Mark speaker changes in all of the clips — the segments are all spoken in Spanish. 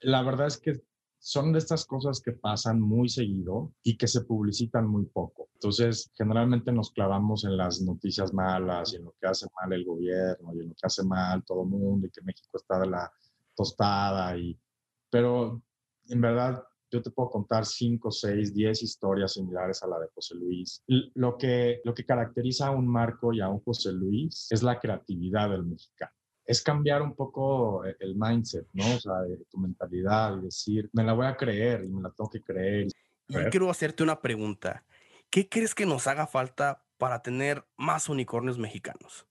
Speaker 1: la verdad es que son de estas cosas que pasan muy seguido y que se publicitan muy poco. Entonces, generalmente nos clavamos en las noticias malas y en lo que hace mal el gobierno y en lo que hace mal todo el mundo y que México está de la tostada. Y, pero en verdad, yo te puedo contar 5, 6, 10 historias similares a la de José Luis. Lo que, lo que caracteriza a un Marco y a un José Luis es la creatividad del mexicano es cambiar un poco eh, el mindset, ¿no? O sea, tu mentalidad y decir, me la voy a creer y me la tengo que creer.
Speaker 2: Y quiero hacerte una pregunta. ¿Qué crees que nos haga falta para tener más unicornios mexicanos?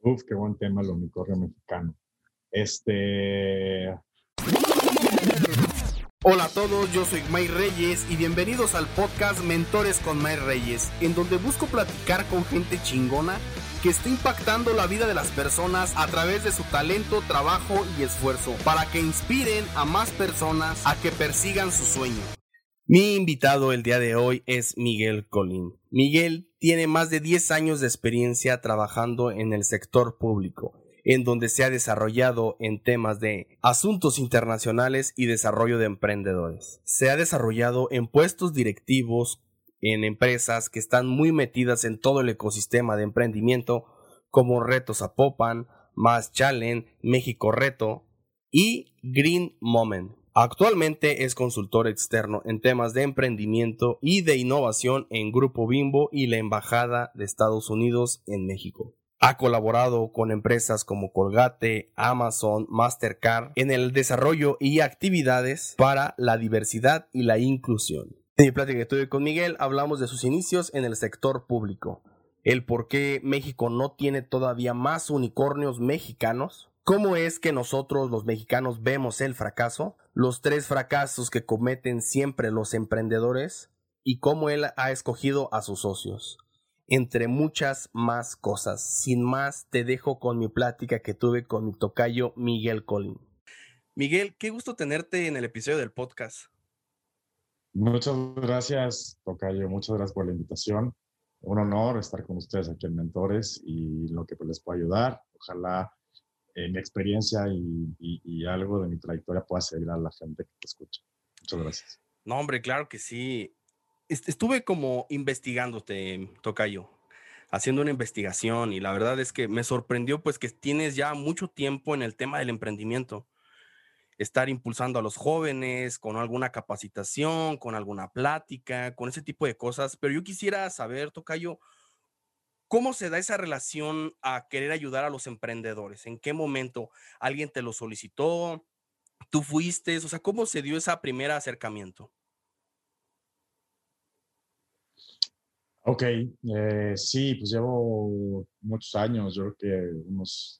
Speaker 1: Uf, qué buen tema el unicornio mexicano. Este,
Speaker 2: Hola a todos, yo soy May Reyes y bienvenidos al podcast Mentores con May Reyes, en donde busco platicar con gente chingona que está impactando la vida de las personas a través de su talento, trabajo y esfuerzo, para que inspiren a más personas a que persigan su sueño. Mi invitado el día de hoy es Miguel Colín. Miguel tiene más de 10 años de experiencia trabajando en el sector público en donde se ha desarrollado en temas de asuntos internacionales y desarrollo de emprendedores. Se ha desarrollado en puestos directivos en empresas que están muy metidas en todo el ecosistema de emprendimiento como Retos Zapopan, Más Challenge, México Reto y Green Moment. Actualmente es consultor externo en temas de emprendimiento y de innovación en Grupo Bimbo y la Embajada de Estados Unidos en México. Ha colaborado con empresas como Colgate, Amazon, Mastercard en el desarrollo y actividades para la diversidad y la inclusión. En mi plática que tuve con Miguel hablamos de sus inicios en el sector público, el por qué México no tiene todavía más unicornios mexicanos, cómo es que nosotros los mexicanos vemos el fracaso, los tres fracasos que cometen siempre los emprendedores y cómo él ha escogido a sus socios entre muchas más cosas. Sin más, te dejo con mi plática que tuve con mi tocayo Miguel Colín. Miguel, qué gusto tenerte en el episodio del podcast.
Speaker 1: Muchas gracias, tocayo. Muchas gracias por la invitación. Un honor estar con ustedes aquí en Mentores y lo que les pueda ayudar. Ojalá eh, mi experiencia y, algo de mi trayectoria pueda servir a la gente que te escucha. Muchas gracias.
Speaker 2: No, hombre, claro que sí estuve como investigándote, Tocayo, haciendo una investigación y la verdad es que me sorprendió pues que tienes ya mucho tiempo en el tema del emprendimiento. Estar impulsando a los jóvenes con alguna capacitación, con alguna plática, con ese tipo de cosas. Pero yo quisiera saber, Tocayo, ¿cómo se da esa relación a querer ayudar a los emprendedores? ¿En qué momento alguien te lo solicitó? ¿Tú fuiste? O sea, ¿cómo se dio ese primer acercamiento?
Speaker 1: Ok, eh, sí, pues llevo muchos años, yo creo que unos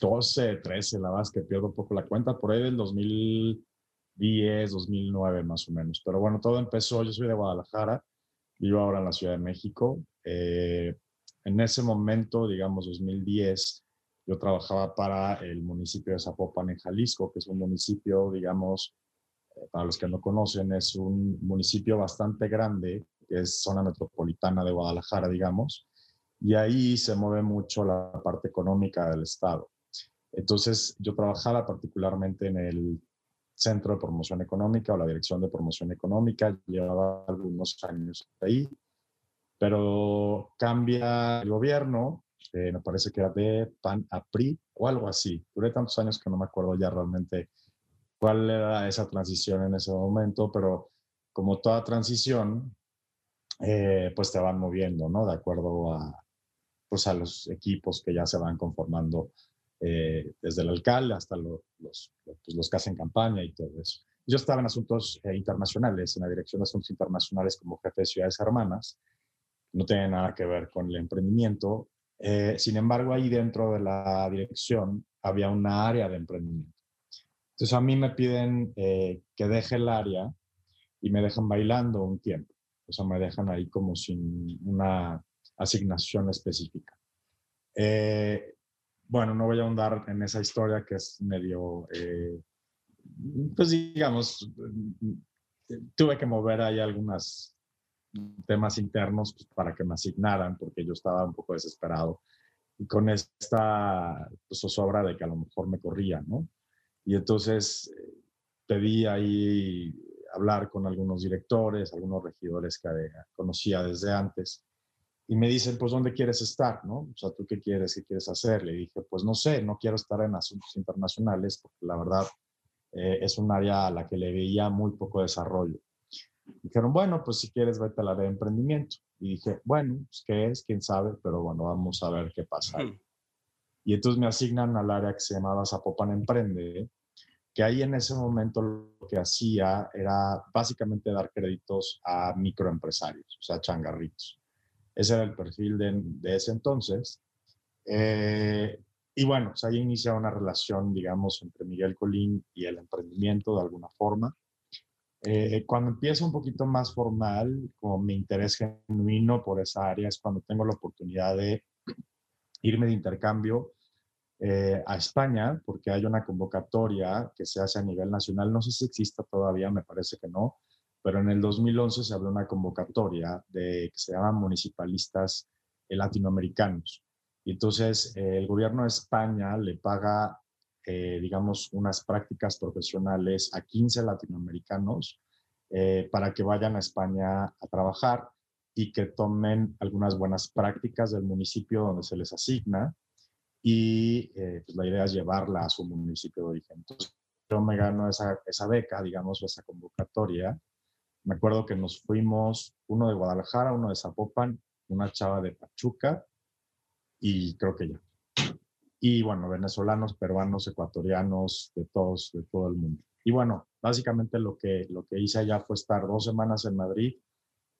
Speaker 1: 12, 13, la verdad que pierdo un poco la cuenta, por ahí del 2010, 2009 más o menos. Pero bueno, todo empezó, yo soy de Guadalajara, vivo ahora en la Ciudad de México. Eh, en ese momento, digamos 2010, yo trabajaba para el municipio de Zapopan en Jalisco, que es un municipio, digamos, eh, para los que no conocen, es un municipio bastante grande que es zona metropolitana de Guadalajara, digamos, y ahí se mueve mucho la parte económica del Estado. Entonces, yo trabajaba particularmente en el Centro de Promoción Económica o la Dirección de Promoción Económica, llevaba algunos años ahí, pero cambia el gobierno, eh, me parece que era de PAN a PRI o algo así. Duré tantos años que no me acuerdo ya realmente cuál era esa transición en ese momento, pero como toda transición, eh, pues te van moviendo, ¿no? De acuerdo a, pues a los equipos que ya se van conformando eh, desde el alcalde hasta los, pues los que hacen campaña y todo eso. Yo estaba en asuntos eh, internacionales, en la dirección de asuntos internacionales como jefe de ciudades hermanas. No tiene nada que ver con el emprendimiento. sin embargo, ahí dentro de la dirección había una área de emprendimiento. Entonces a mí me piden que deje el área y me dejan bailando un tiempo o sea, me dejan ahí como sin una asignación específica. Eh, bueno, no voy a ahondar en esa historia que es medio, eh, pues digamos, tuve que mover ahí algunos temas internos pues, para que me asignaran, porque yo estaba un poco desesperado y con esta pues, zozobra de que a lo mejor me corría, ¿no? Y entonces eh, pedí ahí hablar con algunos directores, algunos regidores que conocía desde antes, y me dicen, pues, ¿dónde quieres estar? ¿no? O sea, ¿tú qué quieres? ¿Qué quieres hacer? Le dije, pues, no sé, no quiero estar en asuntos internacionales porque la verdad eh, es un área a la que le veía muy poco desarrollo. Dijeron, bueno, pues si quieres, vete a la de emprendimiento. Y dije, bueno, pues, ¿qué es? ¿Quién sabe? Pero bueno, vamos a ver qué pasa. Y entonces me asignan al área que se llamaba Zapopan Emprende, que ahí en ese momento lo que hacía era básicamente dar créditos a microempresarios, o sea, changarritos. Ese era el perfil de, de ese entonces. Eh, y bueno, pues ahí inicia una relación, digamos, entre Miguel Colín y el emprendimiento de alguna forma. Eh, cuando empieza un poquito más formal, como mi interés genuino por esa área, es cuando tengo la oportunidad de irme de intercambio eh, a España, porque hay una convocatoria que se hace a nivel nacional. No sé si exista todavía, me parece que no, pero en el 2011 se abrió una convocatoria de, que se llaman municipalistas latinoamericanos. Y entonces eh, el gobierno de España le paga, eh, digamos, unas prácticas profesionales a 15 latinoamericanos para que vayan a España a trabajar y que tomen algunas buenas prácticas del municipio donde se les asigna y eh, pues la idea es llevarla a su municipio de origen. Entonces, yo me gano esa, esa beca, digamos, o esa convocatoria. Me acuerdo que nos fuimos, uno de Guadalajara, uno de Zapopan, una chava de Pachuca y creo que ya. Y bueno, venezolanos, peruanos, ecuatorianos, de todos, de todo el mundo. Y bueno, básicamente lo que, lo que hice allá fue estar dos semanas en Madrid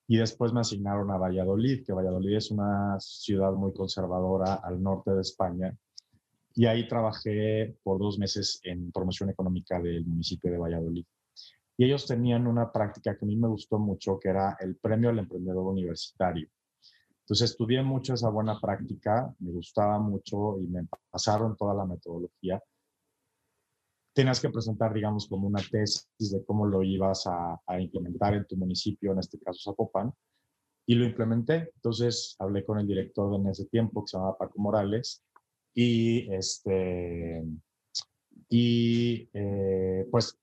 Speaker 1: y después me asignaron a Valladolid, que Valladolid es una ciudad muy conservadora al norte de España. Y ahí trabajé por dos meses en promoción económica del municipio de Valladolid. Y ellos tenían una práctica que a mí me gustó mucho, que era el premio al emprendedor universitario. Entonces estudié mucho esa buena práctica, me gustaba mucho y me pasaron toda la metodología tenías que presentar, digamos, como una tesis de cómo lo ibas a, implementar en tu municipio, en este caso Zapopan, y lo implementé. Entonces hablé con el director en ese tiempo, que se llamaba Paco Morales, y este, y eh, pues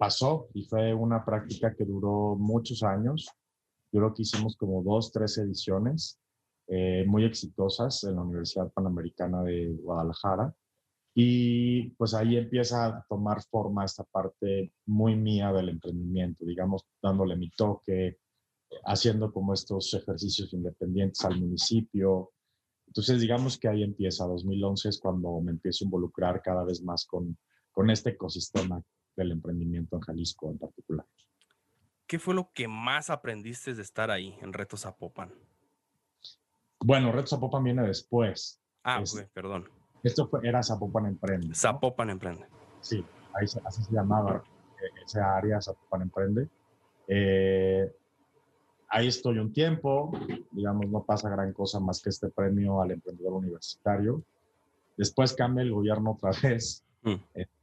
Speaker 1: pasó y fue una práctica que duró muchos años. Yo creo que hicimos como dos, tres ediciones eh, muy exitosas en la Universidad Panamericana de Guadalajara. Y pues ahí empieza a tomar forma esta parte muy mía del emprendimiento, digamos, dándole mi toque, haciendo como estos ejercicios independientes al municipio. Entonces, digamos que ahí empieza, 2011 es cuando me empiezo a involucrar cada vez más con, con este ecosistema del emprendimiento en Jalisco en particular.
Speaker 2: ¿Qué fue lo que más aprendiste de estar ahí en Retos Zapopan?
Speaker 1: Bueno, Retos Zapopan viene después.
Speaker 2: Ah, perdón.
Speaker 1: Esto fue, era Zapopan Emprende.
Speaker 2: Zapopan Emprende.
Speaker 1: Sí, ahí, así se llamaba eh, esa área, Zapopan Emprende. Eh, ahí estoy un tiempo, digamos, no pasa gran cosa más que este premio al emprendedor universitario. Después cambia el gobierno otra vez, mm.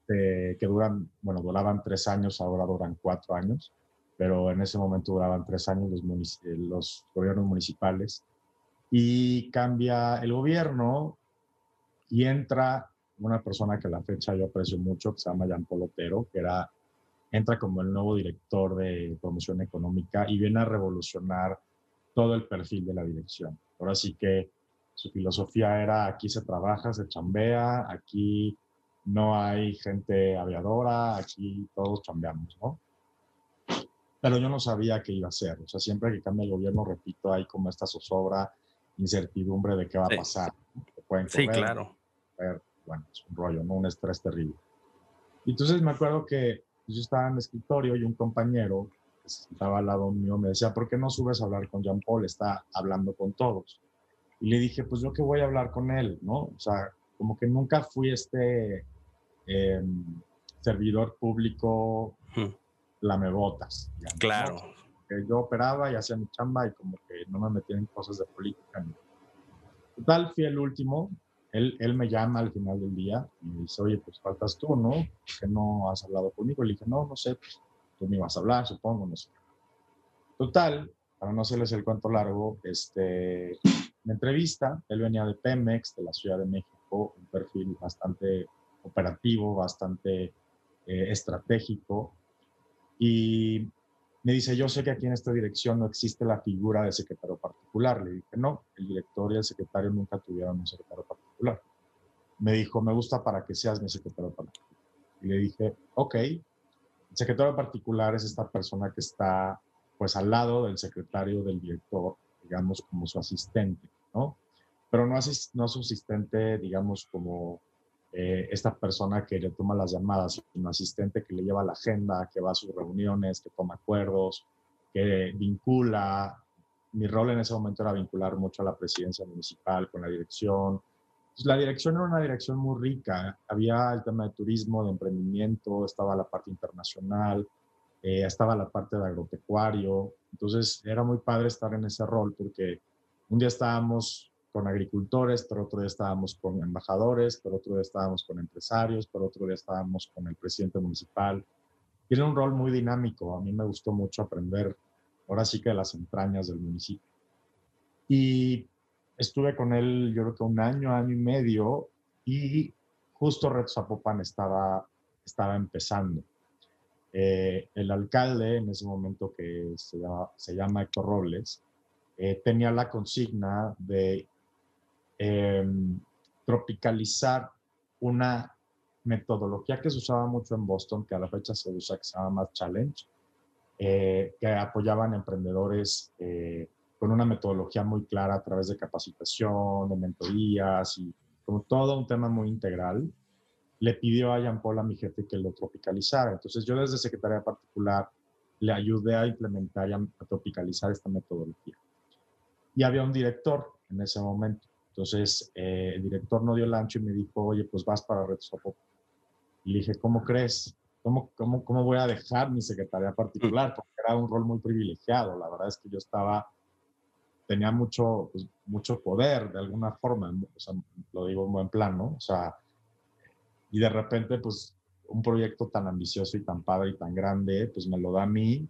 Speaker 1: Este, que duran, bueno, duraban tres años, ahora duran cuatro años, pero en ese momento duraban tres años los, los gobiernos municipales. Y cambia el gobierno, y entra una persona que a la fecha yo aprecio mucho, que se llama Jean Paul Otero, que era, entra como el nuevo director de promoción económica y viene a revolucionar todo el perfil de la dirección. Ahora sí que su filosofía era aquí se trabaja, se chambea, aquí no hay gente aviadora, aquí todos chambeamos, ¿no? Pero yo no sabía qué iba a ser. O sea, siempre que cambia el gobierno, repito, hay como esta zozobra, incertidumbre de qué va a pasar.
Speaker 2: sí, claro
Speaker 1: bueno, es un rollo, ¿no? Un estrés terrible. Y entonces me acuerdo que yo estaba en el escritorio y un compañero que estaba al lado mío me decía, ¿por qué no subes a hablar con Jean Paul? Está hablando con todos. Y le dije, pues yo que voy a hablar con él, ¿no? O sea, como que nunca fui este em, servidor público hmm. lamebotas.
Speaker 2: claro.
Speaker 1: Que yo operaba y hacía mi chamba y como que no me metía en cosas de política. Total, fui el último él, me llama al final del día y me dice, oye, pues faltas tú, ¿no? Que no has hablado conmigo. Le dije, no, no sé, pues tú me ibas a hablar, supongo, no sé. Total, para no hacerles el cuento largo, este, me entrevista, él venía de Pemex, de la Ciudad de México, un perfil bastante operativo, bastante eh, estratégico, y me dice, yo sé que aquí en esta dirección no existe la figura de secretario particular. Le dije, no, el director y el secretario nunca tuvieron un secretario particular. Me dijo, me gusta para que seas mi secretario particular. Y le dije, ok, el secretario particular es esta persona que está pues al lado del secretario del director, digamos como su asistente, ¿no? Pero no, es no su asistente, digamos, como eh, esta persona que le toma las llamadas, sino asistente que le lleva la agenda, que va a sus reuniones, que toma acuerdos, que vincula. Mi rol en ese momento era vincular mucho a la presidencia municipal con la dirección, pues, la dirección era una dirección muy rica. Había el tema de turismo, de emprendimiento, estaba la parte internacional, eh, estaba la parte de agropecuario. Entonces era muy padre estar en ese rol porque un día estábamos con agricultores, pero otro día estábamos con embajadores, pero otro día estábamos con empresarios, pero otro día estábamos con el presidente municipal. Tiene un rol muy dinámico. A mí me gustó mucho aprender, ahora sí que de las entrañas del municipio. Y estuve con él yo creo que un año, año y medio y justo Red Zapopan estaba, estaba empezando. Eh, el alcalde en ese momento que se llama, se llama Héctor Robles, eh, tenía la consigna de em, tropicalizar una metodología que se usaba mucho en Boston, que a la fecha se usa, que se llama Challenge, eh, que apoyaban emprendedores con una metodología muy clara a través de capacitación, de mentorías y como todo un tema muy integral, le pidió a Jean Paul, a mi jefe, que lo tropicalizara. Entonces yo desde Secretaría Particular le ayudé a implementar y a, tropicalizar esta metodología. Y había un director en ese momento. Entonces eh, el director no dio el ancho y me dijo, oye, pues vas para Red Y le dije, ¿cómo crees? ¿Cómo, cómo, ¿Cómo voy a dejar mi secretaría particular? Porque era un rol muy privilegiado. La verdad es que yo estaba tenía mucho, pues, mucho poder de alguna forma, o sea, lo digo en buen plan, ¿no? O sea, y de repente, pues, un proyecto tan ambicioso y tan padre y tan grande, pues me lo da a mí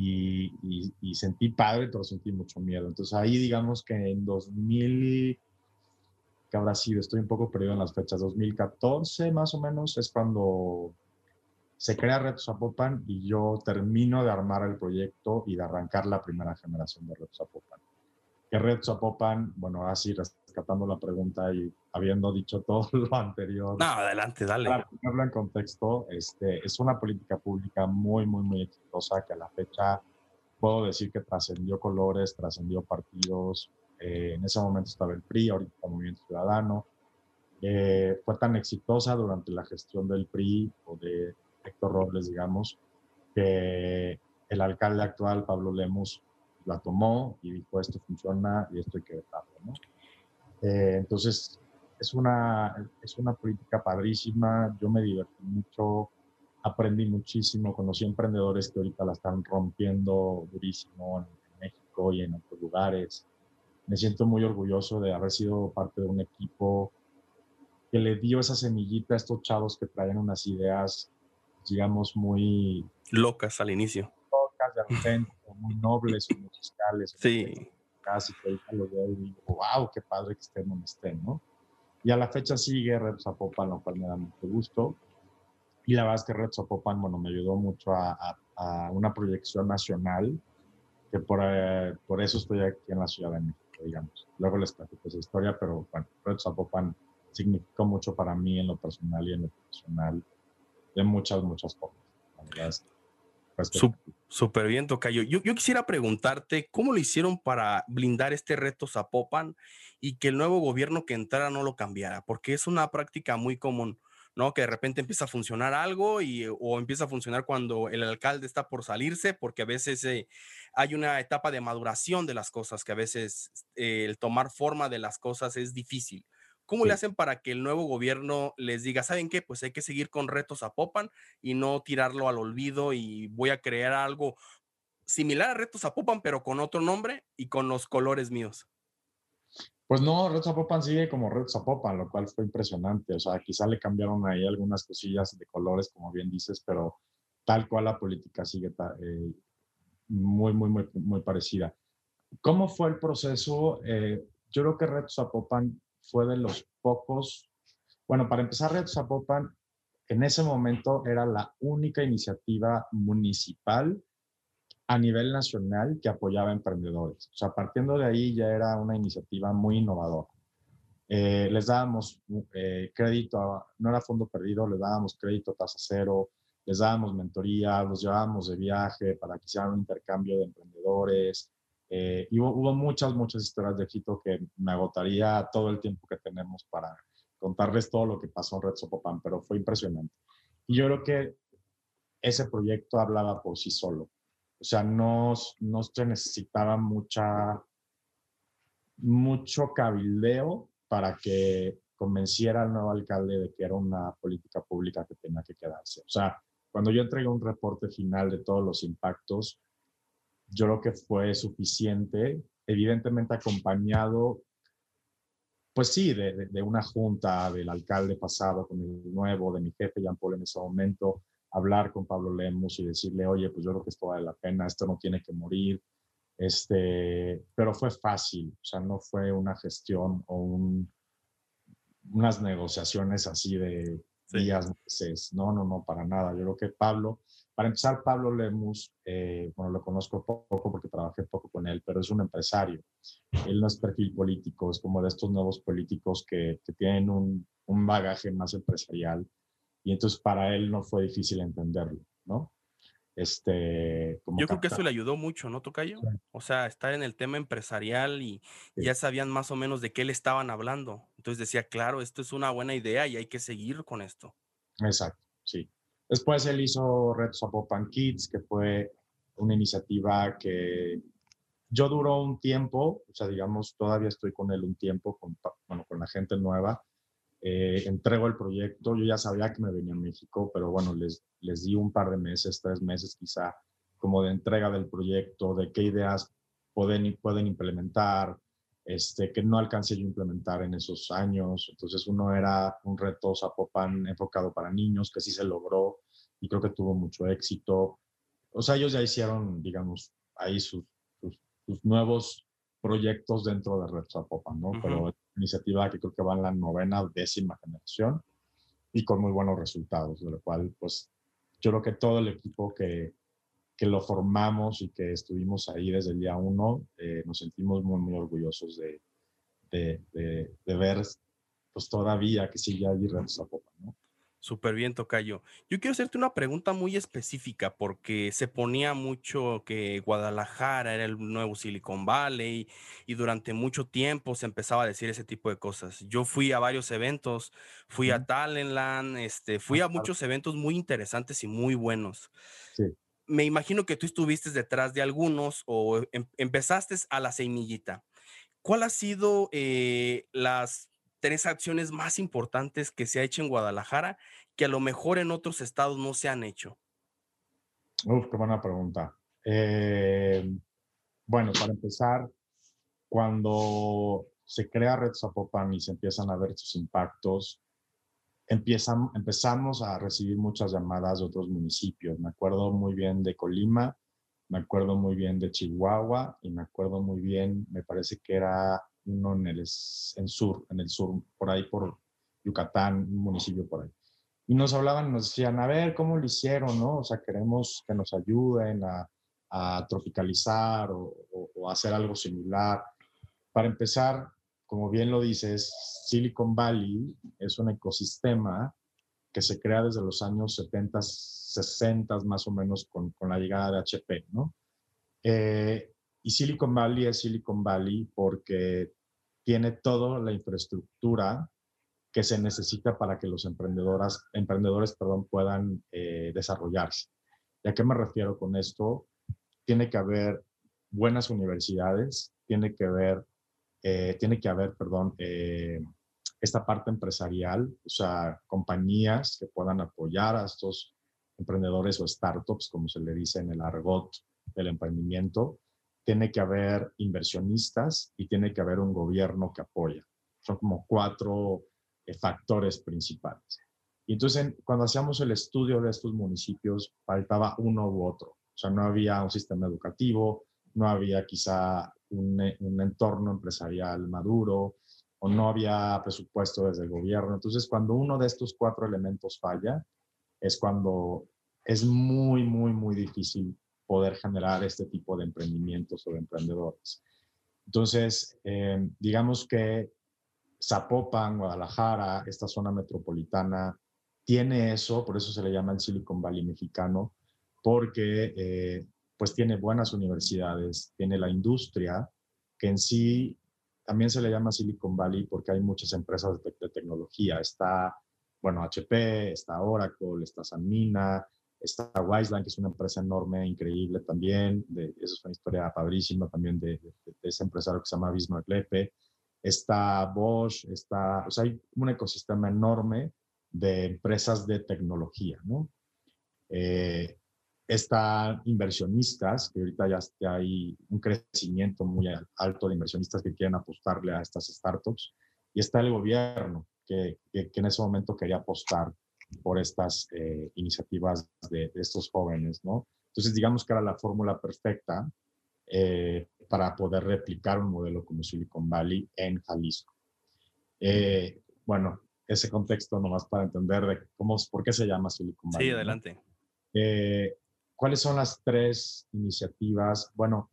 Speaker 1: y, y, sentí padre, pero sentí mucho miedo. Entonces ahí digamos que en 2000, que habrá sido, estoy un poco perdido en las fechas, 2014 más o menos es cuando se crea Red Zapopan y yo termino de armar el proyecto y de arrancar la primera generación de Red Zapopan. Que Red Zapopan, bueno, así rescatando la pregunta y habiendo dicho todo lo anterior.
Speaker 2: No, adelante, dale.
Speaker 1: Para ponerlo en contexto, este, es una política pública muy, muy, muy exitosa que a la fecha puedo decir que trascendió colores, trascendió partidos. Eh, en ese momento estaba el PRI, ahorita Movimiento Ciudadano. Eh, fue tan exitosa durante la gestión del PRI o de Héctor Robles, digamos, que el alcalde actual, Pablo Lemos, la tomó y dijo esto funciona y esto hay que dejarlo, ¿no? Eh, entonces, es una, es una política padrísima, yo me divertí mucho, aprendí muchísimo, conocí emprendedores que ahorita la están rompiendo durísimo en, México y en otros lugares. Me siento muy orgulloso de haber sido parte de un equipo que le dio esa semillita a estos chavos que traían unas ideas, digamos, muy...
Speaker 2: Locas al inicio.
Speaker 1: Locas, de muy nobles, muy fiscales.
Speaker 2: Sí.
Speaker 1: Casi que ahorita lo veo y digo, wow, qué padre que estén donde estén, ¿no? Y a la fecha sigue Red Zapopan, lo cual me da mucho gusto. Y la verdad es que Red Zapopan, bueno, me ayudó mucho a, a, una proyección nacional, que por, eh, por eso estoy aquí en la Ciudad de México, digamos. Luego les platico esa historia, pero bueno, Red Zapopan significó mucho para mí en lo personal y en lo profesional de muchas, muchas cosas. La verdad es que
Speaker 2: Súper bien, Tocayo. Yo, quisiera preguntarte cómo lo hicieron para blindar este reto Zapopan y que el nuevo gobierno que entrara no lo cambiara, porque es una práctica muy común, ¿no? Que de repente empieza a funcionar algo y, o empieza a funcionar cuando el alcalde está por salirse, porque a veces eh, hay una etapa de maduración de las cosas, que a veces eh, el tomar forma de las cosas es difícil. ¿Cómo le hacen para que el nuevo gobierno les diga, ¿saben qué? Pues hay que seguir con retos a Popan y no tirarlo al olvido y voy a crear algo similar a retos a Popan, pero con otro nombre y con los colores míos.
Speaker 1: Pues no, Retos Zapopan sigue como Retos Zapopan, lo cual fue impresionante. O sea, quizá le cambiaron ahí algunas cosillas de colores, como bien dices, pero tal cual la política sigue eh, muy, muy, muy, muy parecida. ¿Cómo fue el proceso? Eh, yo creo que Red Zapopan fue de los pocos, bueno, para empezar, Red Zapopan en ese momento era la única iniciativa municipal a nivel nacional que apoyaba a emprendedores. O sea, partiendo de ahí ya era una iniciativa muy innovadora. Eh, les dábamos eh, crédito, no era fondo perdido, les dábamos crédito tasa cero, les dábamos mentoría, los llevábamos de viaje para que hicieran un intercambio de emprendedores. Eh, y hubo, muchas, muchas historias de éxito que me agotaría todo el tiempo que tenemos para contarles todo lo que pasó en Red Sopopan, pero fue impresionante. Y yo creo que ese proyecto hablaba por sí solo. O sea, no, no se necesitaba mucha, mucho cabildeo para que convenciera al nuevo alcalde de que era una política pública que tenía que quedarse. O sea, cuando yo entregué un reporte final de todos los impactos, yo creo que fue suficiente, evidentemente acompañado, pues sí, de, de, una junta del alcalde pasado con el nuevo, de mi jefe Jean Paul en ese momento, hablar con Pablo Lemus y decirle, oye, pues yo creo que esto vale la pena, esto no tiene que morir. Este, pero fue fácil, o sea, no fue una gestión o un, unas negociaciones así de días, meses. No, no, no, para nada. Yo creo que Pablo, para empezar, Pablo Lemus, eh, bueno, lo conozco poco porque trabajé poco con él, pero es un empresario. Él no es perfil político, es como de estos nuevos políticos que, que tienen un, un bagaje más empresarial y entonces para él no fue difícil entenderlo, ¿no? Este,
Speaker 2: Yo creo que eso le ayudó mucho, ¿no, Tocayo? O sea, estar en el tema empresarial y ya sabían más o menos de qué le estaban hablando. Entonces decía, claro, esto es una buena idea y hay que seguir con esto.
Speaker 1: Exacto, sí. Después él hizo Red Zapopan Kids, que fue una iniciativa que yo duró un tiempo, o sea, digamos, todavía estoy con él un tiempo, con, bueno, con la gente nueva, eh, entrego el proyecto. Yo ya sabía que me venía a México, pero bueno, les, les di un par de meses, tres meses quizá, como de entrega del proyecto, de qué ideas pueden, pueden implementar, este, que no alcancé yo a implementar en esos años. Entonces uno era un reto Zapopan enfocado para niños, que sí se logró y creo que tuvo mucho éxito. O sea, ellos ya hicieron, digamos, ahí sus, sus, nuevos proyectos dentro de Red Zapopan, ¿no? Pero iniciativa que creo que va en la novena o décima generación y con muy buenos resultados, de lo cual, pues, yo creo que todo el equipo que, que lo formamos y que estuvimos ahí desde el día uno, eh, nos sentimos muy, muy orgullosos de, de, de, ver, pues, todavía que sigue allí Zapopan, ¿no?
Speaker 2: Súper bien, Tocayo. Yo quiero hacerte una pregunta muy específica porque se ponía mucho que Guadalajara era el nuevo Silicon Valley y durante mucho tiempo se empezaba a decir ese tipo de cosas. Yo fui a varios eventos, fui a Talentland, este, fui a muchos eventos muy interesantes y muy buenos. Me imagino que tú estuviste detrás de algunos o em, empezaste a la semillita. ¿Cuál ha sido eh, las tres acciones más importantes que se ha hecho en Guadalajara que a lo mejor en otros estados no se han hecho?
Speaker 1: Uf, qué buena pregunta. Eh, bueno, para empezar, cuando se crea Red Zapopan y se empiezan a ver sus impactos, empiezan, empezamos a recibir muchas llamadas de otros municipios. Me acuerdo muy bien de Colima, me acuerdo muy bien de Chihuahua y me acuerdo muy bien, me parece que era uno en el en sur, en el sur, por ahí por Yucatán, un municipio por ahí. Y nos hablaban, nos decían, a ver, ¿cómo lo hicieron? ¿no? O sea, queremos que nos ayuden a, a tropicalizar o, o, hacer algo similar. Para empezar, como bien lo dices, Silicon Valley es un ecosistema que se crea desde los años 70, 60 más o menos con, con la llegada de HP, ¿no? Eh, y Silicon Valley es Silicon Valley porque tiene toda la infraestructura que se necesita para que los emprendedoras, emprendedores perdón, puedan eh, desarrollarse. ¿Y a qué me refiero con esto? Tiene que haber buenas universidades, tiene que haber, eh, tiene que haber perdón, eh, esta parte empresarial, o sea, compañías que puedan apoyar a estos emprendedores o startups, como se le dice en el argot del emprendimiento tiene que haber inversionistas y tiene que haber un gobierno que apoya. Son como cuatro eh, factores principales. Y entonces, cuando hacíamos el estudio de estos municipios, faltaba uno u otro. O sea, no había un sistema educativo, no había quizá un, un entorno empresarial maduro o no había presupuesto desde el gobierno. Entonces, cuando uno de estos cuatro elementos falla, es cuando es muy, muy, muy difícil poder generar este tipo de emprendimientos o de emprendedores. Entonces, eh, digamos que Zapopan, Guadalajara, esta zona metropolitana, tiene eso, por eso se le llama el Silicon Valley mexicano, porque eh, pues tiene buenas universidades, tiene la industria, que en sí también se le llama Silicon Valley porque hay muchas empresas de, tecnología. Está, bueno, HP, está Oracle, está Sanmina, está Wiseland, que es una empresa enorme, increíble también. De, esa es una historia padrísima también de, ese empresario que se llama Bismarck Lepe. Está Bosch, está, o sea, hay un ecosistema enorme de empresas de tecnología, ¿no? Eh, están inversionistas, que ahorita ya, hay un crecimiento muy alto de inversionistas que quieren apostarle a estas startups, y está el gobierno, que, en ese momento quería apostar por estas eh, iniciativas de, estos jóvenes, ¿no? Entonces, digamos que era la fórmula perfecta eh, para poder replicar un modelo como Silicon Valley en Jalisco. Eh, bueno, ese contexto nomás para entender de cómo, por qué se llama Silicon Valley.
Speaker 2: Sí, adelante.
Speaker 1: ¿Cuáles son las tres iniciativas? Bueno,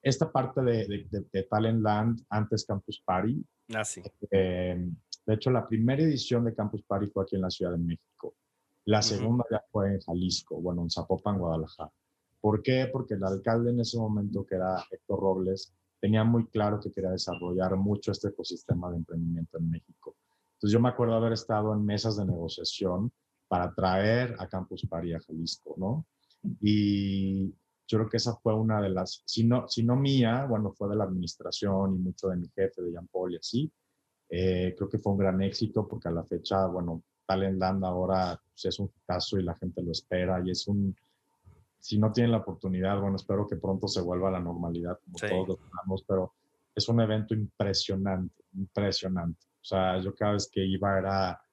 Speaker 1: esta parte de, de, Talent Land, antes Campus Party.
Speaker 2: Ah, sí.
Speaker 1: Eh, de hecho, la primera edición de Campus Party fue aquí en la Ciudad de México. La segunda ya fue en Jalisco, bueno, en Zapopan, Guadalajara. ¿Por qué? Porque el alcalde en ese momento, que era Héctor Robles, tenía muy claro que quería desarrollar mucho este ecosistema de emprendimiento en México. Entonces yo me acuerdo haber estado en mesas de negociación para traer a Campus Party a Jalisco, ¿no? Y yo creo que esa fue una de las, si no, si no mía, bueno, fue de la administración y mucho de mi jefe, de Jean Paul y así. Eh, creo que fue un gran éxito porque a la fecha, bueno, Talentland ahora pues, es un caso y la gente lo espera y es un, si no tienen la oportunidad, bueno, espero que pronto se vuelva a la normalidad como todos lo tenemos, pero es un evento impresionante, impresionante. O sea, yo cada vez que iba era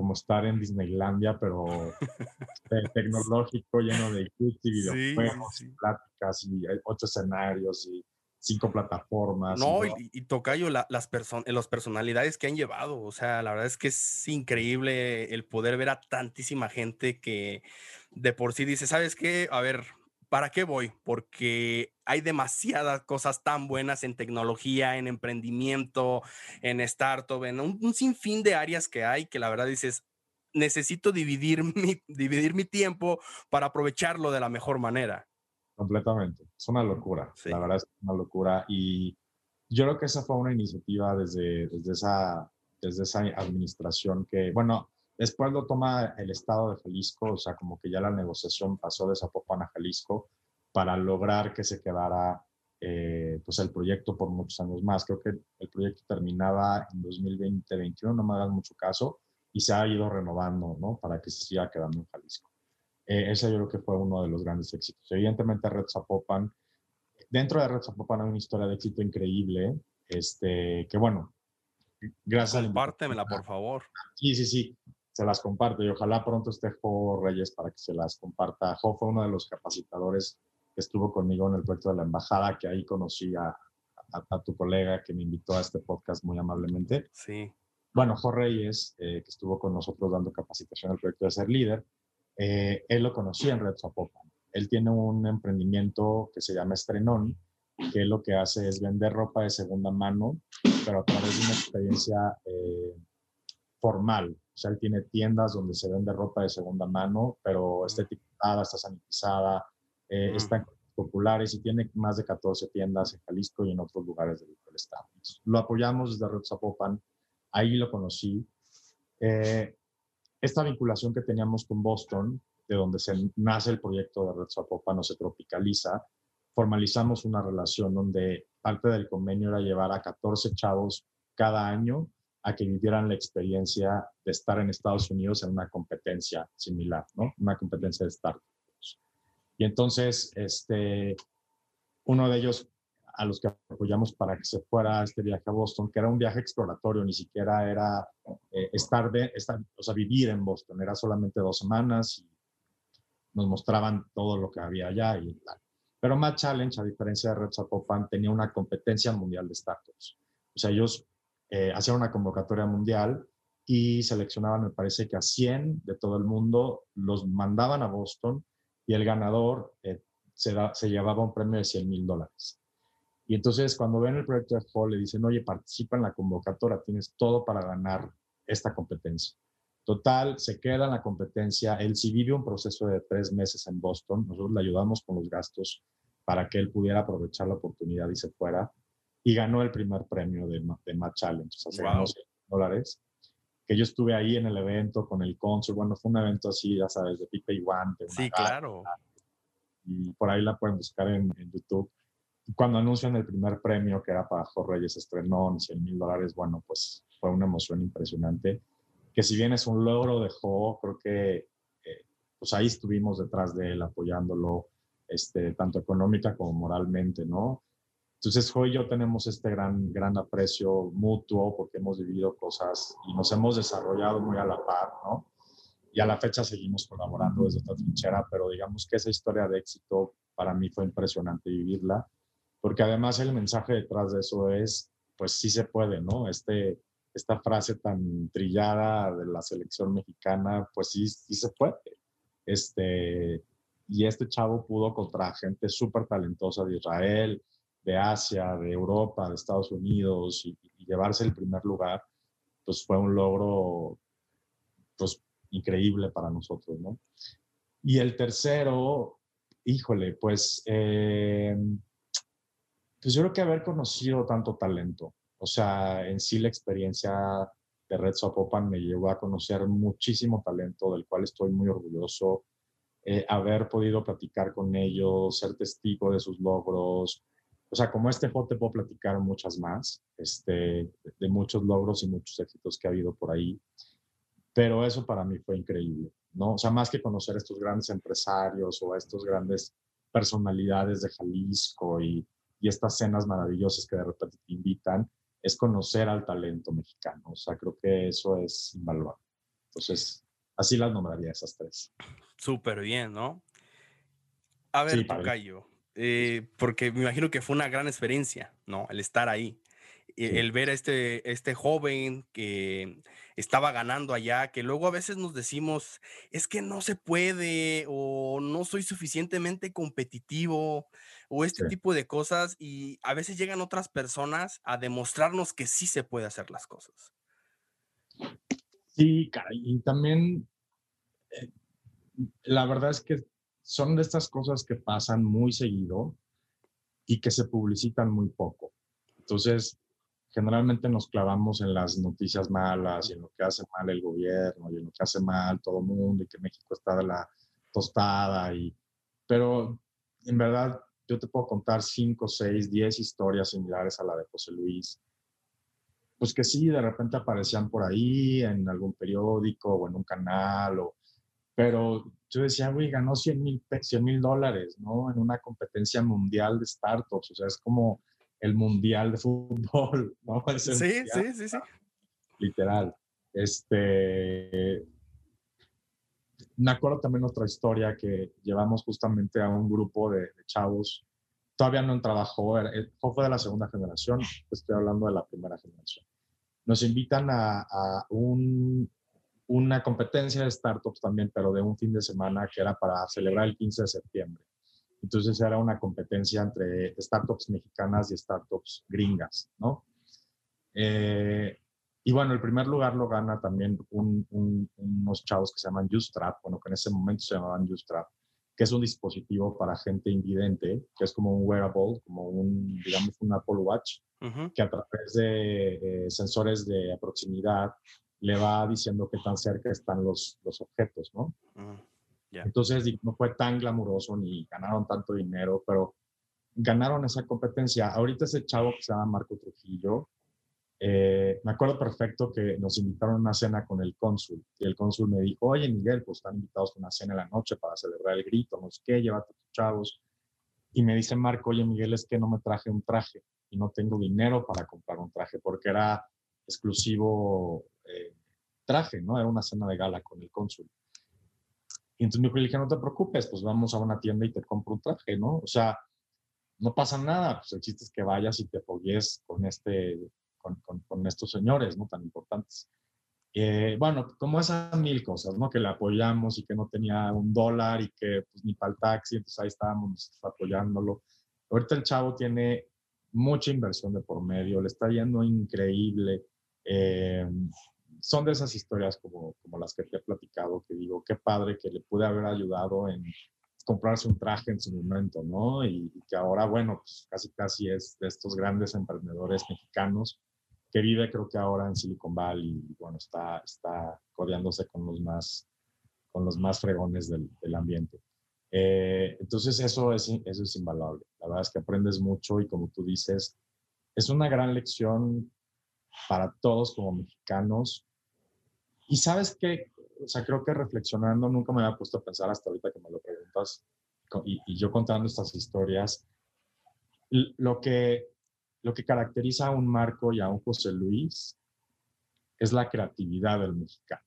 Speaker 1: como estar en Disneylandia, pero tecnológico, lleno de y videojuegos y pláticas y ocho escenarios y cinco plataformas.
Speaker 2: No, y, y, Tocayo, las, las personalidades que han llevado, o sea, la verdad es que es increíble el poder ver a tantísima gente que de por sí dice, ¿sabes qué? A ver, ¿para qué voy? Porque hay demasiadas cosas tan buenas en tecnología, en emprendimiento, en startup, en un, sinfín de áreas que hay que la verdad dices, necesito dividir mi, dividir mi tiempo para aprovecharlo de la mejor manera.
Speaker 1: Completamente. Es una locura. La verdad es una locura. Y yo creo que esa fue una iniciativa desde, desde, esa, desde esa administración que, bueno, Después lo toma el Estado de Jalisco, o sea, como que ya la negociación pasó de Zapopan a Jalisco para lograr que se quedara eh, pues el proyecto por muchos años más. Creo que el proyecto terminaba en 2020-2021, no me hagan mucho caso, y se ha ido renovando, ¿no? Para que se siga quedando en Jalisco. Eh, ese yo creo que fue uno de los grandes éxitos. Evidentemente Red Zapopan, dentro de Red Zapopan hay una historia de éxito increíble, este, que bueno, gracias
Speaker 2: Compártemela, por favor.
Speaker 1: Sí, sí, sí se las comparto y ojalá pronto esté Jo Reyes para que se las comparta. Jo fue uno de los capacitadores que estuvo conmigo en el proyecto de la embajada, que ahí conocí a, a, tu colega que me invitó a este podcast muy amablemente.
Speaker 2: Sí.
Speaker 1: Bueno, Jo Reyes, eh, que estuvo con nosotros dando capacitación al proyecto de ser líder, eh, él lo conocía en Red Zapopan. Él tiene un emprendimiento que se llama Estrenón, que lo que hace es vender ropa de segunda mano, pero a través de una experiencia eh, formal. Tiene tiendas donde se vende ropa de segunda mano, pero está etiquetada, está sanitizada, eh, están populares y tiene más de 14 tiendas en Jalisco y en otros lugares del, estado. lo apoyamos desde Red Zapopan, ahí lo conocí. Eh, esta vinculación que teníamos con Boston, de donde se nace el proyecto de Red Zapopan o se tropicaliza, formalizamos una relación donde parte del convenio era llevar a 14 chavos cada año a que vivieran la experiencia de estar en Estados Unidos en una competencia similar, ¿no? Una competencia de startups. Y entonces, este, uno de ellos a los que apoyamos para que se fuera este viaje a Boston, que era un viaje exploratorio, ni siquiera era eh, estar, o sea, vivir en Boston, era solamente dos semanas y nos mostraban todo lo que había allá y tal. Pero Mad Challenge, a diferencia de Red Zapopan, tenía una competencia mundial de startups. O sea, ellos eh, hacían una convocatoria mundial y seleccionaban, me parece que a 100 de todo el mundo, los mandaban a Boston y el ganador eh, se, llevaba un premio de 100 mil dólares. Y entonces cuando ven el proyecto de Hall le dicen, oye, participa en la convocatoria, tienes todo para ganar esta competencia. Total, se queda en la competencia. Él sí vive un proceso de tres meses en Boston. Nosotros le ayudamos con los gastos para que él pudiera aprovechar la oportunidad y se fuera. Y ganó el primer premio de, de Match Challenge. O sea, se ganó 100 dólares que yo estuve ahí en el evento con el cónsul, bueno, fue un evento así, ya sabes, de pipe y guante.
Speaker 2: Sí, claro.
Speaker 1: Y por ahí la pueden buscar en, YouTube. cuando anuncian el primer premio, que era para Jorge Reyes Estrenón, 100 mil dólares, bueno, pues fue una emoción impresionante. Que si bien es un logro de Jo, creo que eh, pues ahí estuvimos detrás de él apoyándolo, este, tanto económica como moralmente, ¿no? Entonces, hoy y yo tenemos este gran, gran aprecio mutuo porque hemos vivido cosas y nos hemos desarrollado muy a la par, ¿no? Y a la fecha seguimos colaborando desde esta trinchera, pero digamos que esa historia de éxito para mí fue impresionante vivirla, porque además el mensaje detrás de eso es, pues sí se puede, ¿no? Este, esta frase tan trillada de la selección mexicana, pues sí, sí se puede. Este, y este chavo pudo contra gente súper talentosa de Israel, de Asia, de Europa, de Estados Unidos y, llevarse el primer lugar, pues fue un logro pues increíble para nosotros, ¿no? Y el tercero, híjole, pues, eh, pues yo creo que haber conocido tanto talento, o sea, en sí la experiencia de Red Zapopan me llevó a conocer muchísimo talento del cual estoy muy orgulloso, eh, haber podido platicar con ellos, ser testigo de sus logros, o sea, como este juego te puedo platicar muchas más, este, de muchos logros y muchos éxitos que ha habido por ahí, pero eso para mí fue increíble, ¿no? O sea, más que conocer a estos grandes empresarios o a estos grandes personalidades de Jalisco y, y estas cenas maravillosas que de repente te invitan, es conocer al talento mexicano. O sea, creo que eso es invaluable. Entonces, así las nombraría esas tres.
Speaker 2: Súper bien, ¿no? A ver, sí, Tocayo, eh, porque me imagino que fue una gran experiencia, ¿no? El estar ahí. El ver a este, este joven que estaba ganando allá, que luego a veces nos decimos, es que no se puede o no soy suficientemente competitivo o este tipo de cosas y a veces llegan otras personas a demostrarnos que sí se puede hacer las cosas.
Speaker 1: Sí, caray, y también eh, la verdad es que son de estas cosas que pasan muy seguido y que se publicitan muy poco. Entonces, generalmente nos clavamos en las noticias malas y en lo que hace mal el gobierno y en lo que hace mal todo el mundo y que México está de la tostada. Y, pero en verdad, yo te puedo contar 5, 6, 10 historias similares a la de José Luis. Pues que sí, de repente aparecían por ahí en algún periódico o en un canal o pero yo decía, güey, ganó 100 mil dólares, ¿no? En una competencia mundial de startups, o sea, es como el mundial de fútbol, ¿no?
Speaker 2: sí, sí, sí, sí.
Speaker 1: Literal. Este, me acuerdo también otra historia que llevamos justamente a un grupo de, chavos, todavía no trabajó, fue de la segunda generación, estoy hablando de la primera generación. Nos invitan a, a un, una competencia de startups también, pero de un fin de semana que era para celebrar el 15 de septiembre. Entonces era una competencia entre startups mexicanas y startups gringas, ¿no? Eh, y bueno, el primer lugar lo gana también unos chavos que se llaman Ustrap, bueno, que en ese momento se llamaban Ustrap, que es un dispositivo para gente invidente, que es como un wearable, como un, digamos, un Apple Watch, que a través de eh, sensores de proximidad le va diciendo qué tan cerca están los, los objetos, ¿no? Mm, Entonces no fue tan glamuroso ni ganaron tanto dinero, pero ganaron esa competencia. Ahorita ese chavo que se llama Marco Trujillo, eh, me acuerdo perfecto que nos invitaron a una cena con el cónsul y el cónsul me dijo, oye Miguel, pues están invitados a una cena en la noche para celebrar el grito, no sé qué, llévate a tus chavos. Y me dice Marco, oye Miguel, es que no me traje un traje y no tengo dinero para comprar un traje porque era exclusivo eh, traje, ¿no? Era una cena de gala con el cónsul. Y entonces me dije, no te preocupes, pues vamos a una tienda y te compro un traje, ¿no? O sea, no pasa nada, pues el chiste es que vayas y te apoyes con, este, con, con, estos señores, ¿no? Tan importantes. Eh, bueno, como esas mil cosas, ¿no? Que le apoyamos y que no tenía un dólar y que pues, ni para el taxi, entonces ahí estábamos apoyándolo. Ahorita el chavo tiene mucha inversión de por medio, le está yendo increíble. Eh, son de esas historias como, como las que te he platicado, que digo, qué padre que le pude haber ayudado en comprarse un traje en su momento, ¿no? Y, que ahora, bueno, pues casi casi es de estos grandes emprendedores mexicanos que vive creo que ahora en Silicon Valley y bueno, está, está codeándose con los más, con los más fregones del, del ambiente. Eh, entonces eso es, eso es invaluable. La verdad es que aprendes mucho y como tú dices, es una gran lección para todos como mexicanos. Y sabes que, o sea, creo que reflexionando, nunca me había puesto a pensar hasta ahorita que me lo preguntas y, y yo contando estas historias, lo que, lo que caracteriza a un Marco y a un José Luis es la creatividad del mexicano.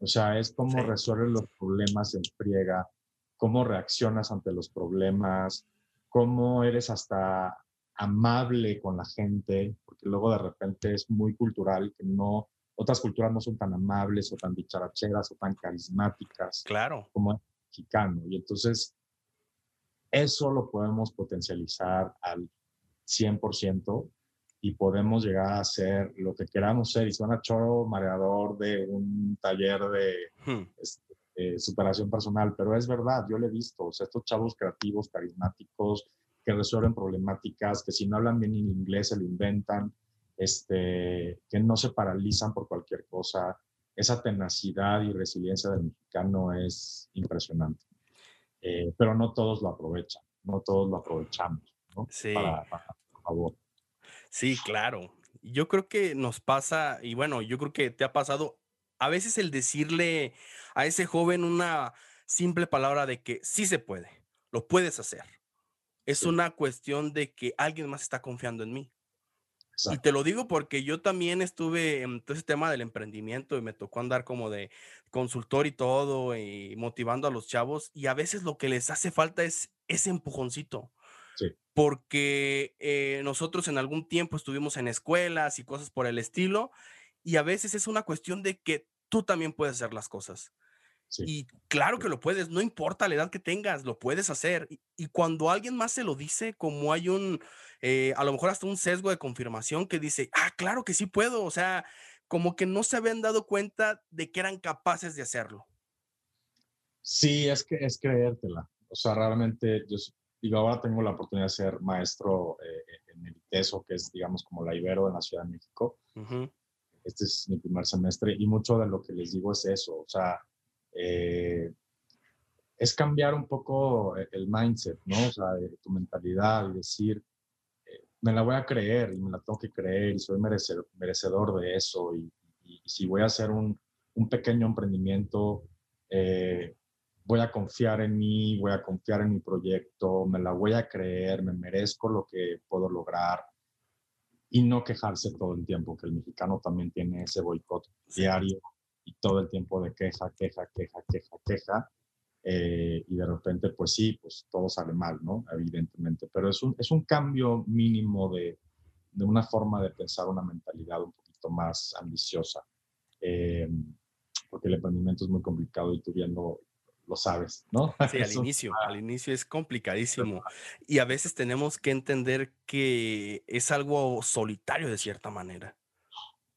Speaker 1: O sea, es cómo resuelve los problemas en friega, cómo reaccionas ante los problemas, cómo eres hasta amable con la gente, porque luego de repente es muy cultural que no, otras culturas no son tan amables o tan dicharacheras o tan carismáticas
Speaker 2: claro.
Speaker 1: como el mexicano. Y entonces eso lo podemos potencializar al 100% y podemos llegar a ser lo que queramos ser. Y suena choro mareador de un taller de hmm. este, superación personal, pero es verdad, yo lo he visto. O sea, estos chavos creativos, carismáticos, que resuelven problemáticas, que si no hablan bien en inglés se lo inventan, este, que no se paralizan por cualquier cosa. Esa tenacidad y resiliencia del mexicano es impresionante. Eh, pero no todos lo aprovechan, no todos lo aprovechamos, ¿no?
Speaker 2: Sí. por favor. Sí, claro. Yo creo que nos pasa, y bueno, yo creo que te ha pasado a veces el decirle a ese joven una simple palabra de que sí se puede, lo puedes hacer. Es una cuestión de que alguien más está confiando en mí. Y te lo digo porque yo también estuve en todo ese tema del emprendimiento y me tocó andar como de consultor y todo y motivando a los chavos y a veces lo que les hace falta es ese empujoncito. Porque eh, nosotros en algún tiempo estuvimos en escuelas y cosas por el estilo y a veces es una cuestión de que tú también puedes hacer las cosas. Y claro que lo puedes, no importa la edad que tengas, lo puedes hacer. Y, cuando alguien más se lo dice, como hay un, eh, a lo mejor hasta un sesgo de confirmación que dice, ah, claro que sí puedo, o sea, como que no se habían dado cuenta de que eran capaces de hacerlo.
Speaker 1: Sí, es que es creértela. O sea, realmente, yo digo, ahora tengo la oportunidad de ser maestro eh, en el ITESO, que es, digamos, como la Ibero de la Ciudad de México. Este es mi primer semestre y mucho de lo que les digo es eso. O sea, eh, es cambiar un poco e, el mindset, ¿no? O sea, tu mentalidad y decir, eh, me la voy a creer y me la tengo que creer y soy merecedor, de eso y, si voy a hacer un, un pequeño emprendimiento, eh, voy a confiar en mí, voy a confiar en mi proyecto, me la voy a creer, me merezco lo que puedo lograr y no quejarse todo el tiempo, que el mexicano también tiene ese boicot diario y todo el tiempo de queja, queja, queja, queja, queja. Eh, y de repente, pues sí, pues todo sale mal, ¿no? Evidentemente, pero es un, es un cambio mínimo de, de una forma de pensar, una mentalidad un poquito más ambiciosa, eh, porque el emprendimiento es muy complicado y tú viendo lo sabes, ¿no?
Speaker 2: Sí, al inicio, al inicio es complicadísimo y a veces tenemos que entender que es algo solitario de cierta manera.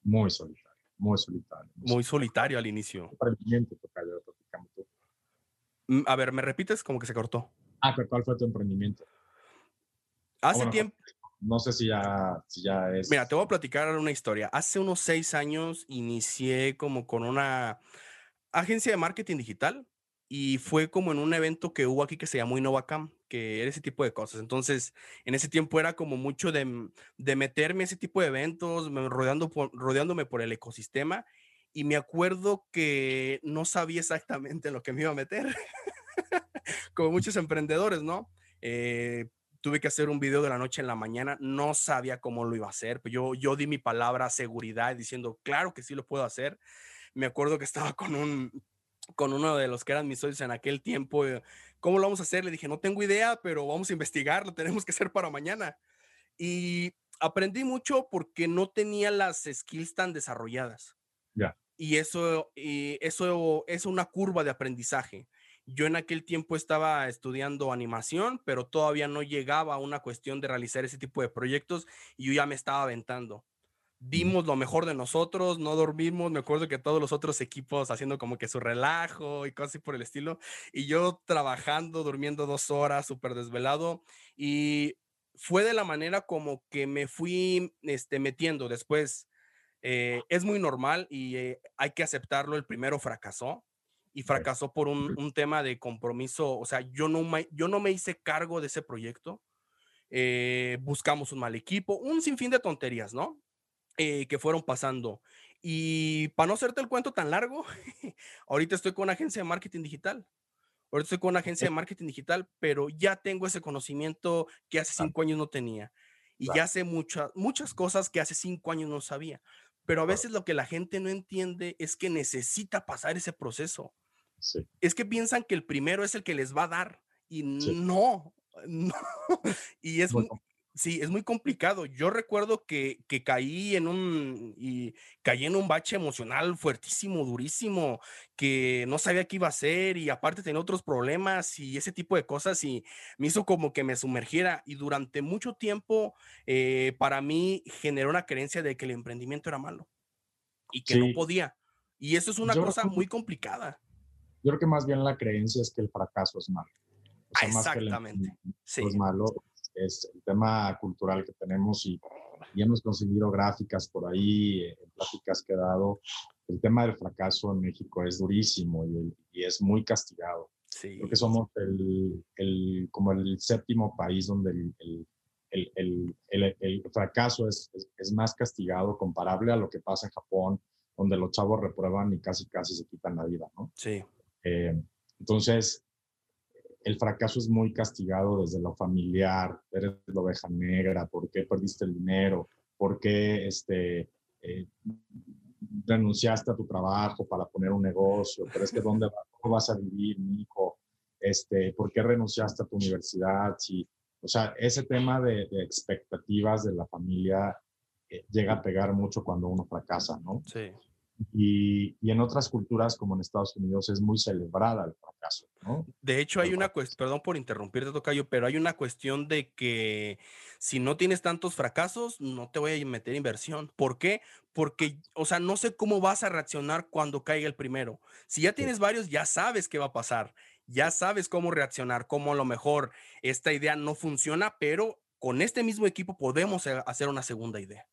Speaker 1: Muy solitario muy solitario.
Speaker 2: Muy, solitario al inicio. Emprendimiento, mm, A ver, ¿me repites? Como que se cortó.
Speaker 1: Ah, pero ¿cuál fue tu emprendimiento?
Speaker 2: Hace tiempo.
Speaker 1: No sé si ya, si ya es.
Speaker 2: Mira, te voy a platicar una historia. Hace unos seis años inicié como con una agencia de marketing digital y fue como en un evento que hubo aquí que se llamó InnovaCam que era ese tipo de cosas. Entonces, en ese tiempo era como mucho de, mm, de meterme ese tipo de eventos, rodeando rodeándome por el ecosistema. Y me acuerdo que no sabía exactamente en lo que me iba a meter, como muchos emprendedores, ¿no? Eh, tuve que hacer un video de la noche en la mañana, no sabía cómo lo iba a hacer, pero yo, yo di mi palabra seguridad diciendo, claro que sí lo puedo hacer. Me acuerdo que estaba con un, con uno de los que eran mis socios en aquel tiempo, eh, ¿cómo lo vamos a hacer? Le dije, no tengo idea, pero vamos a investigar, lo tenemos que hacer para mañana. Y aprendí mucho porque no tenía las skills tan desarrolladas.
Speaker 1: Ya.
Speaker 2: Y eso, y eso es una curva de aprendizaje. Yo en aquel tiempo estaba estudiando animación, pero todavía no llegaba a una cuestión de realizar ese tipo de proyectos y yo ya me estaba aventando dimos lo mejor de nosotros, no dormimos, me acuerdo que todos los otros equipos haciendo como que su relajo y cosas por el estilo, y yo trabajando, durmiendo dos horas, súper desvelado, y fue de la manera como que me fui este, metiendo después. Eh, es muy normal y eh, hay que aceptarlo, el primero fracasó, y fracasó por un, un, tema de compromiso, o sea, yo no me, yo no me hice cargo de ese proyecto, eh, buscamos un mal equipo, un sinfín de tonterías, ¿no? Eh, que fueron pasando. Y para no hacerte el cuento tan largo, ahorita estoy con una agencia de marketing digital. Ahorita estoy con una agencia de marketing digital, pero ya tengo ese conocimiento que hace cinco años no tenía. Y ya sé muchas, muchas cosas que hace cinco años no sabía. Pero a veces lo que la gente no entiende es que necesita pasar ese proceso. Es que piensan que el primero es el que les va a dar. Y no, no. Y es, Sí, es muy complicado. Yo recuerdo que, que, caí en un y caí en un bache emocional fuertísimo, durísimo, que no sabía qué iba a hacer y aparte tenía otros problemas y ese tipo de cosas y me hizo como que me sumergiera y durante mucho tiempo eh, para mí generó una creencia de que el emprendimiento era malo y que no podía. Y eso es una cosa muy complicada.
Speaker 1: Yo creo que más bien la creencia es que el fracaso es malo.
Speaker 2: Exactamente.
Speaker 1: sí. Es malo es el tema cultural que tenemos y, y hemos conseguido gráficas por ahí, eh, pláticas que he dado. El tema del fracaso en México es durísimo y, y es muy castigado.
Speaker 2: Sí.
Speaker 1: Creo que somos el, el, como el séptimo país donde el, el, el fracaso es, es, más castigado comparable a lo que pasa en Japón, donde los chavos reprueban y casi casi se quitan la vida, ¿no?
Speaker 2: Sí.
Speaker 1: Eh, entonces, el fracaso es muy castigado desde lo familiar, eres la oveja negra, ¿por qué perdiste el dinero? ¿Por qué este, eh, renunciaste a tu trabajo para poner un negocio? Pero es que ¿dónde vas a vivir, mi hijo? Este, ¿Por qué renunciaste a tu universidad? Si, o sea, ese tema de, expectativas de la familia eh, llega a pegar mucho cuando uno fracasa, ¿no?
Speaker 2: Sí.
Speaker 1: Y, y, en otras culturas, como en Estados Unidos, es muy celebrada el fracaso. ¿no?
Speaker 2: De hecho, hay una cuestión, perdón por interrumpirte, Tocayo, pero hay una cuestión de que si no tienes tantos fracasos, no te voy a meter inversión. ¿Por qué? Porque, o sea, no sé cómo vas a reaccionar cuando caiga el primero. Si ya tienes varios, ya sabes qué va a pasar, ya sabes cómo reaccionar, cómo a lo mejor esta idea no funciona, pero con este mismo equipo podemos eh, hacer una segunda idea.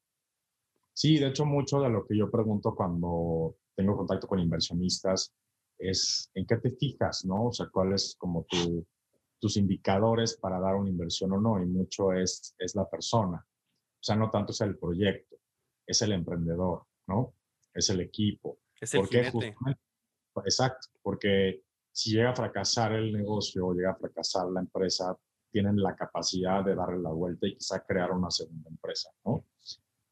Speaker 1: Sí, de hecho, mucho de lo que yo pregunto cuando tengo contacto con inversionistas es en qué te fijas, ¿no? O sea, cuáles como tu, tus indicadores para dar una inversión o no, y mucho es, es la persona. O sea, no tanto es el proyecto, es el emprendedor, ¿no? Es el equipo.
Speaker 2: Es el
Speaker 1: porque Exacto, porque si llega a fracasar el negocio o llega a fracasar la empresa, tienen la capacidad de darle la vuelta y quizá crear una segunda empresa, ¿no?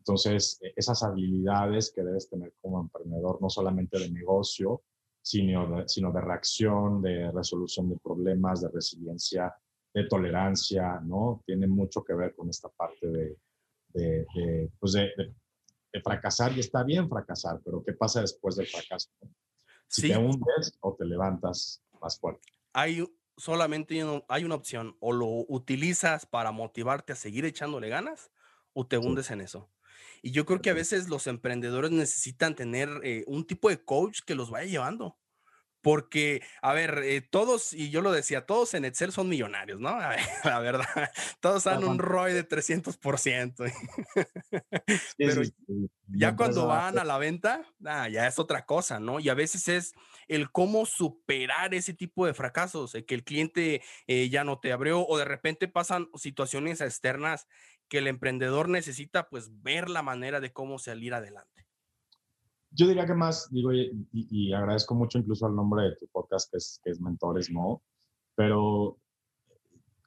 Speaker 1: Entonces, e, esas habilidades que debes tener como emprendedor, no solamente de negocio, sino de, sino de reacción, de resolución de problemas, de resiliencia, de tolerancia, ¿no? Tiene mucho que ver con esta parte de, de, pues de, de, fracasar y está bien fracasar, pero ¿qué pasa después del fracaso? Si te hundes o te levantas más fuerte.
Speaker 2: Hay solamente hay una opción, o lo utilizas para motivarte a seguir echándole ganas o te hundes en eso. Y yo creo que a veces los emprendedores necesitan tener eh, un tipo de coach que los vaya llevando. Porque, a ver, eh, todos, y yo lo decía, todos en Excel son millonarios, ¿no? la verdad, todos dan un ROI de 300%. Pero ya cuando van a la venta, ah, ya es otra cosa, ¿no? Y a veces es el cómo superar ese tipo de fracasos, que el cliente eh, ya no te abrió o de repente pasan situaciones externas que el emprendedor necesita pues ver la manera de cómo salir adelante.
Speaker 1: Yo diría que más, digo, y, agradezco mucho incluso el nombre de tu podcast, que es, que es Mentores, ¿no? Pero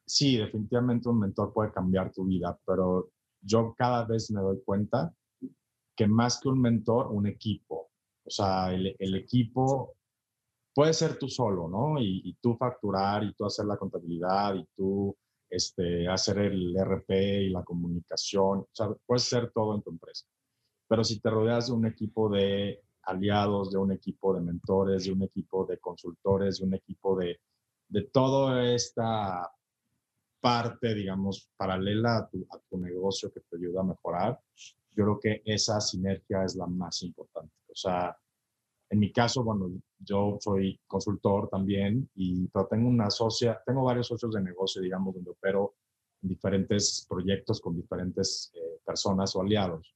Speaker 1: sí, definitivamente un mentor puede cambiar tu vida, pero yo cada vez me doy cuenta que más que un mentor, un equipo. O sea, el, el equipo puedes ser tú solo, ¿no? Y, tú facturar y tú hacer la contabilidad y tú este, hacer el RP y la comunicación, o sea, puedes ser todo en tu empresa. Pero si te rodeas de un equipo de aliados, de un equipo de mentores, de un equipo de consultores, de un equipo de, de toda esta parte, digamos, paralela a tu, a tu negocio que te ayuda a mejorar, yo creo que esa sinergia es la más importante. O sea, en mi caso, bueno, yo soy consultor también, y, pero tengo una socia, tengo varios socios de negocio, digamos, donde opero en diferentes proyectos con diferentes eh, personas o aliados.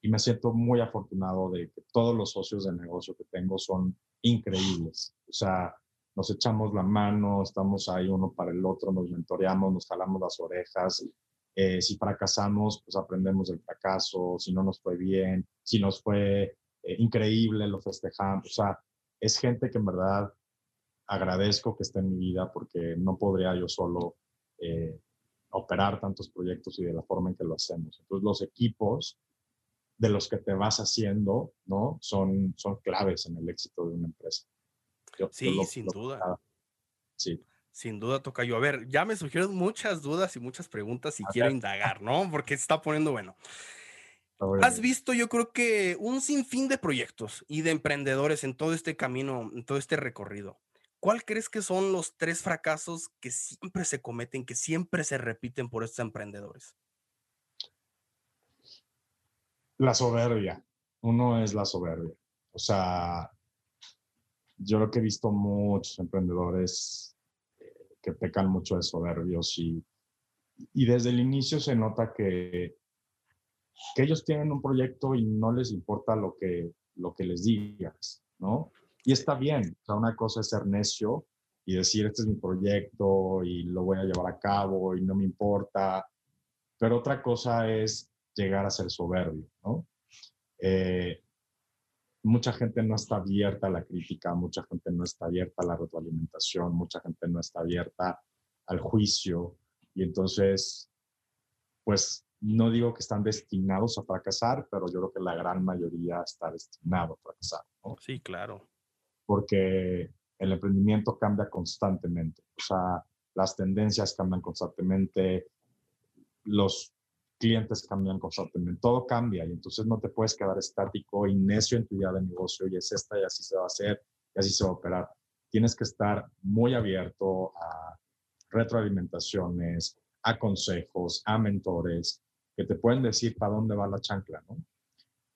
Speaker 1: Y me siento muy afortunado de que todos los socios de negocio que tengo son increíbles. O sea, nos echamos la mano, estamos ahí uno para el otro, nos mentoreamos, nos jalamos las orejas. Eh, si fracasamos, pues aprendemos del fracaso, si no nos fue bien, si nos fue eh, increíble, lo festejamos. O sea, es gente que en verdad agradezco que esté en mi vida porque no podría yo solo eh, operar tantos proyectos y de la forma en que lo hacemos. Entonces, los equipos de los que te vas haciendo, ¿no? Son, son claves en el éxito de una empresa.
Speaker 2: sí, sin duda.
Speaker 1: Sí.
Speaker 2: Sin duda, toca yo. A ver, ya me surgieron muchas dudas y muchas preguntas y quiero indagar, ¿no? Porque se está poniendo bueno. Has visto, yo creo que un sinfín de proyectos y de emprendedores en todo este camino, en todo este recorrido. ¿Cuál crees que son los tres fracasos que siempre se cometen, que siempre se repiten por estos emprendedores?
Speaker 1: La soberbia. Uno es la soberbia. O sea, yo creo que he visto muchos emprendedores eh, que pecan mucho de soberbios y, y desde el inicio se nota que que ellos tienen un proyecto y no les importa lo que, lo que les digas, ¿no? Y está bien, o sea, una cosa es ser necio y decir, este es mi proyecto y lo voy a llevar a cabo y no me importa, pero otra cosa es llegar a ser soberbio, ¿no? Eh, mucha gente no está abierta a la crítica, mucha gente no está abierta a la retroalimentación, mucha gente no está abierta al juicio y entonces, pues no digo que están destinados a fracasar, pero yo creo que la gran mayoría está destinado a fracasar.
Speaker 2: Sí, claro.
Speaker 1: Porque el emprendimiento cambia constantemente. O sea, las tendencias cambian constantemente, los clientes cambian constantemente, todo cambia y entonces no te puedes quedar estático y necio en tu idea de negocio y es esta y así se va a hacer y así se va a operar. Tienes que estar muy abierto a retroalimentaciones, a consejos, a mentores, que te pueden decir para dónde va la chancla, ¿no?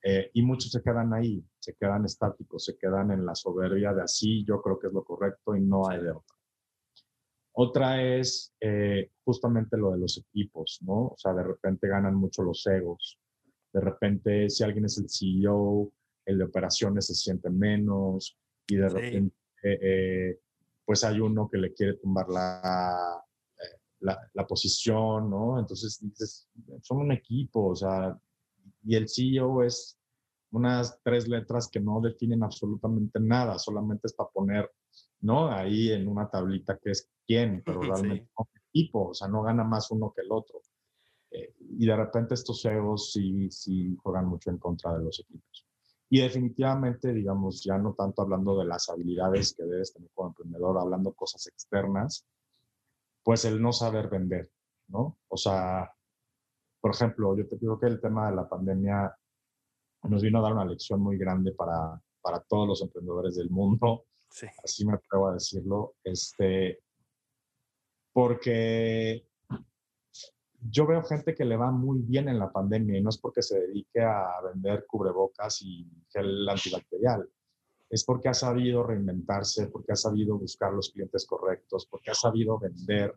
Speaker 1: Eh, y muchos se quedan ahí, se quedan estáticos, se quedan en la soberbia de así, yo creo que es lo correcto y no hay de otra. Otra es eh, justamente lo de los equipos, ¿no? O sea, de repente ganan mucho los egos. De repente, si alguien es el CEO, el de operaciones se siente menos y de repente, eh, pues hay uno que le quiere tumbar la, la, posición, ¿no? Entonces dices, son un equipo, o sea, y el CEO es unas tres letras que no definen absolutamente nada, solamente es para poner, ¿no? Ahí en una tablita que es quién, pero realmente es un equipo, o sea, no gana más uno que el otro. Eh, y de repente estos CEOs sí, sí juegan mucho en contra de los equipos. Y definitivamente, digamos, ya no tanto hablando de las habilidades que debes tener como emprendedor, hablando cosas externas, pues el no saber vender, ¿no? O sea, por ejemplo, yo te digo que el tema de la pandemia nos vino a dar una lección muy grande para, para todos los emprendedores del mundo, sí. así me atrevo a decirlo, este, porque yo veo gente que le va muy bien en la pandemia y no es porque se dedique a vender cubrebocas y gel antibacterial, es porque ha sabido reinventarse, porque ha sabido buscar los clientes correctos, porque ha sabido vender.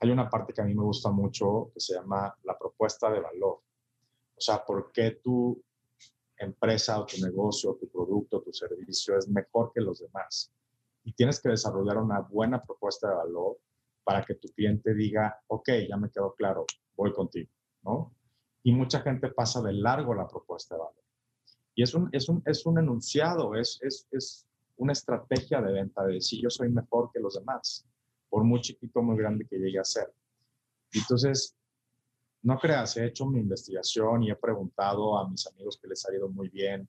Speaker 1: Hay una parte que a mí me gusta mucho que se llama la propuesta de valor. O sea, ¿por qué tu empresa o tu negocio, tu producto, tu servicio es mejor que los demás? Y tienes que desarrollar una buena propuesta de valor para que tu cliente diga, ok, ya me quedó claro, voy contigo, ¿no? Y mucha gente pasa de largo la propuesta de valor. Y es un, es un, es un enunciado, es, es, es una estrategia de venta de decir yo soy mejor que los demás, por muy chiquito, muy grande que llegue a ser. Entonces, no creas, he hecho mi investigación y he preguntado a mis amigos que les ha ido muy bien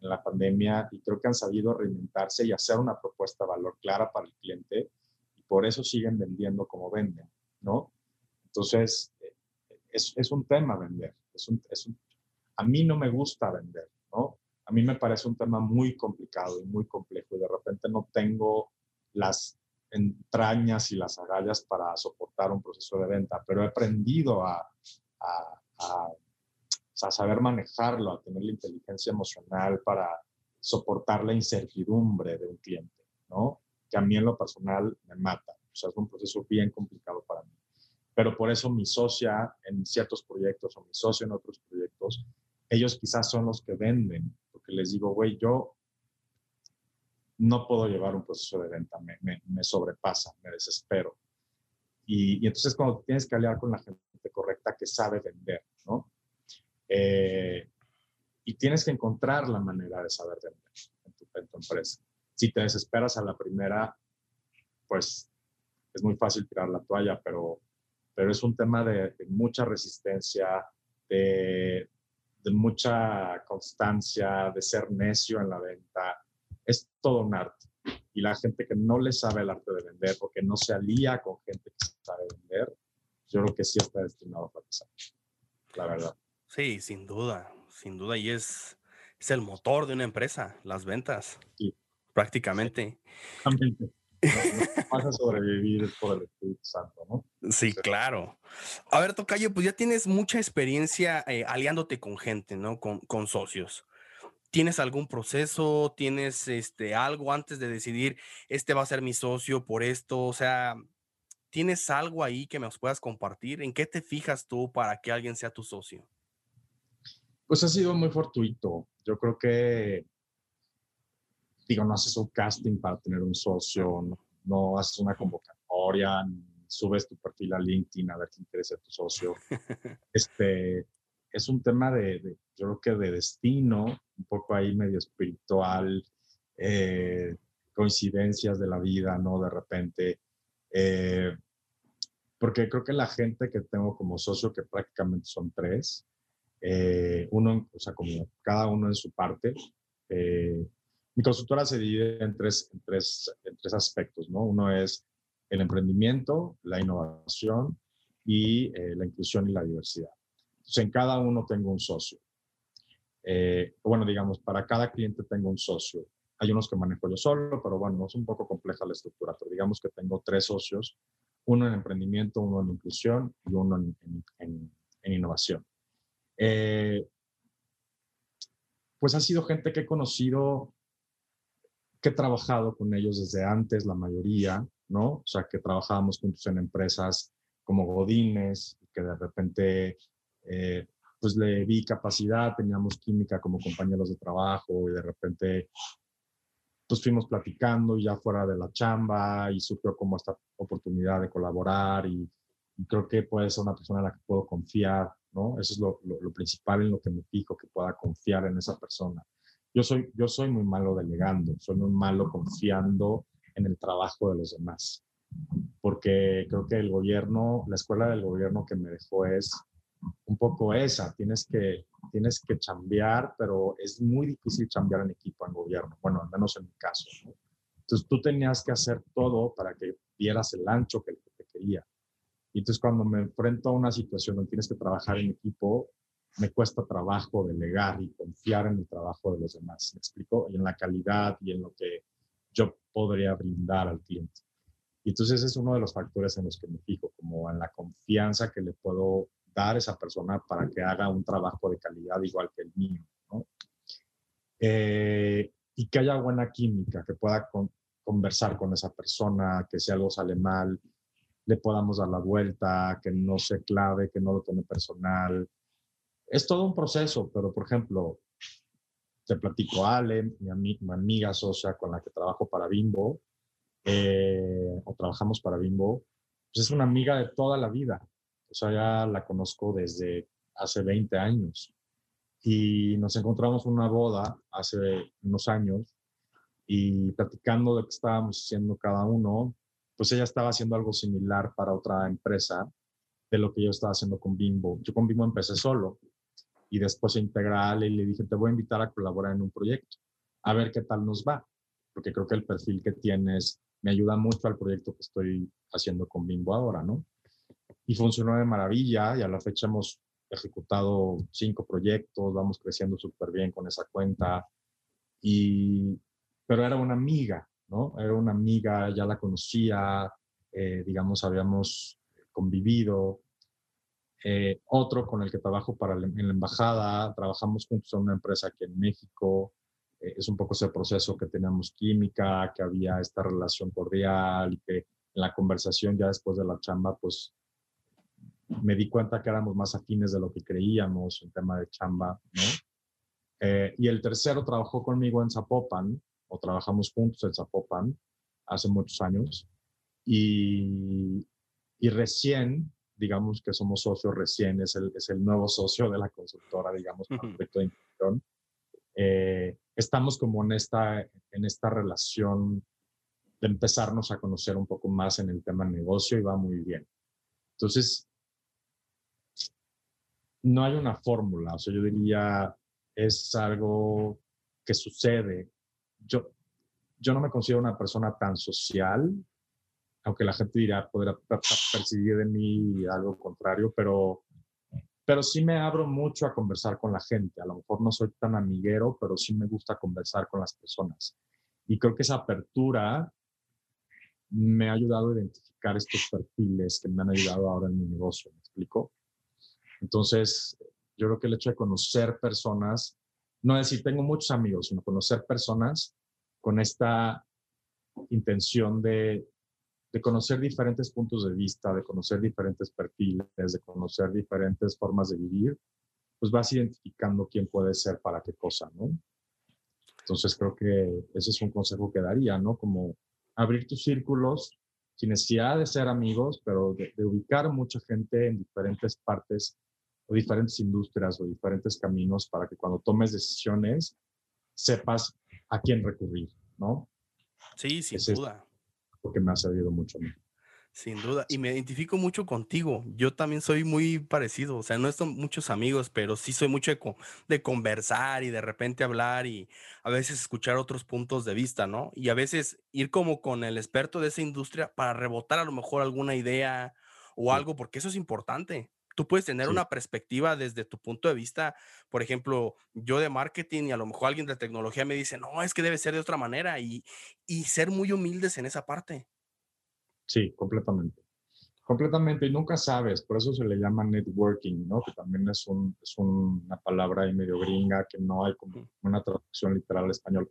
Speaker 1: en la pandemia y creo que han sabido reinventarse y hacer una propuesta de valor clara para el cliente y por eso siguen vendiendo como venden, ¿no? Entonces, eh, es, es un tema vender. Es un, es un, a mí no me gusta vender. A mí me parece un tema muy complicado y muy complejo y de repente no tengo las entrañas y las agallas para soportar un proceso de venta, pero he aprendido a, a, a, saber manejarlo, a tener la inteligencia emocional para soportar la incertidumbre de un cliente, ¿no? Que a mí en lo personal me mata. O sea, es un proceso bien complicado para mí. Pero por eso mi socia en ciertos proyectos o mi socio en otros proyectos, ellos quizás son los que venden, porque les digo, güey, yo no puedo llevar un proceso de venta, me, me, me sobrepasa, me desespero. Y, y, entonces cuando tienes que aliar con la gente correcta que sabe vender, ¿no? Eh, y tienes que encontrar la manera de saber vender en tu, en tu, empresa. Si te desesperas a la primera, pues es muy fácil tirar la toalla, pero, pero es un tema de, de mucha resistencia, de, de mucha constancia, de ser necio en la venta. Es todo un arte. Y la gente que no le sabe el arte de vender porque no se alía con gente que sabe vender, yo creo que sí está destinado a fracasar, la verdad.
Speaker 2: Sí, sin duda, sin duda. Y es, es el motor de una empresa, las ventas,
Speaker 1: sí.
Speaker 2: prácticamente.
Speaker 1: Sí. No, vas a sobrevivir por el Espíritu Santo, ¿no?
Speaker 2: Sí, claro. A ver, Tocayo, pues ya tienes mucha experiencia eh, aliándote con gente, ¿no? Con, con socios. ¿Tienes algún proceso? ¿Tienes este, algo antes de decidir, este va a ser mi socio por esto? O sea, ¿tienes algo ahí que nos puedas compartir? ¿En qué te fijas tú para que alguien sea tu socio?
Speaker 1: Pues ha sido muy fortuito. Yo creo que, digo, no haces un casting para tener un socio, no, no haces una convocatoria, subes tu perfil a LinkedIn a ver quién quiere ser tu socio. Este, es un tema de, de, yo creo que de destino, un poco ahí medio espiritual, eh, coincidencias de la vida, ¿no? De repente. Eh, porque creo que la gente que tengo como socio, que prácticamente son tres, eh, uno, o sea, como cada uno en su parte. Mi consultora se divide en tres, en, tres, en tres aspectos, ¿no? Uno es el emprendimiento, la innovación y eh, la inclusión y la diversidad. Entonces, en cada uno tengo un socio. Eh, bueno, digamos, para cada cliente tengo un socio. Hay unos que manejo yo solo, pero bueno, es un poco compleja la estructura, pero digamos que tengo tres socios, uno en emprendimiento, uno en inclusión y uno en, en, en, en innovación. Eh, pues ha sido gente que he conocido, que he trabajado con ellos desde antes, la mayoría, ¿no? O sea, que trabajábamos juntos en empresas como Godines, que de repente, eh, pues le vi capacidad, teníamos química como compañeros de trabajo y de repente, pues fuimos platicando ya fuera de la chamba y surgió como esta oportunidad de colaborar y, y creo que puede ser una persona en la que puedo confiar, ¿no? Eso es lo, lo, lo, principal en lo que me fijo, que pueda confiar en esa persona. Yo soy, yo soy muy malo delegando, soy muy malo confiando en el trabajo de los demás, porque creo que el gobierno, la escuela del gobierno que me dejó es un poco esa, tienes que, tienes que chambear, pero es muy difícil chambear en equipo en gobierno, bueno, al menos en mi caso. ¿no? Entonces tú tenías que hacer todo para que dieras el ancho que te quería. Y entonces cuando me enfrento a una situación donde tienes que trabajar en equipo, me cuesta trabajo delegar y confiar en el trabajo de los demás, ¿me explico? Y en la calidad y en lo que yo podría brindar al cliente. Y entonces es uno de los factores en los que me fijo, como en la confianza que le puedo dar a esa persona para que haga un trabajo de calidad igual que el mío, ¿no? Eh, y que haya buena química, que pueda con, conversar con esa persona, que si algo sale mal, le podamos dar la vuelta, que no se clave, que no lo tome personal. Es todo un proceso, pero por ejemplo, te platico Ale, mi, ami mi amiga socia con la que trabajo para Bimbo, eh, o trabajamos para Bimbo, pues es una amiga de toda la vida. O sea, ya la conozco desde hace 20 años. Y nos encontramos en una boda hace unos años y platicando de qué estábamos haciendo cada uno, pues ella estaba haciendo algo similar para otra empresa de lo que yo estaba haciendo con Bimbo. Yo con Bimbo empecé solo y después integral y le dije, te voy a invitar a colaborar en un proyecto, a ver qué tal nos va, porque creo que el perfil que tienes me ayuda mucho al proyecto que estoy haciendo con Bimbo ahora, ¿no? Y funcionó de maravilla y a la fecha hemos ejecutado cinco proyectos, vamos creciendo súper bien con esa cuenta, y, pero era una amiga, ¿no? Era una amiga, ya la conocía, eh, digamos, habíamos convivido, eh, otro con el que trabajo para en la embajada, trabajamos juntos en una empresa aquí en México, eh, es un poco ese proceso que teníamos química, que había esta relación cordial y que en la conversación ya después de la chamba, pues me di cuenta que éramos más afines de lo que creíamos en tema de chamba, ¿no? Eh, y el tercero trabajó conmigo en Zapopan, o trabajamos juntos en Zapopan hace muchos años, y, y recién digamos que somos socios recién, es el, es el nuevo socio de la consultora, digamos, para proyecto de inversión. Eh, estamos como en esta, en esta relación de empezarnos a conocer un poco más en el tema negocio y va muy bien. Entonces, no hay una fórmula, o sea, yo diría, es algo que sucede. Yo, yo no me considero una persona tan social, aunque la gente dirá, podrá percibir de mí algo contrario, pero, pero sí me abro mucho a conversar con la gente. A lo mejor no soy tan amiguero, pero sí me gusta conversar con las personas. Y creo que esa apertura me ha ayudado a identificar estos perfiles que me han ayudado ahora en mi negocio, ¿me explico? Entonces, yo creo que el hecho de conocer personas, no decir tengo muchos amigos, sino conocer personas con esta intención de de conocer diferentes puntos de vista, de conocer diferentes perfiles, de conocer diferentes formas de vivir, pues vas identificando quién puede ser para qué cosa, ¿no? Entonces creo que ese es un consejo que daría, ¿no? Como abrir tus círculos sin necesidad de ser amigos, pero de, ubicar mucha gente en diferentes partes o diferentes industrias o diferentes caminos para que cuando tomes decisiones sepas a quién recurrir, ¿no?
Speaker 2: Sí, sin duda
Speaker 1: porque me ha servido mucho.
Speaker 2: Sin duda, y me identifico mucho contigo. Yo también soy muy parecido, o sea, no son muchos amigos, pero sí soy mucho de, de, conversar y de repente hablar y a veces escuchar otros puntos de vista, ¿no? Y a veces ir como con el experto de esa industria para rebotar a lo mejor alguna idea o algo, porque eso es importante. Tú puedes tener una perspectiva desde tu punto de vista, por ejemplo, yo de marketing y a lo mejor alguien de tecnología me dice, no, es que debe ser de otra manera y, y ser muy humildes en esa parte.
Speaker 1: Sí, completamente. Completamente, y nunca sabes, por eso se le llama networking, ¿no? Que también es, un, es una palabra ahí medio gringa, que no hay como una traducción literal al español,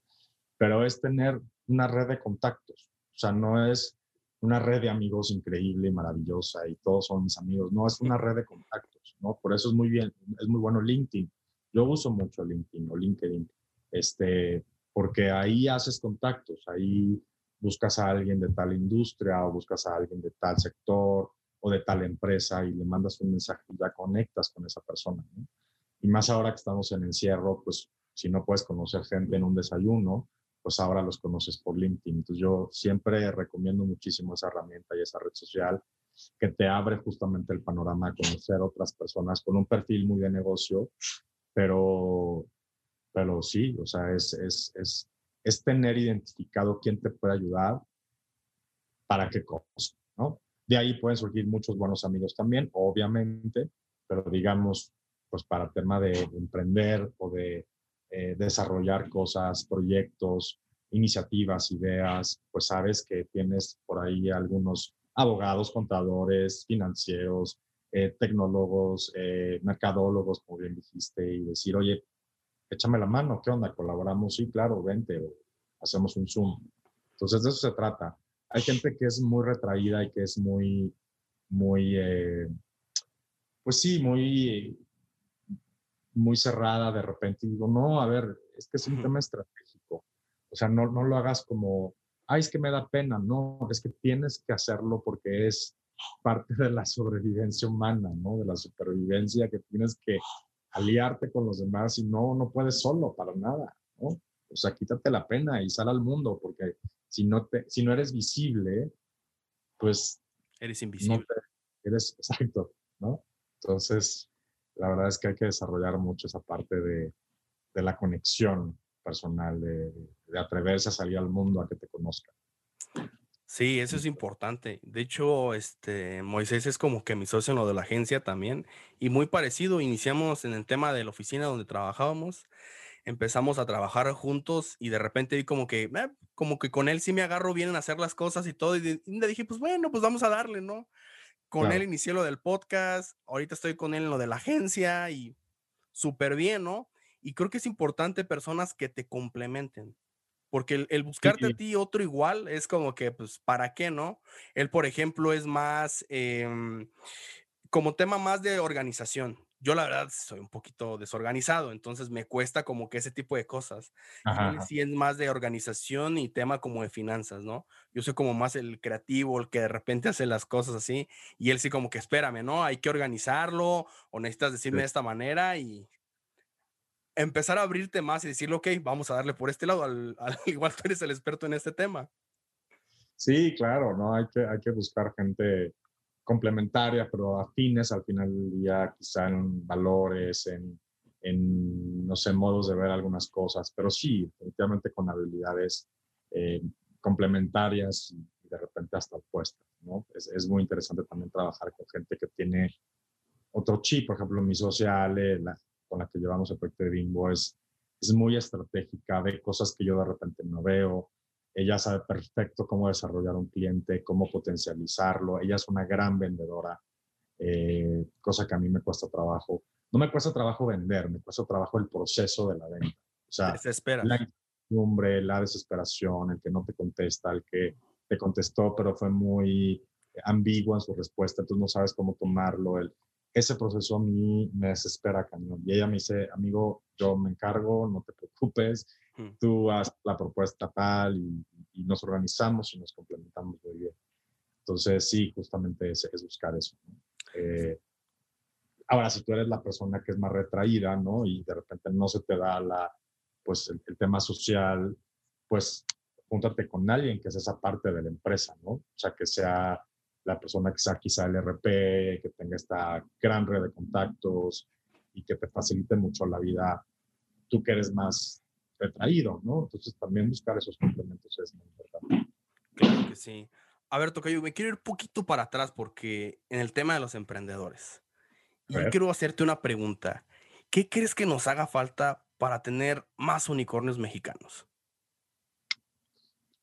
Speaker 1: pero es tener una red de contactos, o sea, no es una red de amigos increíble maravillosa y todos son mis amigos. No, es una red de contactos, ¿no? Por eso es muy bien, es muy bueno LinkedIn. Yo uso mucho LinkedIn o LinkedIn, este, porque ahí haces contactos, ahí buscas a alguien de tal industria o buscas a alguien de tal sector o de tal empresa y le mandas un mensaje y ya conectas con esa persona. ¿no? Y más ahora que estamos en encierro, pues si no puedes conocer gente en un desayuno, pues ahora los conoces por LinkedIn. Entonces yo siempre recomiendo muchísimo esa herramienta y esa red social que te abre justamente el panorama a conocer otras personas con un perfil muy de negocio, pero, pero sí, o sea, es, es, es, es tener identificado quién te puede ayudar para qué cosa, ¿no? De ahí pueden surgir muchos buenos amigos también, obviamente, pero digamos, pues para tema de emprender o de eh, desarrollar cosas, proyectos, iniciativas, ideas, pues sabes que tienes por ahí algunos abogados, contadores, financieros, eh, tecnólogos, eh, mercadólogos, como bien dijiste, y decir, oye, échame la mano, ¿qué onda? ¿Colaboramos? Sí, claro, vente, o hacemos un Zoom. Entonces, de eso se trata. Hay gente que es muy retraída y que es muy, muy, pues sí, muy muy cerrada de repente y digo, no, a ver, es que es un tema estratégico. O sea, no, no lo hagas como, ay, es que me da pena, no, es que tienes que hacerlo porque es parte de la sobrevivencia humana, ¿no? De la supervivencia que tienes que aliarte con los demás y no, no puedes solo para nada, ¿no? O sea, quítate la pena y sal al mundo porque si no, te, si no eres visible, pues...
Speaker 2: Eres invisible.
Speaker 1: eres exacto, ¿no? Entonces, la verdad es que hay que desarrollar mucho esa parte de, de la conexión personal, de, de, atreverse a salir al mundo a que te conozcan.
Speaker 2: Sí, eso es importante. De hecho, este Moisés es como que mi socio en lo de la agencia también y muy parecido. Iniciamos en el tema de la oficina donde trabajábamos, empezamos a trabajar juntos y de repente vi como que, eh, como que con él sí me agarro bien en hacer las cosas y todo y, le dije, pues bueno, pues vamos a darle, ¿no? Con él inicié lo del podcast, ahorita estoy con él en lo de la agencia y súper bien, ¿no? Y creo que es importante personas que te complementen. Porque el, buscarte a ti otro igual es como que, pues, ¿para qué, no? Él, por ejemplo, es más em, como tema más de organización. Yo, la verdad, soy un poquito desorganizado, entonces me cuesta como que ese tipo de cosas. Ajá. sí es más de organización y tema como de finanzas, ¿no? Yo soy como más el creativo, el que de repente hace las cosas así, y él sí como que espérame, ¿no? Hay que organizarlo, o necesitas decirme de esta manera y empezar a abrirte más y decirle, ok, vamos a darle por este lado, al, igual tú eres el experto en este tema.
Speaker 1: Sí, claro, ¿no? Hay que, hay que buscar gente complementaria, pero afines al final del día, quizá en valores, en, en no sé, modos de ver algunas cosas, pero sí, definitivamente con habilidades eh, complementarias y de repente hasta opuestas, ¿no? Es, es, muy interesante también trabajar con gente que tiene otro chip, por ejemplo, mi social, la, con la que llevamos el proyecto de Bimbo es, es muy estratégica, ve cosas que yo de repente no veo. Ella sabe perfecto cómo desarrollar un cliente, cómo potencializarlo. Ella es una gran vendedora, eh, cosa que a mí me cuesta trabajo. No me cuesta trabajo vender, me cuesta trabajo el proceso de la venta. O sea,
Speaker 2: Desespera.
Speaker 1: la incertidumbre, la desesperación, el que no te contesta, el que te contestó, pero fue muy ambiguo en su respuesta, tú no sabes cómo tomarlo, el, ese proceso a mí me desespera cañón. Y ella me dice, amigo, yo me encargo, no te preocupes, tú haz la propuesta tal y, nos organizamos y nos complementamos muy bien. Entonces, sí, justamente es, es buscar eso. Eh, ahora, si tú eres la persona que es más retraída, ¿no? Y de repente no se te da la, pues, el, el tema social, pues, júntate con alguien que es esa parte de la empresa, ¿no? O sea, que sea la persona que sea quizá el RP, que tenga esta gran red de contactos y que te facilite mucho la vida, tú que eres más retraído, ¿no? Entonces también buscar esos complementos es muy importante.
Speaker 2: Claro que sí. A ver, Tocayo, me quiero ir un poquito para atrás porque en el tema de los emprendedores. Y quiero hacerte una pregunta. ¿Qué crees que nos haga falta para tener más unicornios mexicanos?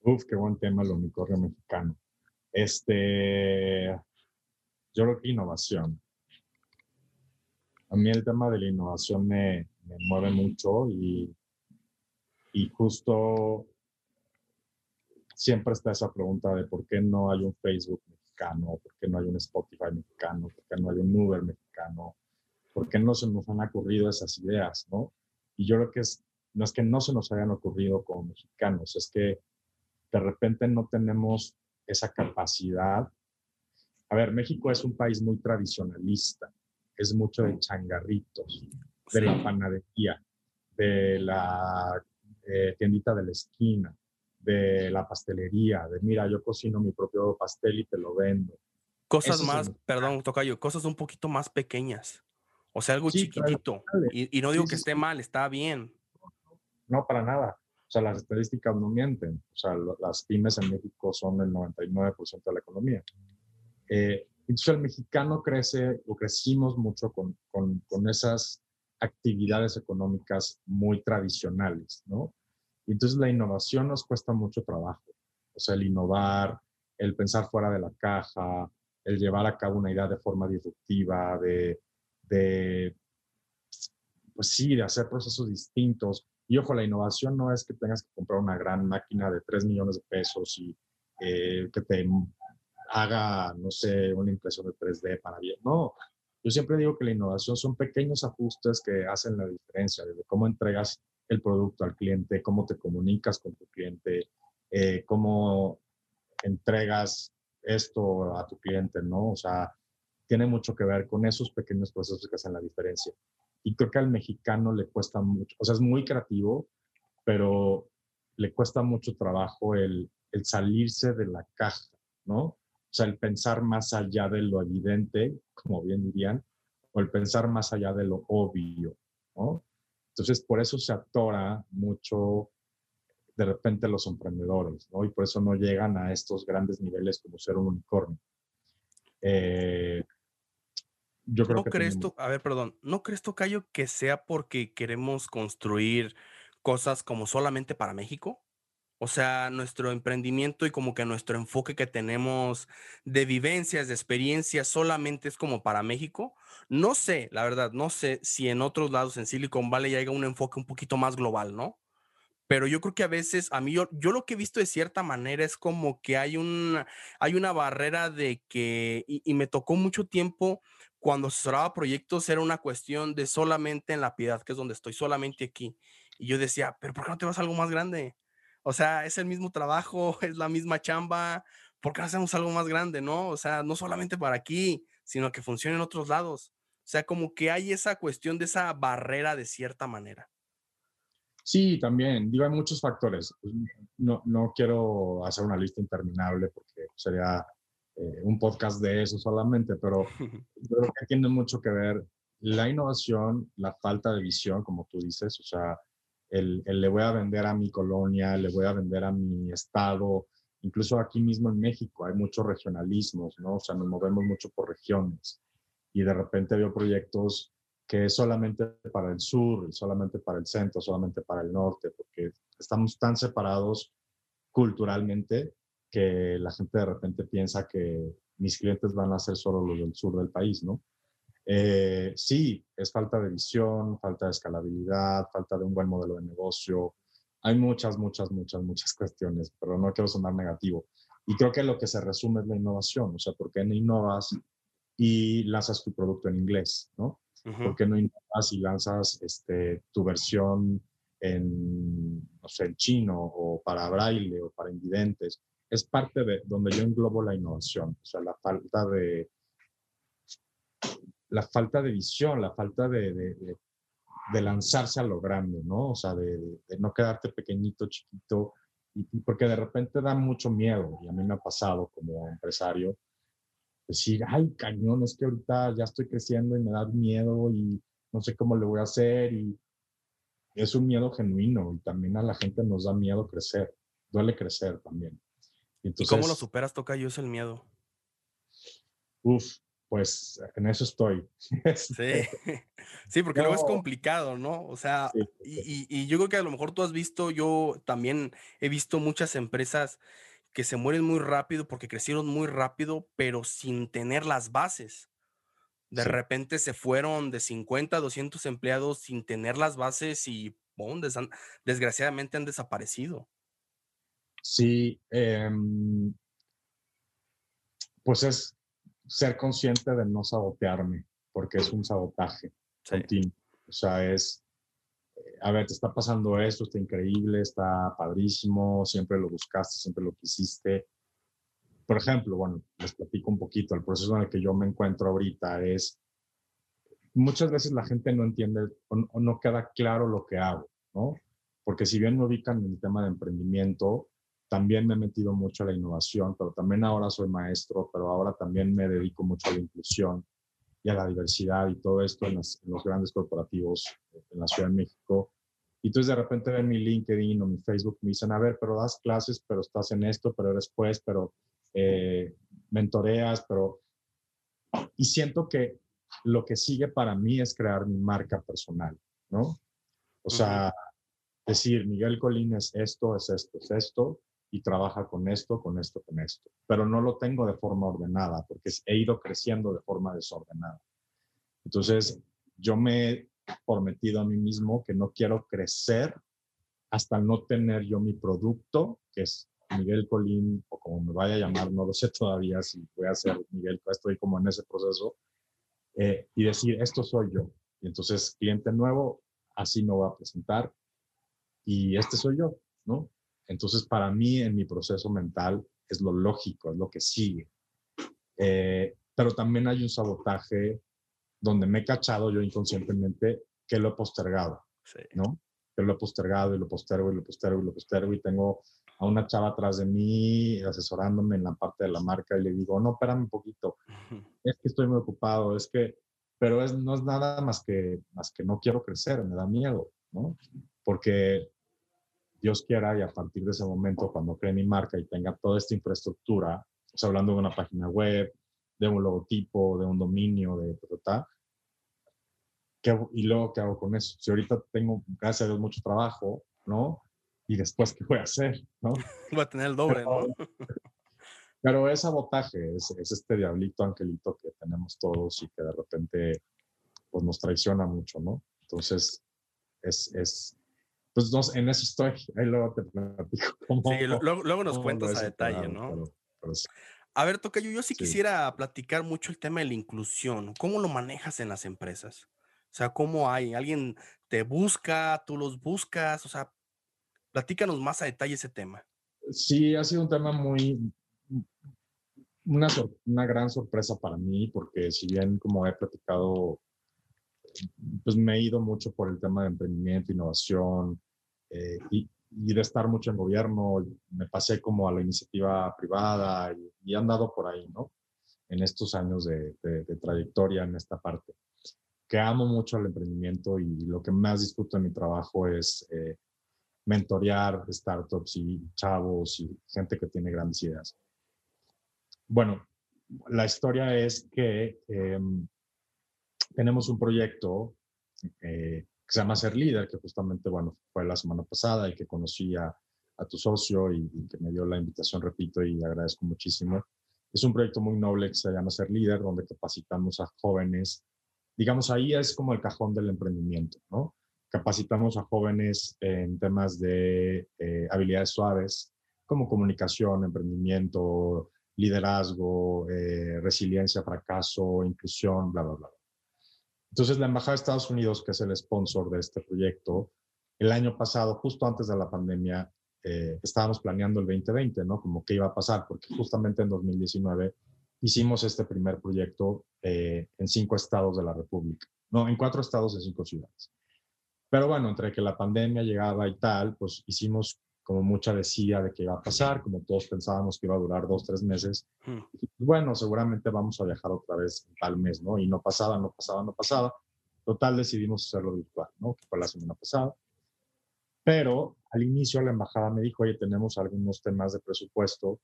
Speaker 1: Uf, qué buen tema el unicornio mexicano. Este, yo creo que innovación. A mí el tema de la innovación me, me mueve mucho y, y justo siempre está esa pregunta de por qué no hay un Facebook mexicano, por qué no hay un Spotify mexicano, por qué no hay un Uber mexicano, por qué no se nos han ocurrido esas ideas, ¿no? Y yo creo que es, no es que no se nos hayan ocurrido como mexicanos, es que de repente no tenemos esa capacidad. A ver, México es un país muy tradicionalista, es mucho de changarritos, de la panadería, de la eh, tiendita de la esquina, de la pastelería, de mira, yo cocino mi propio pastel y te lo vendo.
Speaker 2: Cosas más, perdón, Tocayo, cosas un poquito más pequeñas. O sea, algo chiquitito. Y, y, no digo que esté mal, está bien.
Speaker 1: No, para nada. O sea, las estadísticas no mienten. O sea, las pymes en México son el 99% de la economía. Eh, entonces el mexicano crece o crecimos mucho con, con, con, esas actividades económicas muy tradicionales, ¿no? Y entonces la innovación nos cuesta mucho trabajo. O sea, el innovar, el pensar fuera de la caja, el llevar a cabo una idea de forma disruptiva, de, de pues sí, de hacer procesos distintos. Y ojo, la innovación no es que tengas que comprar una gran máquina de 3 millones de pesos y eh, que te haga, no sé, una impresión de 3D para bien. No, yo siempre digo que la innovación son pequeños ajustes que hacen la diferencia, desde cómo entregas el producto al cliente, cómo te comunicas con tu cliente, eh, cómo entregas esto a tu cliente, ¿no? O sea, tiene mucho que ver con esos pequeños procesos que hacen la diferencia. Y creo que al mexicano le cuesta mucho, o sea, es muy creativo, pero le cuesta mucho trabajo el, el salirse de la caja, ¿no? O sea, el pensar más allá de lo evidente, como bien dirían, o el pensar más allá de lo obvio, ¿no? Entonces, por eso se atora mucho de repente los emprendedores, ¿no? Y por eso no llegan a estos grandes niveles como ser un unicornio. Eh,
Speaker 2: yo creo ¿No que crees tú, a ver, perdón, ¿no crees tú, Cayo, que sea porque queremos construir cosas como solamente para México? O sea, nuestro emprendimiento y como que nuestro enfoque que tenemos de vivencias, de experiencias, solamente es como para México. No sé, la verdad, no sé si en otros lados en Silicon Valley haya un enfoque un poquito más global, ¿no? Pero yo creo que a veces, a mí, yo, yo lo que he visto de cierta manera es como que hay, un, hay una barrera de que, y, y me tocó mucho tiempo cuando asesoraba proyectos, era una cuestión de solamente en la piedad, que es donde estoy, solamente aquí. Y yo decía, pero ¿por qué no te vas a algo más grande? O sea, es el mismo trabajo, es la misma chamba. ¿Por qué no hacemos algo más grande, no? O sea, no solamente para aquí, sino que funcione en otros lados. O sea, como que hay esa cuestión de esa barrera de cierta manera.
Speaker 1: Sí, también. Digo, hay muchos factores. Pues, no, no quiero hacer una lista interminable porque sería eh, un podcast de eso solamente, pero creo que tiene mucho que ver la innovación, la falta de visión, como tú dices, o sea, el, le voy a vender a mi colonia, le voy a vender a mi estado, incluso aquí mismo en México hay muchos regionalismos, ¿no? O sea, nos movemos mucho por regiones y de repente veo proyectos que es solamente para el sur, solamente para el centro, solamente para el norte, porque estamos tan separados culturalmente que la gente de repente piensa que mis clientes van a ser solo los del sur del país, ¿no? Eh, sí, es falta de visión, falta de escalabilidad, falta de un buen modelo de negocio. Hay muchas, muchas, muchas, muchas cuestiones, pero no quiero sonar negativo. Y creo que lo que se resume es la innovación, o sea, ¿por qué no innovas y lanzas tu producto en inglés, ¿no? ¿Por qué no innovas y lanzas este, tu versión en, no sé, en chino o para braille o para invidentes? Es parte de donde yo englobo la innovación, o sea, la falta de, la falta de visión, la falta de, de, lanzarse a lo grande, ¿no? O sea, de, no quedarte pequeñito, chiquito, y, porque de repente da mucho miedo, y a mí me ha pasado como empresario, decir, ay, cañón, es que ahorita ya estoy creciendo y me da miedo y no sé cómo le voy a hacer, y es un miedo genuino, y también a la gente nos da miedo crecer, duele crecer también.
Speaker 2: ¿Y cómo lo superas, Toca? Yo es el miedo.
Speaker 1: Uf, pues en eso estoy.
Speaker 2: Sí, sí porque luego es complicado, ¿no? O sea, y, y, yo creo que a lo mejor tú has visto, yo también he visto muchas empresas que se mueren muy rápido porque crecieron muy rápido, pero sin tener las bases. De repente se fueron de 50 a 200 empleados sin tener las bases y desgraciadamente han desaparecido.
Speaker 1: Sí, em, pues es, ser consciente de no sabotearme, porque es un sabotaje continuo. O sea, es, eh, a ver, te está pasando esto, está increíble, está padrísimo, siempre lo buscaste, siempre lo quisiste. Por ejemplo, bueno, les platico un poquito, el proceso en el que yo me encuentro ahorita es, muchas veces la gente no entiende o, no queda claro lo que hago, ¿no? Porque si bien me ubican en el tema de emprendimiento, también me he metido mucho a la innovación, pero también ahora soy maestro, pero ahora también me dedico mucho a la inclusión y a la diversidad y todo esto en, los grandes corporativos en la Ciudad de México. Y entonces de repente ven mi LinkedIn o mi Facebook, me dicen, a ver, pero das clases, pero estás en esto, pero eres pues, pero eh, mentoreas, pero... Y siento que lo que sigue para mí es crear mi marca personal, ¿no? O sea, decir, Miguel Colín es esto, es esto, es esto, y trabaja con esto, con esto, con esto. Pero no lo tengo de forma ordenada porque he ido creciendo de forma desordenada. Entonces, yo me he prometido a mí mismo que no quiero crecer hasta no tener yo mi producto, que es Miguel Colín, o como me vaya a llamar, no lo sé todavía si voy a ser Miguel, estoy como en ese proceso, eh, y decir, esto soy yo. Y entonces, cliente nuevo, así me voy a presentar, y este soy yo, ¿no? Entonces, para mí, en mi proceso mental, es lo lógico, es lo que sigue. Eh, pero también hay un sabotaje donde me he cachado yo inconscientemente que lo he postergado, ¿no? Que lo he postergado y lo postergo y lo postergo y lo postergo y tengo a una chava atrás de mí asesorándome en la parte de la marca y le digo, no, espérame un poquito, es que estoy muy ocupado, es que pero es, no es nada más que, más que no quiero crecer, me da miedo, ¿no? Porque Dios quiera y a partir de ese momento, cuando cree mi marca y tenga toda esta infraestructura, o sea, hablando de una página web, de un logotipo, de un dominio, de ta, y luego qué hago con eso? Si ahorita tengo, gracias a Dios, mucho trabajo, ¿no? Y después, ¿qué voy a hacer? ¿no?
Speaker 2: Va a tener el doble, ¿no?
Speaker 1: Pero es sabotaje, es, es, este diablito angelito que tenemos todos y que de repente pues, nos traiciona mucho, ¿no? Entonces, es, es pues no, en eso estoy. Ahí luego te platico.
Speaker 2: sí, luego, luego nos cuentas a detalle, ¿no? A ver, Tocayo, yo sí, quisiera platicar mucho el tema de la inclusión. ¿Cómo lo manejas en las empresas? O sea, ¿cómo hay? ¿Alguien te busca? ¿Tú los buscas? O sea, platícanos más a detalle ese tema.
Speaker 1: Sí, ha sido un tema muy, una, una gran sorpresa para mí, porque si bien como he platicado, pues me he ido mucho por el tema de emprendimiento, innovación eh, y, y, de estar mucho en gobierno, me pasé como a la iniciativa privada y, he andado por ahí, ¿no? En estos años de, de, de trayectoria en esta parte que amo mucho el emprendimiento y lo que más disfruto en mi trabajo es eh, mentorear startups y chavos y gente que tiene grandes ideas. Bueno, la historia es que em, tenemos un proyecto eh, que se llama Ser Líder, que justamente, bueno, fue la semana pasada y que conocí a, tu socio y, y, que me dio la invitación, repito, y agradezco muchísimo. Es un proyecto muy noble que se llama Ser Líder, donde capacitamos a jóvenes digamos, ahí es como el cajón del emprendimiento, ¿no? Capacitamos a jóvenes en temas de eh, habilidades suaves, como comunicación, emprendimiento, liderazgo, eh, resiliencia, fracaso, inclusión, bla, bla, bla. Entonces, la Embajada de Estados Unidos, que es el sponsor de este proyecto, el año pasado, justo antes de la pandemia, eh, estábamos planeando el 2020, ¿no? Como qué iba a pasar, porque justamente en 2019 hicimos este primer proyecto eh, en cinco estados de la República, no, en cuatro estados de cinco ciudades. Pero bueno, entre que la pandemia llegaba y tal, pues hicimos como mucha decía de qué iba a pasar, como todos pensábamos que iba a durar dos, tres meses. Hmm. Y bueno, seguramente vamos a viajar otra vez tal mes, ¿no? Y no pasaba, no pasaba, no pasaba. Total, decidimos hacerlo virtual, ¿no? Que fue la semana pasada. Pero al inicio la embajada me dijo, oye, tenemos algunos temas de presupuesto.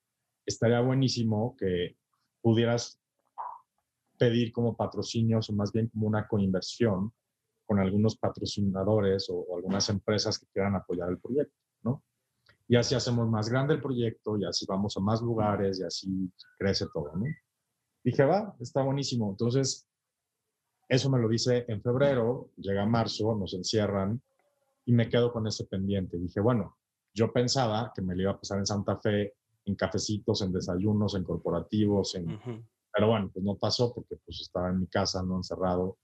Speaker 1: Estaría buenísimo que pudieras pedir como patrocinios o más bien como una coinversión con algunos patrocinadores o, algunas empresas que quieran apoyar el proyecto. Y así hacemos más grande el proyecto y así vamos a más lugares y así crece todo, ¿no? Dije, va, está buenísimo. Entonces, eso me lo dice en febrero, llega marzo, nos encierran y me quedo con ese pendiente. Dije, bueno, yo pensaba que me lo iba a pasar en Santa Fe en cafecitos, en desayunos, en corporativos, en... pero bueno, pues no pasó porque pues estaba en mi casa, no encerrado.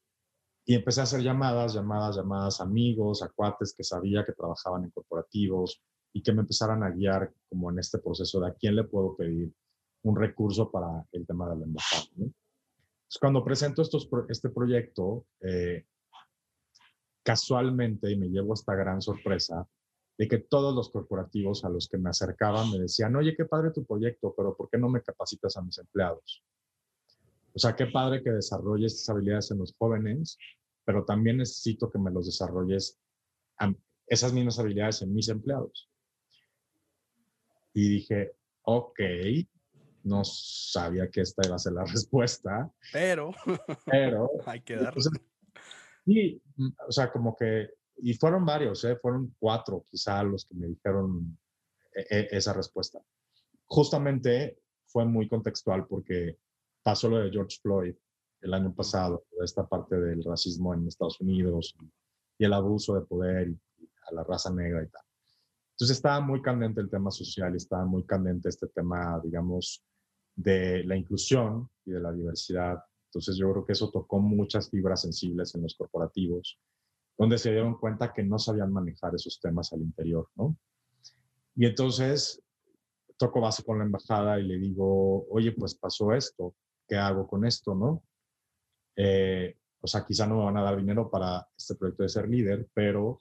Speaker 1: Y empecé a hacer llamadas, llamadas, llamadas a amigos, a cuates que sabía que trabajaban en corporativos y que me empezaran a guiar como en este proceso de a quién le puedo pedir un recurso para el tema de la embajada. ¿no? Entonces, cuando presento estos, este proyecto, eh, casualmente, y me llevo esta gran sorpresa, de que todos los corporativos a los que me acercaban me decían, oye, qué padre tu proyecto, pero ¿por qué no me capacitas a mis empleados? O sea, qué padre que desarrolles estas habilidades en los jóvenes, pero también necesito que me los desarrolles esas mismas habilidades en mis empleados. Y dije, ok, no sabía que esta iba a ser la respuesta.
Speaker 2: Pero,
Speaker 1: pero
Speaker 2: hay que dar.
Speaker 1: Y, o sea, como que y fueron varios, ¿eh? fueron cuatro quizá los que me dijeron e, e, esa respuesta. Justamente fue muy contextual porque pasó lo de George Floyd el año pasado, esta parte del racismo en Estados Unidos y, el abuso de poder a la raza negra y tal. Entonces estaba muy candente el tema social estaba muy candente este tema, digamos, de la inclusión y de la diversidad. Entonces yo creo que eso tocó muchas fibras sensibles en los corporativos donde se dieron cuenta que no sabían manejar esos temas al interior, ¿no? Y entonces toco base con la embajada y le digo, oye, pues pasó esto, ¿qué hago con esto, no? Eh, o sea, quizá no me van a dar dinero para este proyecto de ser líder, pero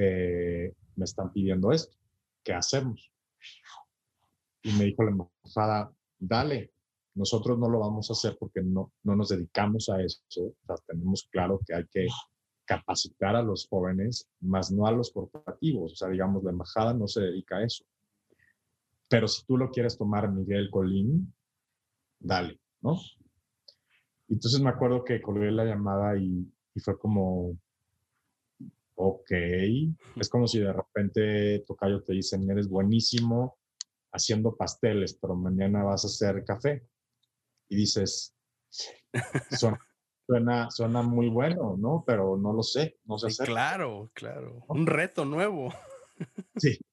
Speaker 1: me están pidiendo esto, ¿qué hacemos? Y me dijo la embajada, dale, nosotros no lo vamos a hacer porque no, no nos dedicamos a eso. O tenemos claro que hay que capacitar a los jóvenes, más no a los corporativos. O sea, digamos, la embajada no se dedica a eso. Pero si tú lo quieres tomar, Miguel Colín, dale, ¿no? Entonces me acuerdo que colgué la llamada y fue como, ok, es como si de repente Tocayo te dicen, eres buenísimo haciendo pasteles, pero mañana vas a hacer café. Y dices, suena, suena, muy bueno, ¿no? Pero no lo sé, no sé hacer.
Speaker 2: Claro, claro, un reto nuevo.
Speaker 1: Sí.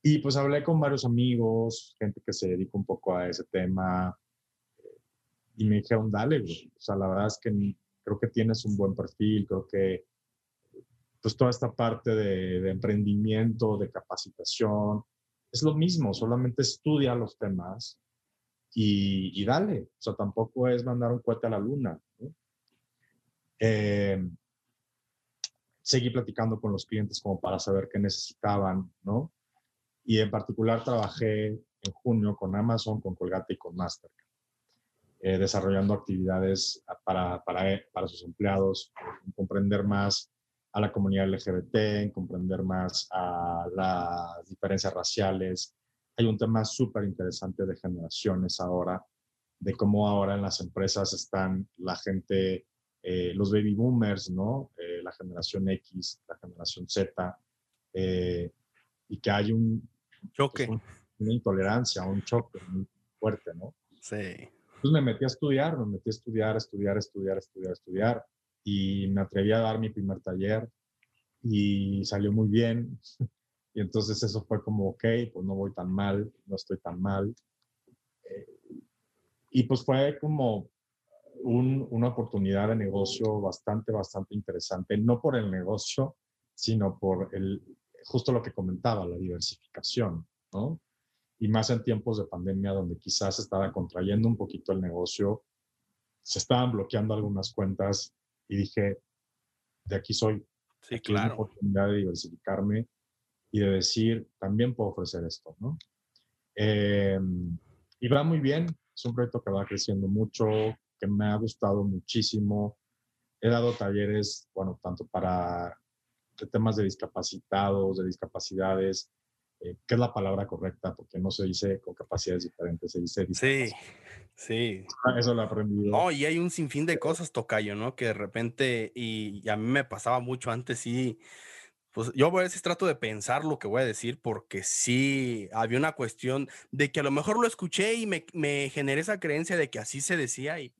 Speaker 1: Y pues hablé con varios amigos, gente que se dedica un poco a ese tema, y me dijeron, dale, O sea, la verdad es que creo que tienes un buen perfil, creo que pues toda esta parte de, emprendimiento, de capacitación, es lo mismo, solamente estudia los temas y, dale. O sea, tampoco es mandar un cohete a la luna. Em, seguí platicando con los clientes como para saber qué necesitaban, ¿no? Y en particular trabajé en junio con Amazon, con Colgate y con Mastercard. Eh, desarrollando actividades para, para, eh, para, sus empleados, comprender más a la comunidad LGBT, comprender más a las diferencias raciales. Hay un tema súper interesante de generaciones ahora, de cómo ahora en las empresas están la gente, eh, los baby boomers, ¿no? la generación X, la generación Z, y que hay un
Speaker 2: choque,
Speaker 1: pues, una intolerancia, un choque muy fuerte, ¿no?
Speaker 2: Sí.
Speaker 1: Entonces me metí a estudiar, me metí a estudiar, estudiar, estudiar, estudiar, estudiar. Y me atreví a dar mi primer taller y salió muy bien. Y entonces eso fue como, ok, pues no voy tan mal, no estoy tan mal. Eh, y pues fue como una oportunidad de negocio bastante, bastante interesante, no por el negocio, sino por el, justo lo que comentaba, la diversificación, ¿no? y más en tiempos de pandemia donde quizás estaba contrayendo un poquito el negocio, se estaban bloqueando algunas cuentas y dije, de aquí soy.
Speaker 2: Sí, claro.
Speaker 1: la oportunidad de diversificarme y de decir, también puedo ofrecer esto, ¿no? Em, y va muy bien, es un proyecto que va creciendo mucho, que me ha gustado muchísimo. He dado talleres, bueno, tanto para temas de discapacitados, de discapacidades, eh, ¿qué es la palabra correcta? Porque no se dice con capacidades diferentes, se dice...
Speaker 2: Sí, sí.
Speaker 1: Eso lo he aprendido.
Speaker 2: No, y hay un sinfín de cosas, Tocayo, ¿no? Que de repente, y, a mí me pasaba mucho antes, sí, pues yo a veces trato de pensar lo que voy a decir porque sí había una cuestión de que a lo mejor lo escuché y me, me generé esa creencia de que así se decía y...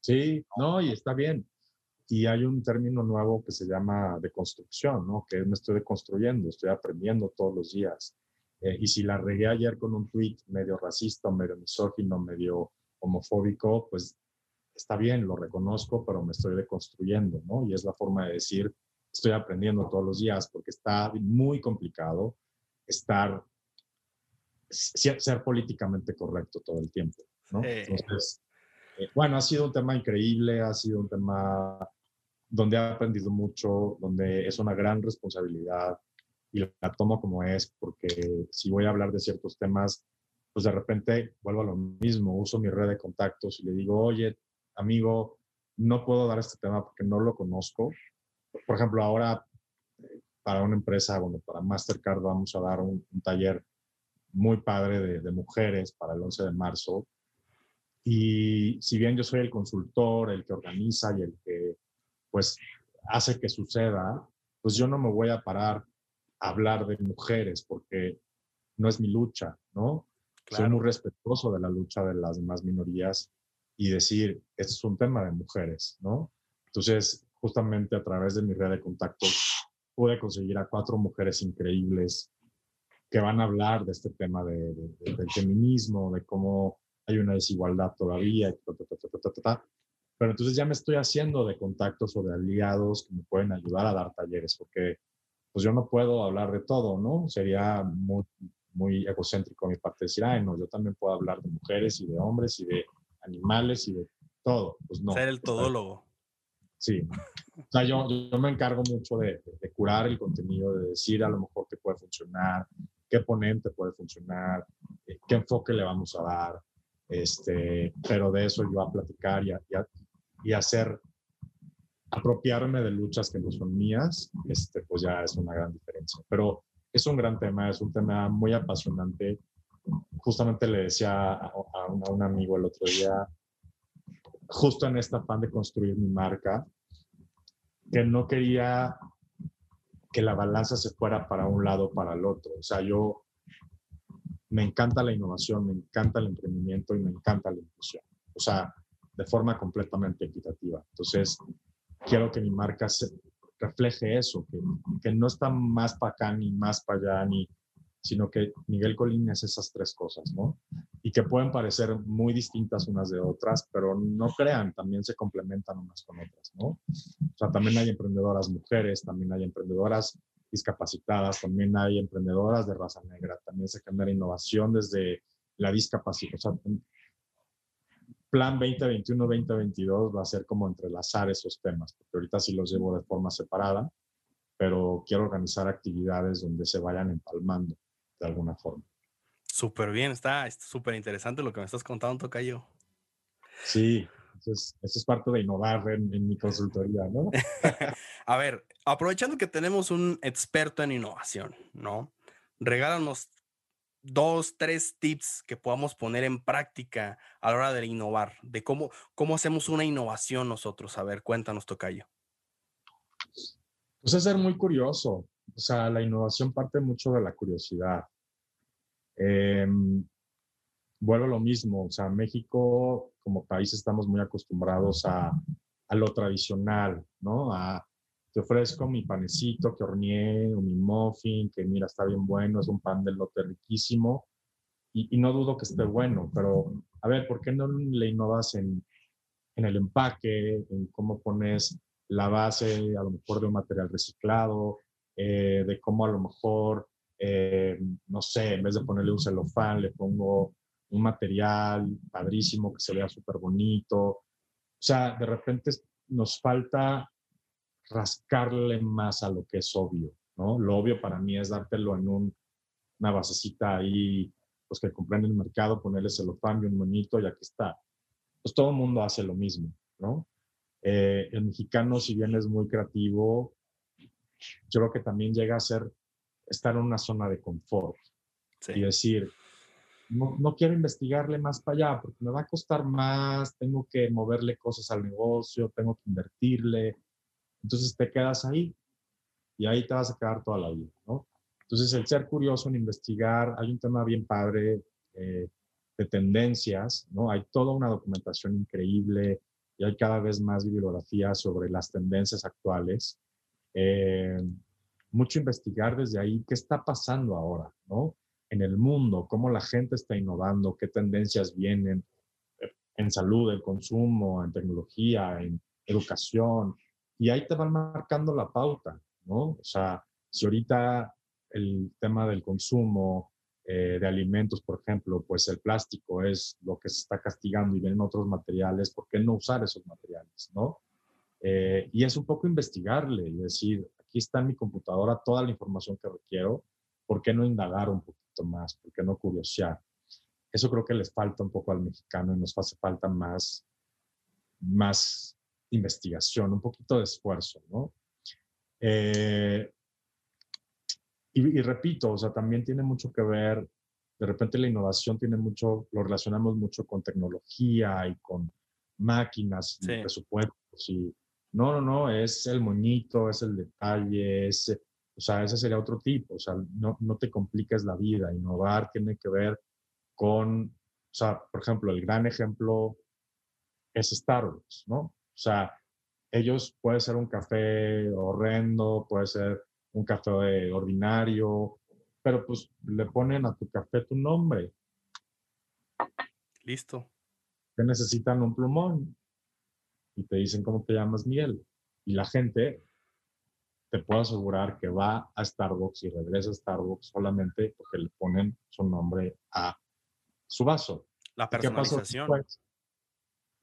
Speaker 1: Sí, no, y está bien. Y hay un término nuevo que se llama deconstrucción, ¿no? Que me estoy deconstruyendo, estoy aprendiendo todos los días. Eh, y si la regué ayer con un tweet medio racista, medio misógino, medio homofóbico, pues está bien, lo reconozco, pero me estoy deconstruyendo, ¿no? Y es la forma de decir, estoy aprendiendo todos los días, porque está muy complicado estar, ser políticamente correcto todo el tiempo, ¿no? Entonces, eh, bueno, ha sido un tema increíble, ha sido un tema donde he aprendido mucho, donde es una gran responsabilidad y la tomo como es, porque si voy a hablar de ciertos temas, pues de repente vuelvo a lo mismo, uso mi red de contactos y le digo, oye, amigo, no puedo dar este tema porque no lo conozco. Por ejemplo, ahora eh, para una empresa, bueno, para Mastercard vamos a dar un, taller muy padre de, de, mujeres para el 11 de marzo. Y si bien yo soy el consultor, el que organiza y el que pues hace que suceda, pues yo no me voy a parar a hablar de mujeres porque no es mi lucha, ¿no? Soy muy respetuoso de la lucha de las demás minorías y decir, esto es un tema de mujeres, ¿no? Entonces, justamente a través de mi red de contactos, pude conseguir a cuatro mujeres increíbles que van a hablar de este tema de, del feminismo, de cómo hay una desigualdad todavía, pero entonces ya me estoy haciendo de contactos o de aliados que me pueden ayudar a dar talleres, porque pues yo no puedo hablar de todo, ¿no? Sería muy, muy egocéntrico mi parte decir, ay, no, yo también puedo hablar de mujeres y de hombres y de animales y de todo. Pues no.
Speaker 2: Ser el todólogo.
Speaker 1: Sí. O sea, yo, yo me encargo mucho de, de, curar el contenido, de decir a lo mejor qué puede funcionar, qué ponente puede funcionar, eh, qué enfoque le vamos a dar, Este, pero de eso yo a platicar y, hacer, apropiarme de luchas que no son mías, este, pues ya es una gran diferencia. Pero es un gran tema, es un tema muy apasionante. Justamente le decía a, a un amigo el otro día, justo en esta afán de construir mi marca, que no quería que la balanza se fuera para un lado o para el otro. O sea, yo me encanta la innovación, me encanta el emprendimiento y me encanta la inclusión. O sea, de forma completamente equitativa. Entonces, quiero que mi marca refleje eso, que, que no está más para acá ni más para allá, ni, sino que Miguel Colín es esas tres cosas, ¿no? Y que pueden parecer muy distintas unas de otras, pero no crean, también se complementan unas con otras, ¿no? O sea, también hay emprendedoras mujeres, también hay emprendedoras discapacitadas, también hay emprendedoras de raza negra, también se genera innovación desde la discapacidad. O sea, plan 2021-2022 va a ser como entrelazar esos temas, porque ahorita sí los llevo de forma separada, pero quiero organizar actividades donde se vayan empalmando de alguna forma.
Speaker 2: Súper bien, está súper interesante lo que me estás contando, Tocayo.
Speaker 1: Sí, eso es, parte de innovar en, mi consultoría, ¿no?
Speaker 2: a ver, aprovechando que tenemos un experto en innovación, ¿no? Regálanos dos, tres tips que podamos poner en práctica a la hora de innovar, de cómo, cómo hacemos una innovación nosotros. A ver, cuéntanos, Tocayo.
Speaker 1: Pues es ser muy curioso. O sea, la innovación parte mucho de la curiosidad. Eh, vuelvo a lo mismo, o sea, México como país estamos muy acostumbrados a, a lo tradicional, ¿no? A, te ofrezco mi panecito que horneé o mi muffin, que mira, está bien bueno, es un pan de lote riquísimo y, y no dudo que esté bueno, pero a ver, ¿por qué no le innovas en, en el empaque, en cómo pones la base a lo mejor de un material reciclado, eh, de cómo a lo mejor, eh, no sé, en vez de ponerle un celofán, le pongo un material padrísimo que se vea súper bonito. O sea, de repente nos falta rascarle más a lo que es obvio, ¿no? Lo obvio para mí es dártelo en un, una basecita ahí, pues que compré en el mercado, ponerle celofán y un monito y aquí está. Pues todo el mundo hace lo mismo, ¿no? Eh, el mexicano, si bien es muy creativo, yo creo que también llega a ser estar en una zona de confort y decir, no, no, quiero investigarle más para allá porque me va a costar más, tengo que moverle cosas al negocio, tengo que invertirle. Entonces te quedas ahí y ahí te vas a quedar toda la vida, ¿no? Entonces el ser curioso en investigar, hay un tema bien padre eh, de tendencias, ¿no? Hay toda una documentación increíble y hay cada vez más bibliografía sobre las tendencias actuales. Eh, mucho investigar desde ahí qué está pasando ahora, ¿no? En el mundo, cómo la gente está innovando, qué tendencias vienen en salud, en consumo, en tecnología, en educación. Y ahí te van marcando la pauta, ¿no? O sea, si ahorita el tema del consumo eh, de alimentos, por ejemplo, pues el plástico es lo que se está castigando y vienen otros materiales, ¿por qué no usar esos materiales, no? Eh, y es un poco investigarle y decir, aquí está en mi computadora toda la información que requiero, ¿por qué no indagar un poquito más? ¿Por qué no curiosear? Eso creo que les falta un poco al mexicano y nos hace falta más, más investigación, un poquito de esfuerzo, ¿no? Eh, y, y, repito, o sea, también tiene mucho que ver, de repente la innovación tiene mucho, lo relacionamos mucho con tecnología y con máquinas y presupuestos y no, no, no, es el moñito, es el detalle, es, o sea, ese sería otro tipo, o sea, no, no te compliques la vida, innovar tiene que ver con, o sea, por ejemplo, el gran ejemplo es Starbucks, ¿no? O sea, ellos puede ser un café horrendo, puede ser un café ordinario, pero pues le ponen a tu café tu nombre.
Speaker 2: Listo.
Speaker 1: Que necesitan un plumón y te dicen cómo te llamas Miguel. Y la gente, te puedo asegurar que va a Starbucks y regresa a Starbucks solamente porque le ponen su nombre a su vaso.
Speaker 2: La personalización.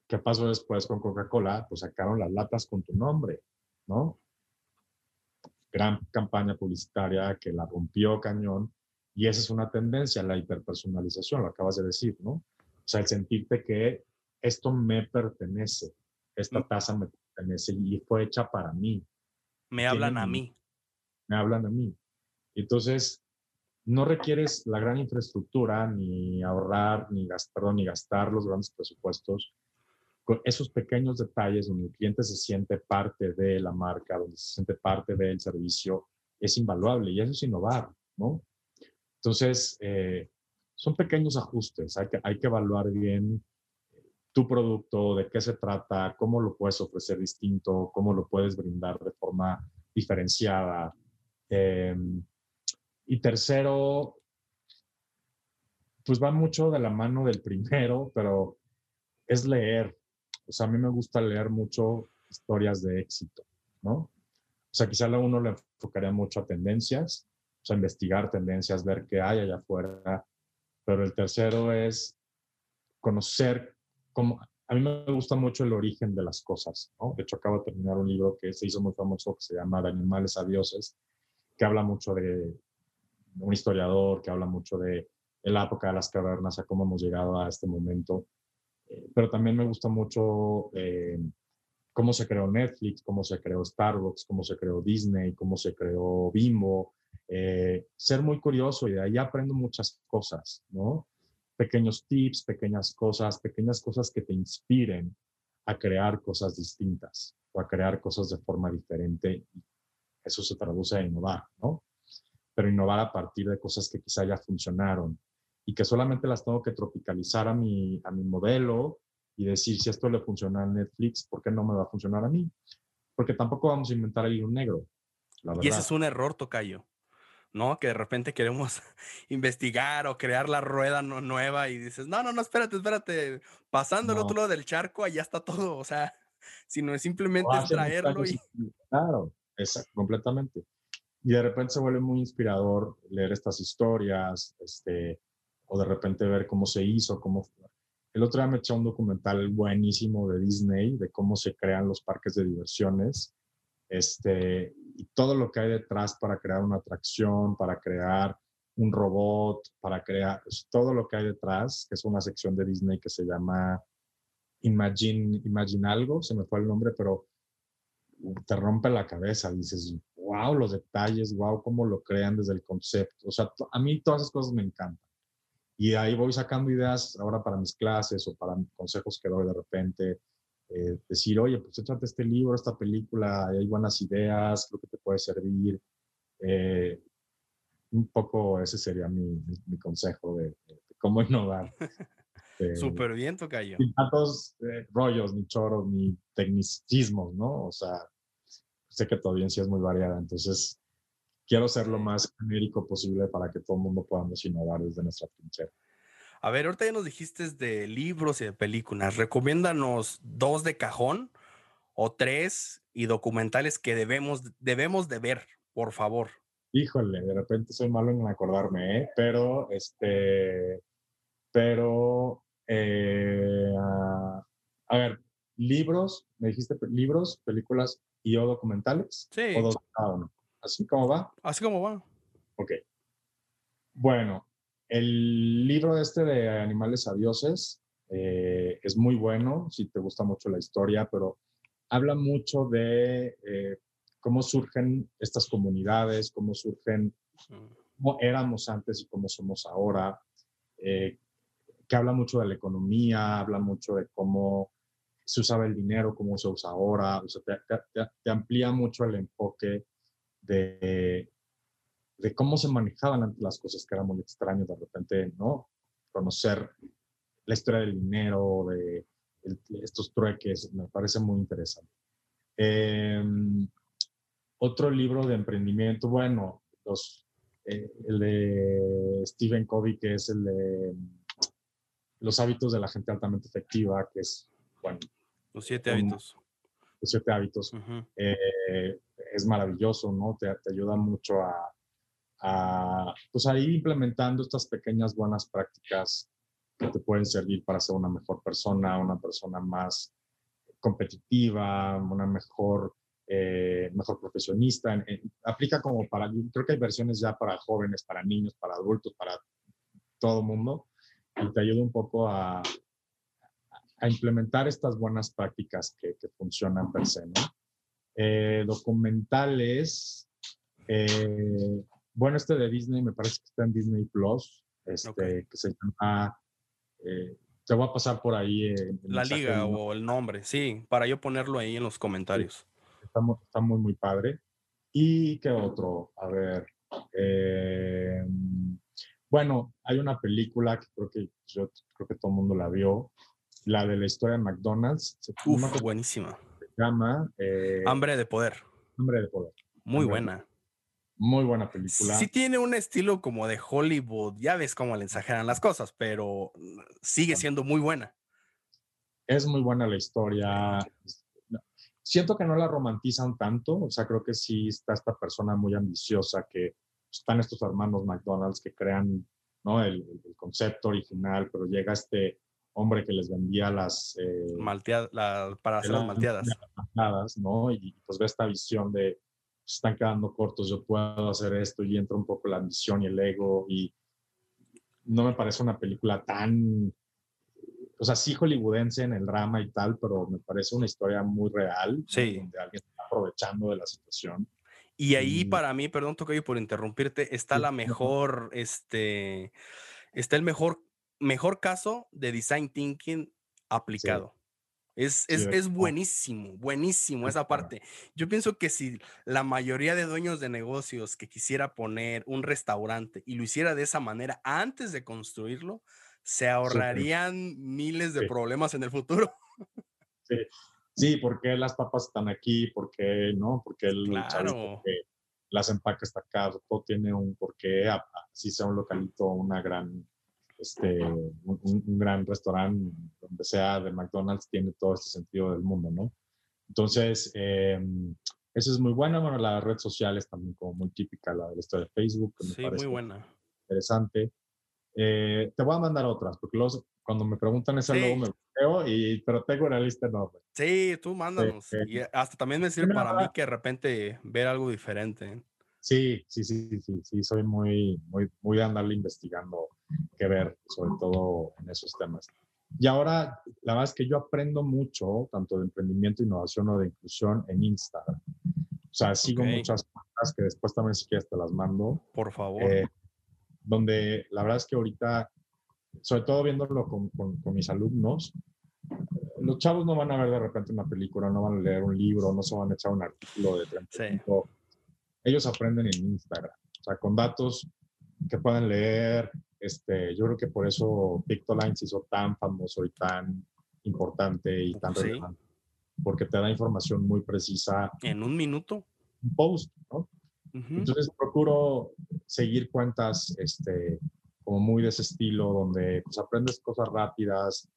Speaker 1: ¿Qué pasó después, con Coca-Cola? Pues sacaron las latas con tu nombre, ¿no? Gran campaña publicitaria que la rompió cañón. Y esa es una tendencia, la hiperpersonalización, lo acabas de decir, ¿no? O sea, el sentirte que esto me pertenece, esta taza me pertenece y fue hecha para mí,
Speaker 2: Me hablan a mí.
Speaker 1: me hablan a mí. Entonces, no requieres la gran infraestructura, ni ahorrar, ni gastar, ni gastar los grandes presupuestos. Con esos pequeños detalles donde el cliente se siente parte de la marca, donde se siente parte del servicio, es invaluable y eso es innovar, ¿no? Entonces, eh, son pequeños ajustes, hay que, hay que evaluar bien tu producto, de qué se trata, cómo lo puedes ofrecer distinto, cómo lo puedes brindar de forma diferenciada. Eh, y tercero, pues va mucho de la mano del primero, pero es leer. O sea, a mí me gusta leer mucho historias de éxito, ¿no? O sea, quizá a uno le enfocaría mucho a tendencias, o sea, investigar tendencias, ver qué hay allá afuera. Pero el tercero es conocer cómo... A mí me gusta mucho el origen de las cosas, ¿no? De hecho, acabo de terminar un libro que se hizo muy famoso que se llama De animales a dioses, que habla mucho de un historiador, que habla mucho de, de la época de las cavernas, a cómo hemos llegado a este momento. Eh, pero también me gusta mucho eh, cómo se creó Netflix, cómo se creó Starbucks, cómo se creó Disney, cómo se creó Bimbo. Eh, ser muy curioso y de ahí aprendo muchas cosas, ¿no? Pequeños tips, pequeñas cosas, pequeñas cosas que te inspiren a crear cosas distintas o a crear cosas de forma diferente. Eso se traduce a innovar, ¿no? Pero innovar a partir de cosas que quizá ya funcionaron y que solamente las tengo que tropicalizar a mi, a mi modelo y decir si esto le funciona a Netflix, ¿por qué no me va a funcionar a mí? Porque tampoco vamos a inventar ahí un negro. La
Speaker 2: y ese es un error, Tocayo. ¿No? Que de repente queremos investigar o crear la rueda no, nueva y dices, no, no, no, espérate, espérate, pasando no. al otro lado del charco, allá está todo, o sea, sino es simplemente traerlo y...
Speaker 1: Claro, exacto, completamente. Y de repente se vuelve muy inspirador leer estas historias, este, o de repente ver cómo se hizo, cómo... El otro día me eché un documental buenísimo de Disney, de cómo se crean los parques de diversiones, este, y todo lo que hay detrás para crear una atracción, para crear un robot, para crear todo lo que hay detrás, que es una sección de Disney que se llama Imagine, Imagine algo, se me fue el nombre, pero te rompe la cabeza, dices, wow, los detalles, wow, cómo lo crean desde el concepto. O sea, a mí todas esas cosas me encantan. Y ahí voy sacando ideas ahora para mis clases o para consejos que doy de repente. Eh, decir, oye, pues échate este libro, esta película, hay buenas ideas, creo que te puede servir. Eh, un poco ese sería mi, mi, consejo de, de, cómo innovar.
Speaker 2: Eh, Súper bien, Tocayo.
Speaker 1: Sin tantos eh, rollos, ni choros, ni tecnicismos, ¿no? O sea, sé que tu audiencia es muy variada, entonces quiero ser lo más genérico posible para que todo el mundo podamos innovar desde nuestra trinchera.
Speaker 2: A ver, ahorita ya nos dijiste de libros y de películas. Recomiéndanos dos de cajón o tres y documentales que debemos, debemos de ver, por favor.
Speaker 1: Híjole, de repente soy malo en acordarme, ¿eh? pero este, pero, eh, a, a ver, libros, me dijiste libros, películas y o documentales.
Speaker 2: Sí.
Speaker 1: O dos cada uno. ¿Así como va?
Speaker 2: Así como va.
Speaker 1: Ok. Bueno, el libro este de Animales a Dioses eh, es muy bueno, si te gusta mucho la historia, pero habla mucho de eh, cómo surgen estas comunidades, cómo surgen, cómo éramos antes y cómo somos ahora, eh, que habla mucho de la economía, habla mucho de cómo se usaba el dinero, cómo se usa ahora, o sea, te, te, te amplía mucho el enfoque de, de cómo se manejaban las cosas, que era muy extraño de repente, ¿no? Conocer la historia del dinero, de el, estos trueques, me parece muy interesante. Eh, otro libro de emprendimiento, bueno, los, eh, el de Stephen Covey, que es el de Los hábitos de la gente altamente efectiva, que es, bueno.
Speaker 2: Los siete un, hábitos.
Speaker 1: Los siete hábitos. Uh -huh. eh, es maravilloso, ¿no? Te, te ayuda mucho a, a, pues a ir implementando estas pequeñas buenas prácticas que te pueden servir para ser una mejor persona, una persona más competitiva, una mejor, eh, mejor profesionista. En, en, aplica como para, creo que hay versiones ya para jóvenes, para niños, para adultos, para todo mundo. y te ayuda un poco a, a implementar estas buenas prácticas que, que funcionan per se, ¿no? Eh, documentales, eh, bueno, este de Disney me parece que está en Disney Plus, este, que se llama, eh, te voy a pasar por ahí.
Speaker 2: La liga o el nombre, sí, para yo ponerlo ahí en los comentarios.
Speaker 1: Está, está muy, muy padre. ¿Y qué otro? A ver. bueno, hay una película que creo que yo creo que todo el mundo la vio, la de la historia de McDonald's.
Speaker 2: Uf, buenísima.
Speaker 1: Se llama...
Speaker 2: Eh, Hambre de Poder.
Speaker 1: Hambre de Poder.
Speaker 2: Muy buena.
Speaker 1: Muy buena película.
Speaker 2: Sí tiene un estilo como de Hollywood, ya ves cómo le exageran las cosas, pero sigue siendo muy buena.
Speaker 1: Es muy buena la historia. Siento que no la romantizan tanto, o sea, creo que sí está esta persona muy ambiciosa que están estos hermanos McDonald's que crean ¿no? el, el concepto original, pero llega este hombre que les vendía las...
Speaker 2: Eh, para hacer las malteadas.
Speaker 1: ¿no? Y pues ve esta visión de, pues, están quedando cortos, yo puedo hacer esto y entra un poco la ambición y el ego y no me parece una película tan, o sea, sí hollywoodense en el drama y tal, pero me parece una historia muy real,
Speaker 2: sí.
Speaker 1: donde alguien está aprovechando de la situación.
Speaker 2: Y ahí para mí, perdón, Tocayo, por interrumpirte, está la mejor, este, está el mejor mejor caso de design thinking aplicado. Es, es, buenísimo, buenísimo esa parte. Yo pienso que si la mayoría de dueños de negocios que quisiera poner un restaurante y lo hiciera de esa manera antes de construirlo, se ahorrarían miles de problemas en el futuro.
Speaker 1: Sí. sí, porque las papas están aquí, porque no, porque el
Speaker 2: claro.
Speaker 1: las empacas está acá, todo tiene un porqué, así sea un localito, una gran este, un, gran restaurante, donde sea de McDonald's, tiene todo este sentido del mundo, ¿no? Entonces, eh, eso es muy bueno. Bueno, la red social es también como muy típica, la de la historia de Facebook.
Speaker 2: Que sí, muy buena.
Speaker 1: Interesante. Eh, te voy a mandar otras, porque los, cuando me preguntan ese luego me veo, y, pero tengo una lista enorme.
Speaker 2: Sí, tú mándanos. y hasta también me sirve para mí que de repente ver algo diferente.
Speaker 1: Sí, sí, sí, sí, sí, soy muy, muy, muy de andarle investigando qué ver, sobre todo en esos temas. Y ahora, la verdad es que yo aprendo mucho, tanto de emprendimiento, innovación o de inclusión en Instagram. O sea, sigo muchas cosas que después también si quieres te las mando.
Speaker 2: Por favor.
Speaker 1: Eh, donde la verdad es que ahorita, sobre todo viéndolo con, con, mis alumnos, los chavos no van a ver de repente una película, no van a leer un libro, no se van a echar un artículo de 35 ellos aprenden en Instagram, o sea, con datos que puedan leer. Este, yo creo que por eso Pictoline se hizo tan famoso y tan importante y tan relevante, porque te da información muy precisa.
Speaker 2: En un minuto.
Speaker 1: Un post, ¿no? Entonces procuro seguir cuentas este, como muy de ese estilo, donde pues aprendes cosas rápidas,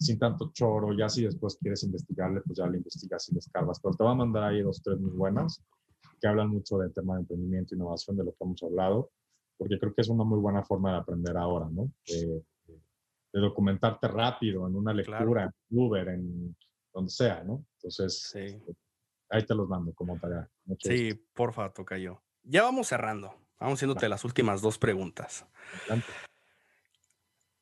Speaker 1: sin tanto choro, ya si después quieres investigarle, pues ya le investigas y le escarbas, pero te va a mandar ahí dos, tres muy buenas que hablan mucho del tema de emprendimiento e innovación, de lo que hemos hablado, porque creo que es una muy buena forma de aprender ahora, ¿no? De, documentarte rápido en una lectura, en Uber, en donde sea, ¿no? Entonces, ahí te los mando como tarea.
Speaker 2: sí, porfa, toca yo. Ya vamos cerrando. Vamos haciéndote las últimas dos preguntas.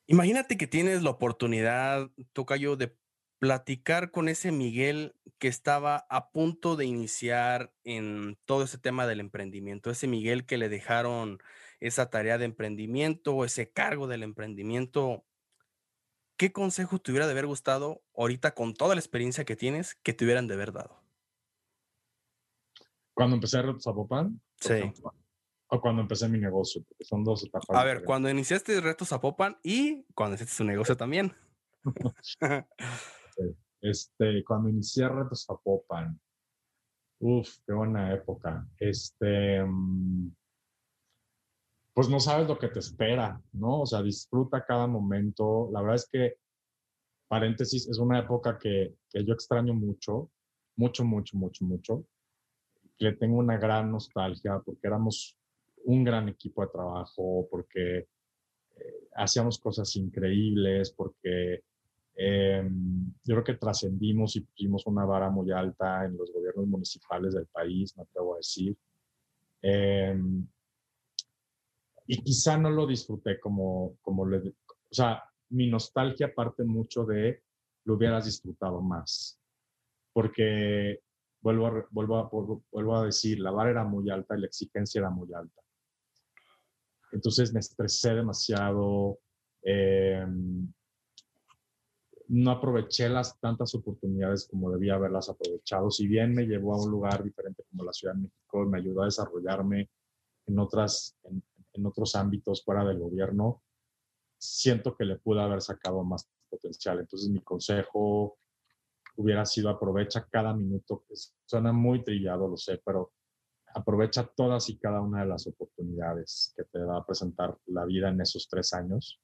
Speaker 2: Imagínate que tienes la oportunidad, Tocayo, de platicar con ese Miguel que estaba a punto de iniciar en todo ese tema del emprendimiento, ese Miguel que le dejaron esa tarea de emprendimiento, ese cargo del emprendimiento. ¿Qué consejo te hubiera de haber gustado ahorita con toda la experiencia que tienes que te hubieran de haber dado?
Speaker 1: Cuando empecé a Retos Zapopan.
Speaker 2: Sí.
Speaker 1: O cuando empecé mi negocio, porque son dos etapas.
Speaker 2: A ver, cuando iniciaste Retos Zapopan y cuando iniciaste tu negocio también.
Speaker 1: Este, cuando inicié Retos Zapopan, uff, qué buena época. Este, mm, pues no sabes lo que te espera, ¿no? O sea, disfruta cada momento. La verdad es que, paréntesis, es una época que, que yo extraño mucho, mucho, mucho, mucho, mucho. Le tengo una gran nostalgia porque éramos un gran equipo de trabajo, porque eh, hacíamos cosas increíbles, porque eh, yo creo que trascendimos y pusimos una vara muy alta en los gobiernos municipales del país, me atrevo a decir. Eh, y quizá no lo disfruté como, como le, o sea, mi nostalgia parte mucho de lo hubieras disfrutado más. Porque, vuelvo a, vuelvo, vuelvo a decir, la vara era muy alta y la exigencia era muy alta. Entonces me estresé demasiado. Em, no aproveché las tantas oportunidades como debía haberlas aprovechado. Si bien me llevó a un lugar diferente como la Ciudad de México, me ayudó a desarrollarme en, otras, en, otros ámbitos fuera del gobierno, siento que le pude haber sacado más potencial. Entonces mi consejo hubiera sido aprovecha cada minuto, que suena muy trillado, lo sé, pero aprovecha todas y cada una de las oportunidades que te va a presentar la vida en esos tres años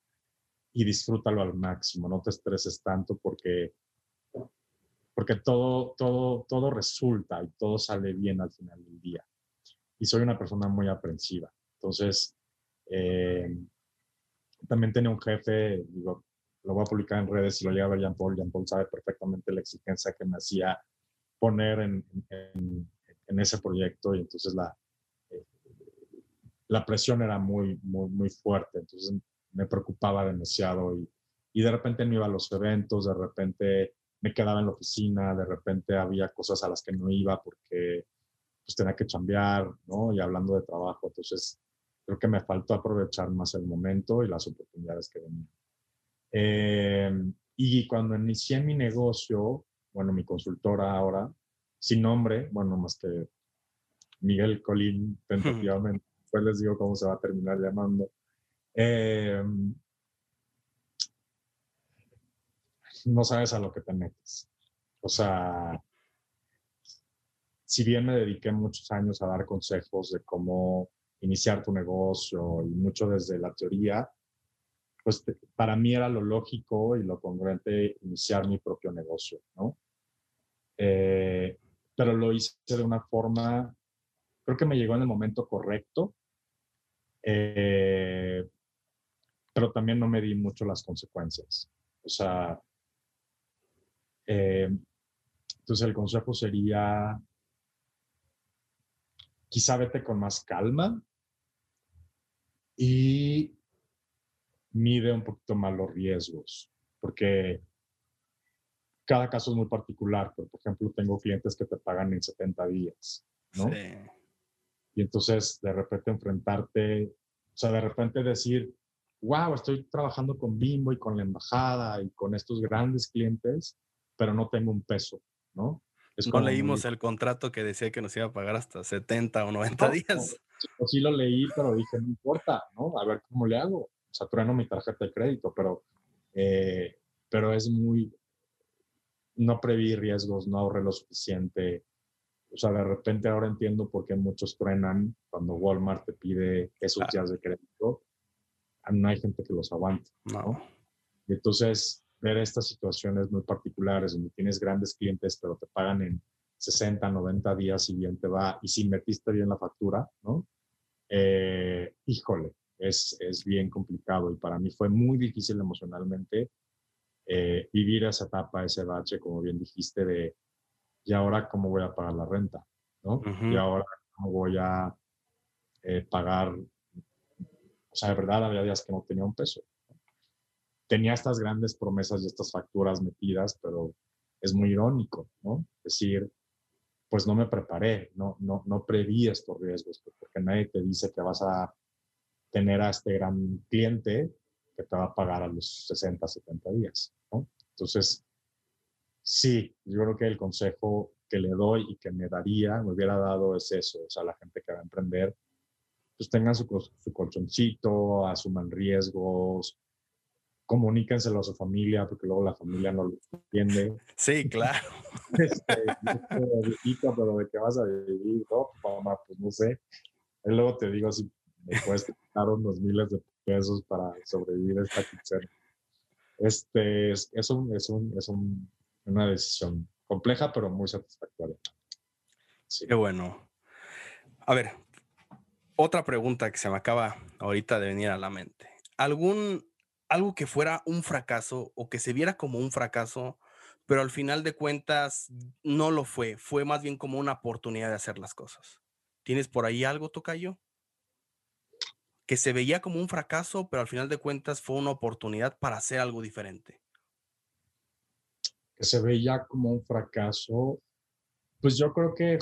Speaker 1: y disfrútalo al máximo, no te estreses tanto porque, porque todo, todo, todo resulta y todo sale bien al final del día. Y soy una persona muy aprensiva. Entonces, eh, también tenía un jefe, digo, lo voy a publicar en redes y lo llega a ver Jean Paul. Jean Paul sabe perfectamente la exigencia que me hacía poner en, en, ese proyecto y entonces la, eh, la presión era muy, muy, muy fuerte. Entonces me preocupaba demasiado y, y de repente no iba a los eventos, de repente me quedaba en la oficina, de repente había cosas a las que no iba porque pues tenía que cambiar, ¿no? Y hablando de trabajo, entonces creo que me faltó aprovechar más el momento y las oportunidades que venían. Eh, y cuando inicié mi negocio, bueno, mi consultora ahora, sin nombre, bueno, más que Miguel Colín, tentativamente, después les digo cómo se va a terminar llamando. Eh, no sabes a lo que te metes. O sea, si bien me dediqué muchos años a dar consejos de cómo iniciar tu negocio y mucho desde la teoría, pues para mí era lo lógico y lo congruente iniciar mi propio negocio, ¿no? Eh, pero lo hice de una forma, creo que me llegó en el momento correcto, eh, pero también no me di mucho las consecuencias. O sea, eh, entonces el consejo sería, quizá vete con más calma y mide un poquito más los riesgos, porque cada caso es muy particular, pero por ejemplo tengo clientes que te pagan en 70 días, ¿no? Sí. Y entonces de repente enfrentarte, o sea, de repente decir, wow, estoy trabajando con Bimbo y con la embajada y con estos grandes clientes, pero no tengo un peso, ¿no?
Speaker 2: Es no leímos el contrato que decía que nos iba a pagar hasta 70 o 90 días.
Speaker 1: sí lo leí, pero dije, no importa, ¿no? A ver cómo le hago. O sea, trueno mi tarjeta de crédito, pero, eh, pero es muy, no preví riesgos, no ahorré lo suficiente. O sea, de repente ahora entiendo por qué muchos truenan cuando Walmart te pide esos días de crédito. No hay gente que los aguante. ¿no? Y entonces, ver estas situaciones muy particulares donde tienes grandes clientes, pero te pagan en 60, 90 días y bien te va, y si metiste bien la factura, ¿no? Eh, híjole, es, es bien complicado y para mí fue muy difícil emocionalmente eh, vivir esa etapa, ese bache, como bien dijiste, de y ahora cómo voy a pagar la renta, ¿no? Y ahora cómo voy a eh, pagar, sea, de verdad había días que no tenía un peso. Tenía estas grandes promesas y estas facturas metidas, pero es muy irónico, ¿no? Es decir, pues no me preparé, no, no, no preví estos riesgos, porque nadie te dice que vas a tener a este gran cliente que te va a pagar a los 60, 70 días. Entonces, sí, yo creo que el consejo que le doy y que me daría, me hubiera dado es eso, o sea, la gente que va a emprender, pues tengan su, su colchoncito, asuman riesgos, comuníquenselo a su familia, porque luego la familia no lo entiende.
Speaker 2: Sí, claro.
Speaker 1: Este, pero de qué vas a vivir, ¿no? Mamá, pues no sé. Y luego te digo si me quitar unos miles de pesos para sobrevivir a esta quincena este, es, es, un, es, un, es un, una decisión compleja, pero muy satisfactoria.
Speaker 2: Sí. Qué bueno. A ver, otra pregunta que se me acaba ahorita de venir a la mente. ¿Algún, algo que fuera un fracaso o que se viera como un fracaso, pero al final de cuentas no lo fue, fue más bien como una oportunidad de hacer las cosas? ¿Tienes por ahí algo, Tocayo? que se veía como un fracaso, pero al final de cuentas fue una oportunidad para hacer algo diferente?
Speaker 1: Que se veía como un fracaso. Pues yo creo que,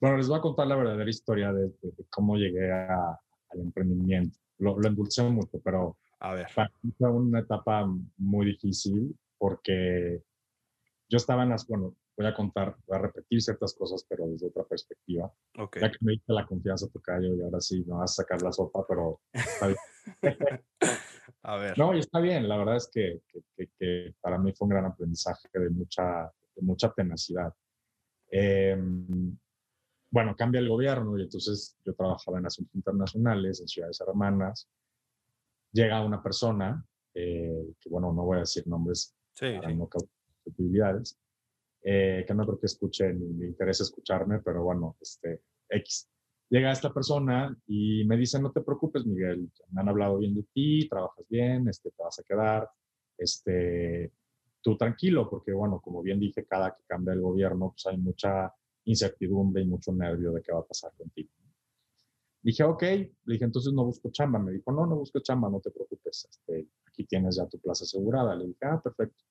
Speaker 1: bueno, les voy a contar la verdadera historia de, cómo llegué al emprendimiento. Lo, lo endulcé mucho, pero
Speaker 2: a ver.
Speaker 1: fue una etapa muy difícil porque yo estaba en las, bueno, voy a contar, voy a repetir ciertas cosas, pero desde otra perspectiva.
Speaker 2: Okay.
Speaker 1: Ya que me diste la confianza a tu callo y ahora sí me vas a sacar la sopa, pero está bien.
Speaker 2: a ver.
Speaker 1: No, y está bien. La verdad es que, que, que, para mí fue un gran aprendizaje de mucha, de mucha tenacidad. Em, bueno, cambia el gobierno y entonces yo trabajaba en asuntos internacionales, en ciudades hermanas. Llega una persona, eh, que bueno, no voy a decir nombres
Speaker 2: sí,
Speaker 1: para no causar utilidades, eh, que no creo que escuche ni me interesa escucharme, pero bueno, este, X. Llega esta persona y me dice, no te preocupes, Miguel, me han hablado bien de ti, trabajas bien, este, te vas a quedar, este, tú tranquilo, porque bueno, como bien dije, cada que cambia el gobierno, pues hay mucha incertidumbre y mucho nervio de qué va a pasar contigo. Dije, ok, le dije, entonces no busco chamba. Me dijo, no, no busco chamba, no te preocupes, este, aquí tienes ya tu plaza asegurada. Le dije, ah, perfecto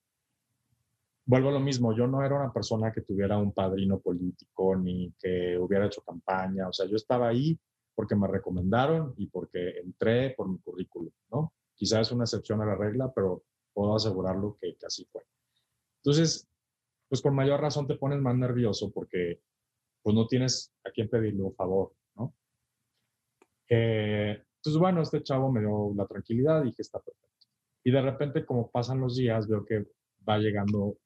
Speaker 1: vuelvo a lo mismo, yo no era una persona que tuviera un padrino político ni que hubiera hecho campaña, o sea, yo estaba ahí porque me recomendaron y porque entré por mi currículum, ¿no? Quizás es una excepción a la regla, pero puedo asegurarlo que, así fue. Entonces, pues con mayor razón te pones más nervioso porque pues no tienes a quién pedirle un favor, ¿no? Eh, entonces, bueno, este chavo me dio la tranquilidad y dije, está perfecto. Y de repente, como pasan los días, veo que va llegando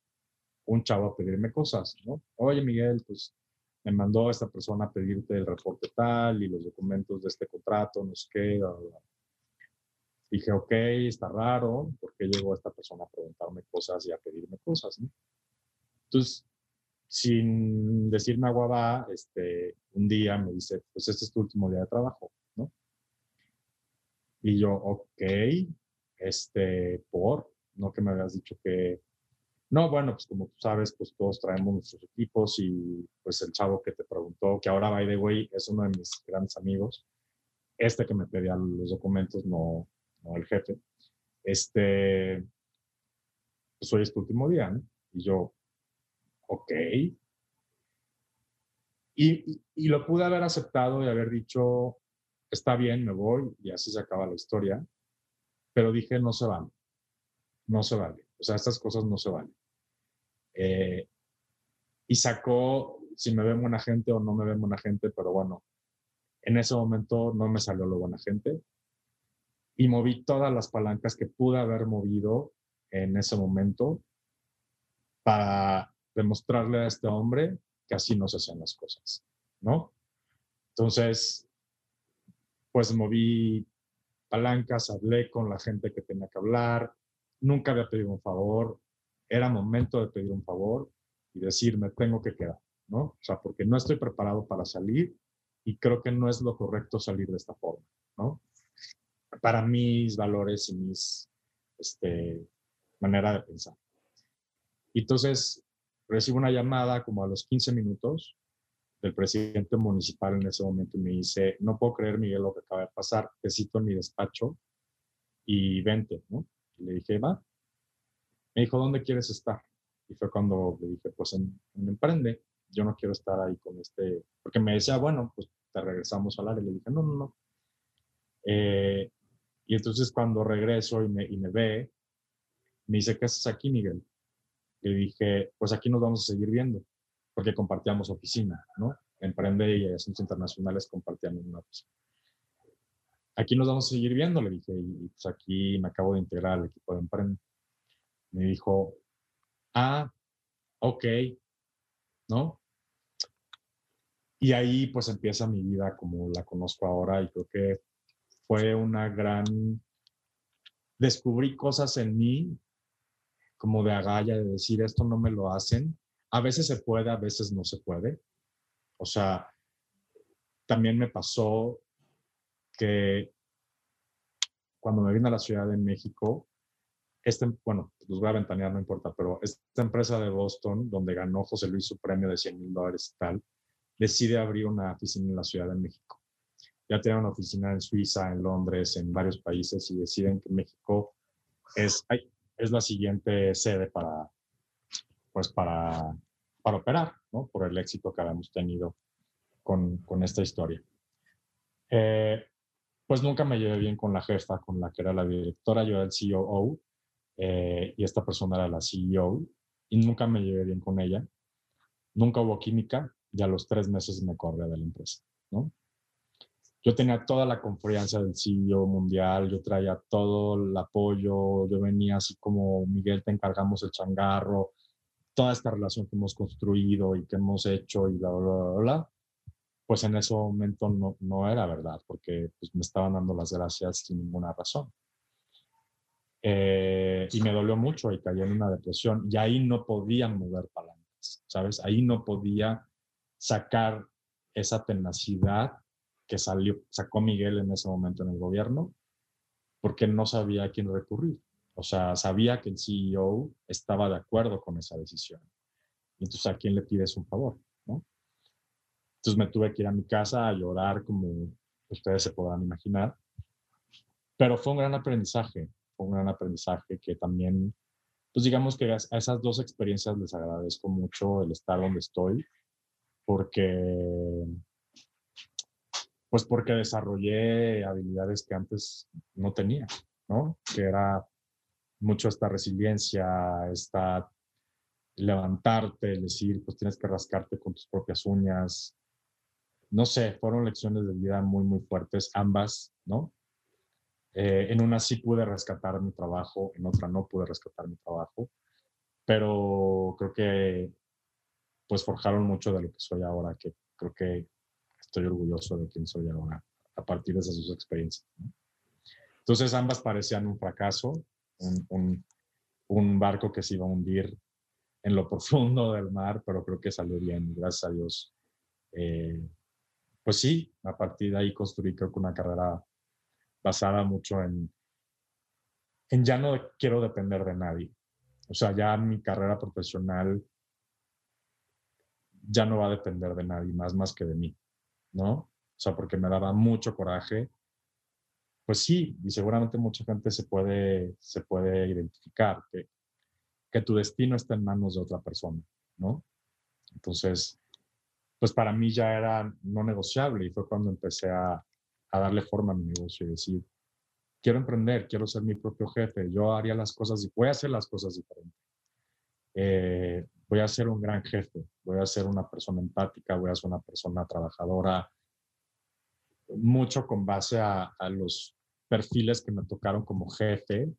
Speaker 1: un chavo a pedirme cosas, ¿no? Oye, Miguel, pues me mandó esta persona a pedirte el reporte tal y los documentos de este contrato, no sé qué. Dije, ok, está raro, ¿por qué llegó esta persona a preguntarme cosas y a pedirme cosas? ¿no? Entonces, sin decirme agua este, un día me dice, pues este es tu último día de trabajo, ¿no? Y yo, ok, este, por, no que me habías dicho que no, bueno, pues como tú sabes, pues todos traemos nuestros equipos y pues el chavo que te preguntó, que ahora, by the way, es uno de mis grandes amigos, este que me pedía los documentos, no, no el jefe, este, pues hoy es tu último día, ¿no? Y yo, ok. Y, y, lo pude haber aceptado y haber dicho, está bien, me voy y así se acaba la historia, pero dije, no se vale, no se vale. O sea, estas cosas no se valen. Eh, y sacó si me ve buena gente o no me ve buena gente, pero bueno, en ese momento no me salió lo buena gente y moví todas las palancas que pude haber movido en ese momento para demostrarle a este hombre que así no se hacen las cosas, ¿no? Entonces, pues moví palancas, hablé con la gente que tenía que hablar, nunca había pedido un favor, era momento de pedir un favor y decir, me tengo que quedar, ¿no? O sea, porque no estoy preparado para salir y creo que no es lo correcto salir de esta forma, ¿no? Para mis valores y mis, este, manera de pensar. Entonces recibo una llamada como a los 15 minutos del presidente municipal en ese momento y me dice, no puedo creer, Miguel, lo que acaba de pasar, te cito en mi despacho y vente, ¿no? Y le dije, va, me dijo, ¿dónde quieres estar? Y fue cuando le dije, pues en, Emprende, yo no quiero estar ahí con este, porque me decía, bueno, pues te regresamos al área. Y le dije, no, no, no. Eh, y entonces cuando regreso y me, y me ve, me dice, ¿qué haces aquí, Miguel? Le dije, pues aquí nos vamos a seguir viendo, porque compartíamos oficina, ¿no? Emprende y Asuntos Internacionales compartían una oficina. Aquí nos vamos a seguir viendo, le dije, y pues aquí me acabo de integrar al equipo de Emprende me dijo, ah, ok, ¿no? Y ahí pues empieza mi vida como la conozco ahora y creo que fue una gran... Descubrí cosas en mí como de agalla, de decir, esto no me lo hacen. A veces se puede, a veces no se puede. O sea, también me pasó que cuando me vine a la Ciudad de México, este, bueno, los voy a ventanear, no importa, pero esta empresa de Boston, donde ganó José Luis su premio de 100 mil dólares y tal, decide abrir una oficina en la Ciudad de México. ya tienen una oficina en Suiza, en Londres, en varios países y deciden que México es, es la siguiente sede para, pues para, para operar, ¿no? Por el éxito que habíamos tenido con, con esta historia. Eh, pues nunca me llevé bien con la jefa, con la que era la directora, yo era el CEO eh, y esta persona era la CEO y nunca me llevé bien con ella. Nunca hubo química y a los tres meses me corría de la empresa, ¿no? Yo tenía toda la confianza del CEO mundial, yo traía todo el apoyo, yo venía así como, Miguel, te encargamos el changarro, toda esta relación que hemos construido y que hemos hecho y bla, bla, bla, pues en ese momento no, no era verdad, porque pues, me estaban dando las gracias sin ninguna razón. Eh, y me dolió mucho y caí en una depresión y ahí no podía mover palancas, ¿sabes? Ahí no podía sacar esa tenacidad que salió, sacó Miguel en ese momento en el gobierno, porque no sabía a quién recurrir. O sea, sabía que el CEO estaba de acuerdo con esa decisión. Entonces, ¿a quién le pides un favor? ¿no? Entonces me tuve que ir a mi casa a llorar, como ustedes se podrán imaginar. Pero fue un gran aprendizaje, fue un gran aprendizaje que también, pues digamos que a esas dos experiencias les agradezco mucho el estar donde estoy, porque, pues porque desarrollé habilidades que antes no tenía, ¿no? Que era mucho esta resiliencia, esta levantarte, decir, pues tienes que rascarte con tus propias uñas. No sé, fueron lecciones de vida muy, muy fuertes, ambas, ¿no? Eh, en una sí pude rescatar mi trabajo, en otra no pude rescatar mi trabajo, pero creo que pues forjaron mucho de lo que soy ahora, que creo que estoy orgulloso de quién soy ahora a partir de esas experiencias. Entonces ambas parecían un fracaso, un, un, barco que se iba a hundir en lo profundo del mar, pero creo que salió bien, gracias a Dios. Eh, pues sí, a partir de ahí construí creo que una carrera basada mucho en, en ya no quiero depender de nadie. O sea, ya mi carrera profesional ya no va a depender de nadie más más que de mí, ¿no? O sea, porque me daba mucho coraje. Pues sí, y seguramente mucha gente se puede, se puede identificar que, que tu destino está en manos de otra persona, ¿no? Entonces, pues para mí ya era no negociable y fue cuando empecé a, a darle forma a mi negocio y decir, quiero emprender, quiero ser mi propio jefe, yo haría las cosas, voy a hacer las cosas diferentes. Eh, voy a ser un gran jefe, voy a ser una persona empática, voy a ser una persona trabajadora, mucho con base a, los perfiles que me tocaron como jefe,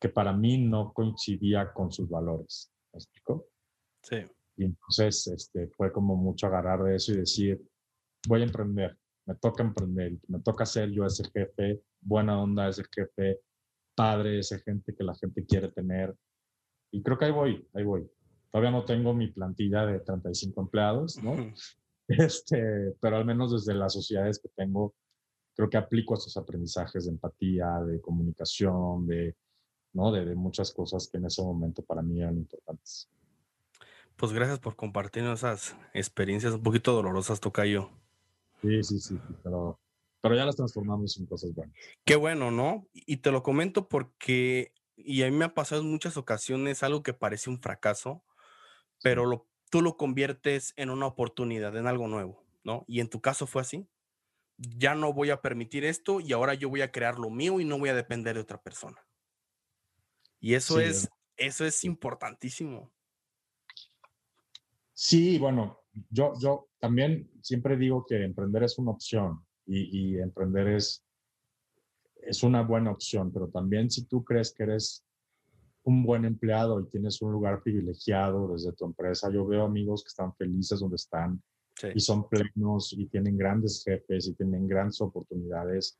Speaker 1: que para mí no coincidía con sus valores. ¿Me explico?
Speaker 2: Sí.
Speaker 1: Y entonces este, fue como mucho agarrar de eso y decir, voy a emprender, me toca emprender, me toca ser yo ese jefe, buena onda ese jefe, padre, ese gente que la gente quiere tener, y creo que ahí voy, ahí voy. Todavía no tengo mi plantilla de 35 empleados, ¿no? Este, pero al menos desde las sociedades que tengo, creo que aplico estos aprendizajes de empatía, de comunicación, de, ¿no? de, muchas cosas que en ese momento para mí eran importantes.
Speaker 2: Pues gracias por compartir esas experiencias un poquito dolorosas, Tocayo.
Speaker 1: Sí, sí, sí, pero, pero ya las transformamos en cosas buenas.
Speaker 2: Qué bueno, ¿no? Y te lo comento porque y a mí me ha pasado en muchas ocasiones algo que parece un fracaso, pero lo, tú lo conviertes en una oportunidad, en algo nuevo, ¿no? Y en tu caso fue así. Ya no voy a permitir esto y ahora yo voy a crear lo mío y no voy a depender de otra persona. Y eso es, eso es importantísimo.
Speaker 1: Sí, bueno, yo, yo también siempre digo que emprender es una opción y, y emprender es, es una buena opción, pero también si tú crees que eres un buen empleado y tienes un lugar privilegiado desde tu empresa, yo veo amigos que están felices donde están y son plenos y tienen grandes jefes y tienen grandes oportunidades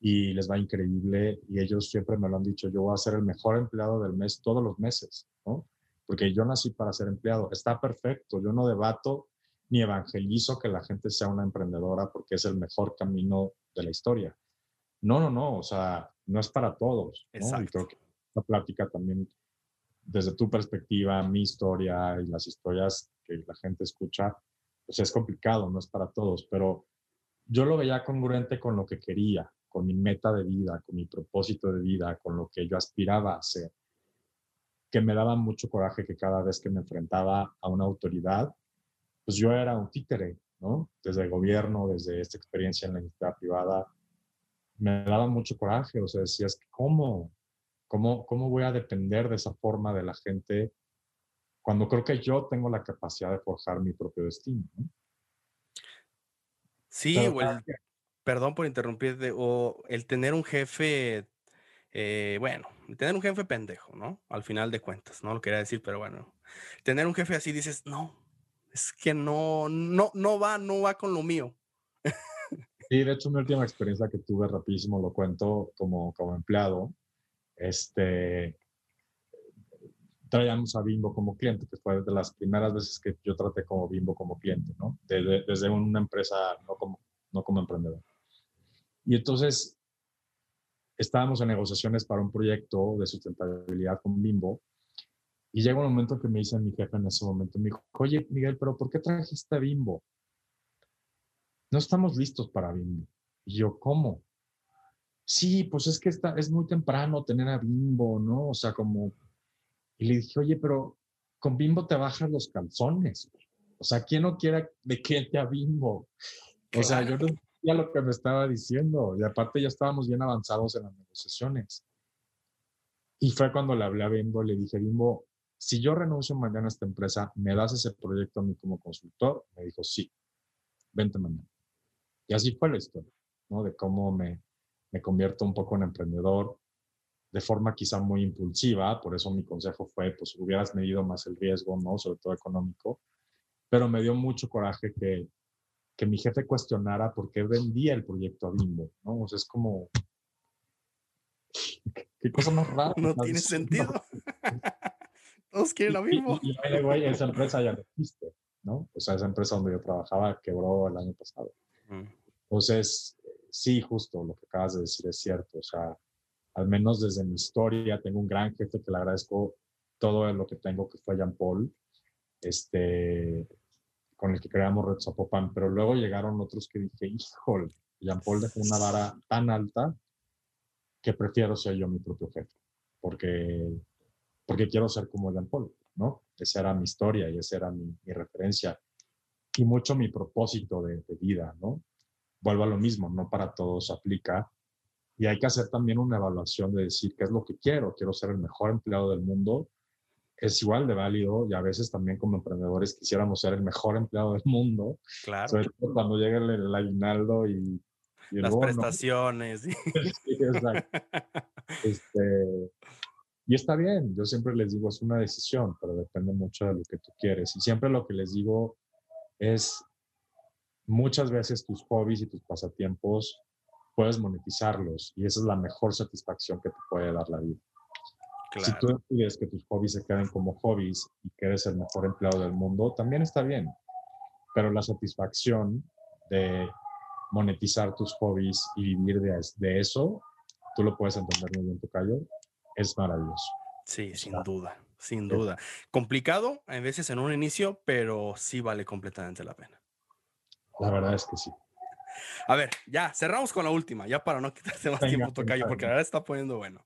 Speaker 1: y les va increíble y ellos siempre me lo han dicho, yo voy a ser el mejor empleado del mes todos los meses, ¿no? Porque yo nací para ser empleado, está perfecto, yo no debato ni evangelizo que la gente sea una emprendedora porque es el mejor camino de la historia. No, no, no, o sea, no es para todos. ¿no? Y creo que esta plática también, desde tu perspectiva, mi historia y las historias que la gente escucha, pues es complicado, no es para todos, pero yo lo veía congruente con lo que quería, con mi meta de vida, con mi propósito de vida, con lo que yo aspiraba a hacer, que me daba mucho coraje que cada vez que me enfrentaba a una autoridad, pues yo era un títere, ¿no? Desde el gobierno, desde esta experiencia en la industria privada, me daba mucho coraje, o sea, decías, ¿cómo? ¿Cómo, ¿Cómo voy a depender de esa forma de la gente cuando creo que yo tengo la capacidad de forjar mi propio destino? ¿no?
Speaker 2: Sí, o el, perdón por interrumpirte, o el tener un jefe, eh, bueno, tener un jefe pendejo, ¿no? Al final de cuentas, no lo quería decir, pero bueno, tener un jefe así dices, no, es que no, no, no va, no va con lo mío.
Speaker 1: Sí, de hecho, mi última experiencia que tuve rapidísimo, lo cuento como, como empleado, este, traíamos a Bimbo como cliente, que fue de las primeras veces que yo traté como Bimbo como cliente, ¿no? Desde, desde una empresa, no como, no como emprendedor. Y entonces estábamos en negociaciones para un proyecto de sustentabilidad con Bimbo. Y llega un momento que me dice mi jefe en ese momento, me dijo, oye, Miguel, pero ¿por qué trajiste a Bimbo? No estamos listos para Bimbo. Y yo, ¿cómo? Sí, pues es que está, es muy temprano tener a Bimbo, ¿no? O sea, como y le dije, oye, pero con Bimbo te bajas los calzones. O sea, ¿quién no quiere de qué te a Bimbo? O sea, yo no sabía lo que me estaba diciendo. Y aparte ya estábamos bien avanzados en las negociaciones. Y fue cuando le hablé a Bimbo, le dije, Bimbo, si yo renuncio mañana a esta empresa, ¿me das ese proyecto a mí como consultor? Me dijo, sí, vente mañana. Y así fue la historia, ¿no? De cómo me, me convierto un poco en emprendedor, de forma quizá muy impulsiva, por eso mi consejo fue, pues hubieras medido más el riesgo, ¿no? Sobre todo económico, pero me dio mucho coraje que, que mi jefe cuestionara por qué vendía el proyecto a Bimbo, ¿no? O sea, es como, qué cosa más rara.
Speaker 2: No tiene sentido. Todos quieren lo mismo.
Speaker 1: Y, y, esa empresa ya no existe, ¿no? O sea, esa empresa donde yo trabajaba quebró el año pasado. Mm. Entonces, sí, justo lo que acabas de decir es cierto. O sea, al menos desde mi historia, tengo un gran jefe que le agradezco todo lo que tengo, que fue Jean Paul, este, con el que creamos Red Zapopan, pero luego llegaron otros que dije, híjole, Jean Paul dejó una vara tan alta que prefiero ser yo mi propio jefe, porque, porque quiero ser como Jean Paul, ¿no? Esa era mi historia y esa era mi, referencia y mucho mi propósito de, de vida, ¿no? Vuelvo a lo mismo, no para todos aplica, y hay que hacer también una evaluación de decir qué es lo que quiero. Quiero ser el mejor empleado del mundo. Es igual de válido y a veces también como emprendedores quisiéramos ser el mejor empleado del mundo.
Speaker 2: Claro.
Speaker 1: Sobre todo cuando llegue el, aguinaldo y,
Speaker 2: las prestaciones.
Speaker 1: exacto. Este, y está bien, yo siempre les digo, es una decisión, pero depende mucho de lo que tú quieres. Y siempre lo que les digo es, muchas veces tus hobbies y tus pasatiempos puedes monetizarlos y esa es la mejor satisfacción que te puede dar la vida. Si tú decides que tus hobbies se queden como hobbies y que eres el mejor empleado del mundo, también está bien. Pero la satisfacción de monetizar tus hobbies y vivir de, de eso, tú lo puedes entender muy bien, Tocayo, es maravilloso.
Speaker 2: Sí, sin duda, sin duda. Complicado a veces en un inicio, pero sí vale completamente la pena.
Speaker 1: La verdad es que sí.
Speaker 2: A ver, ya, cerramos con la última, ya para no quitarte más tiempo, Tocayo, porque ahora está poniendo bueno.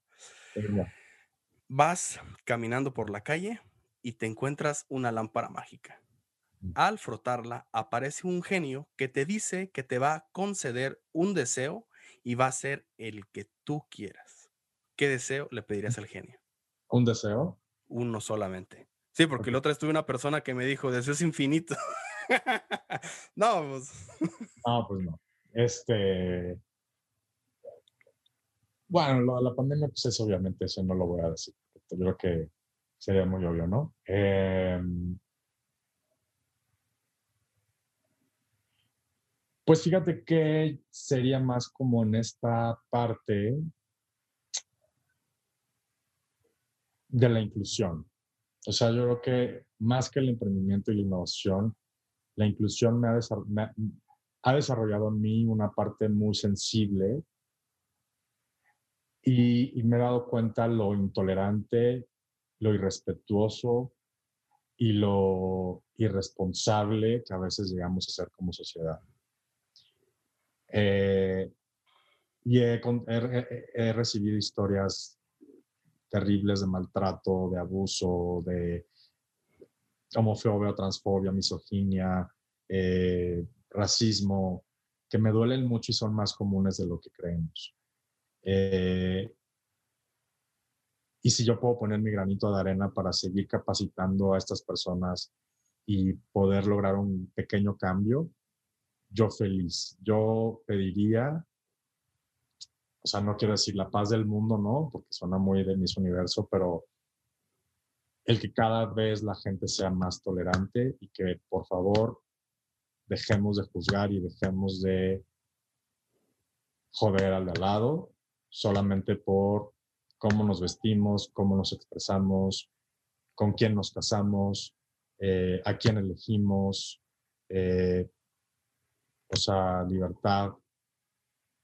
Speaker 2: Vas caminando por la calle y te encuentras una lámpara mágica. Mm. Al frotarla, aparece un genio que te dice que te va a conceder un deseo y va a ser el que tú quieras. ¿Qué deseo le pedirías al genio?
Speaker 1: ¿Un deseo?
Speaker 2: Uno solamente. Sí, porque la otra vez tuve una persona que me dijo, deseos infinitos. no, pues.
Speaker 1: No, pues no. Este. Bueno, la pandemia, pues es obviamente eso, no lo voy a decir. Yo creo que sería muy obvio, ¿no? Em, pues fíjate que sería más como en esta parte de la inclusión. O sea, yo creo que más que el emprendimiento y la innovación, la inclusión me ha, desarrollado en mí una parte muy sensible y, me he dado cuenta lo intolerante, lo irrespetuoso y lo irresponsable que a veces llegamos a ser como sociedad. Eh, y he, recibido historias terribles de maltrato, de abuso, de homofobia, transfobia, misoginia, eh, racismo, que me duelen mucho y son más comunes de lo que creemos. Eh, y si yo puedo poner mi granito de arena para seguir capacitando a estas personas y poder lograr un pequeño cambio, yo feliz. Yo pediría, o sea, no quiero decir la paz del mundo, ¿no? Porque suena muy de mis universo, pero el que cada vez la gente sea más tolerante y que por favor dejemos de juzgar y dejemos de joder al de al lado solamente por cómo nos vestimos, cómo nos expresamos, con quién nos casamos, eh, a quién elegimos, eh, o sea, libertad,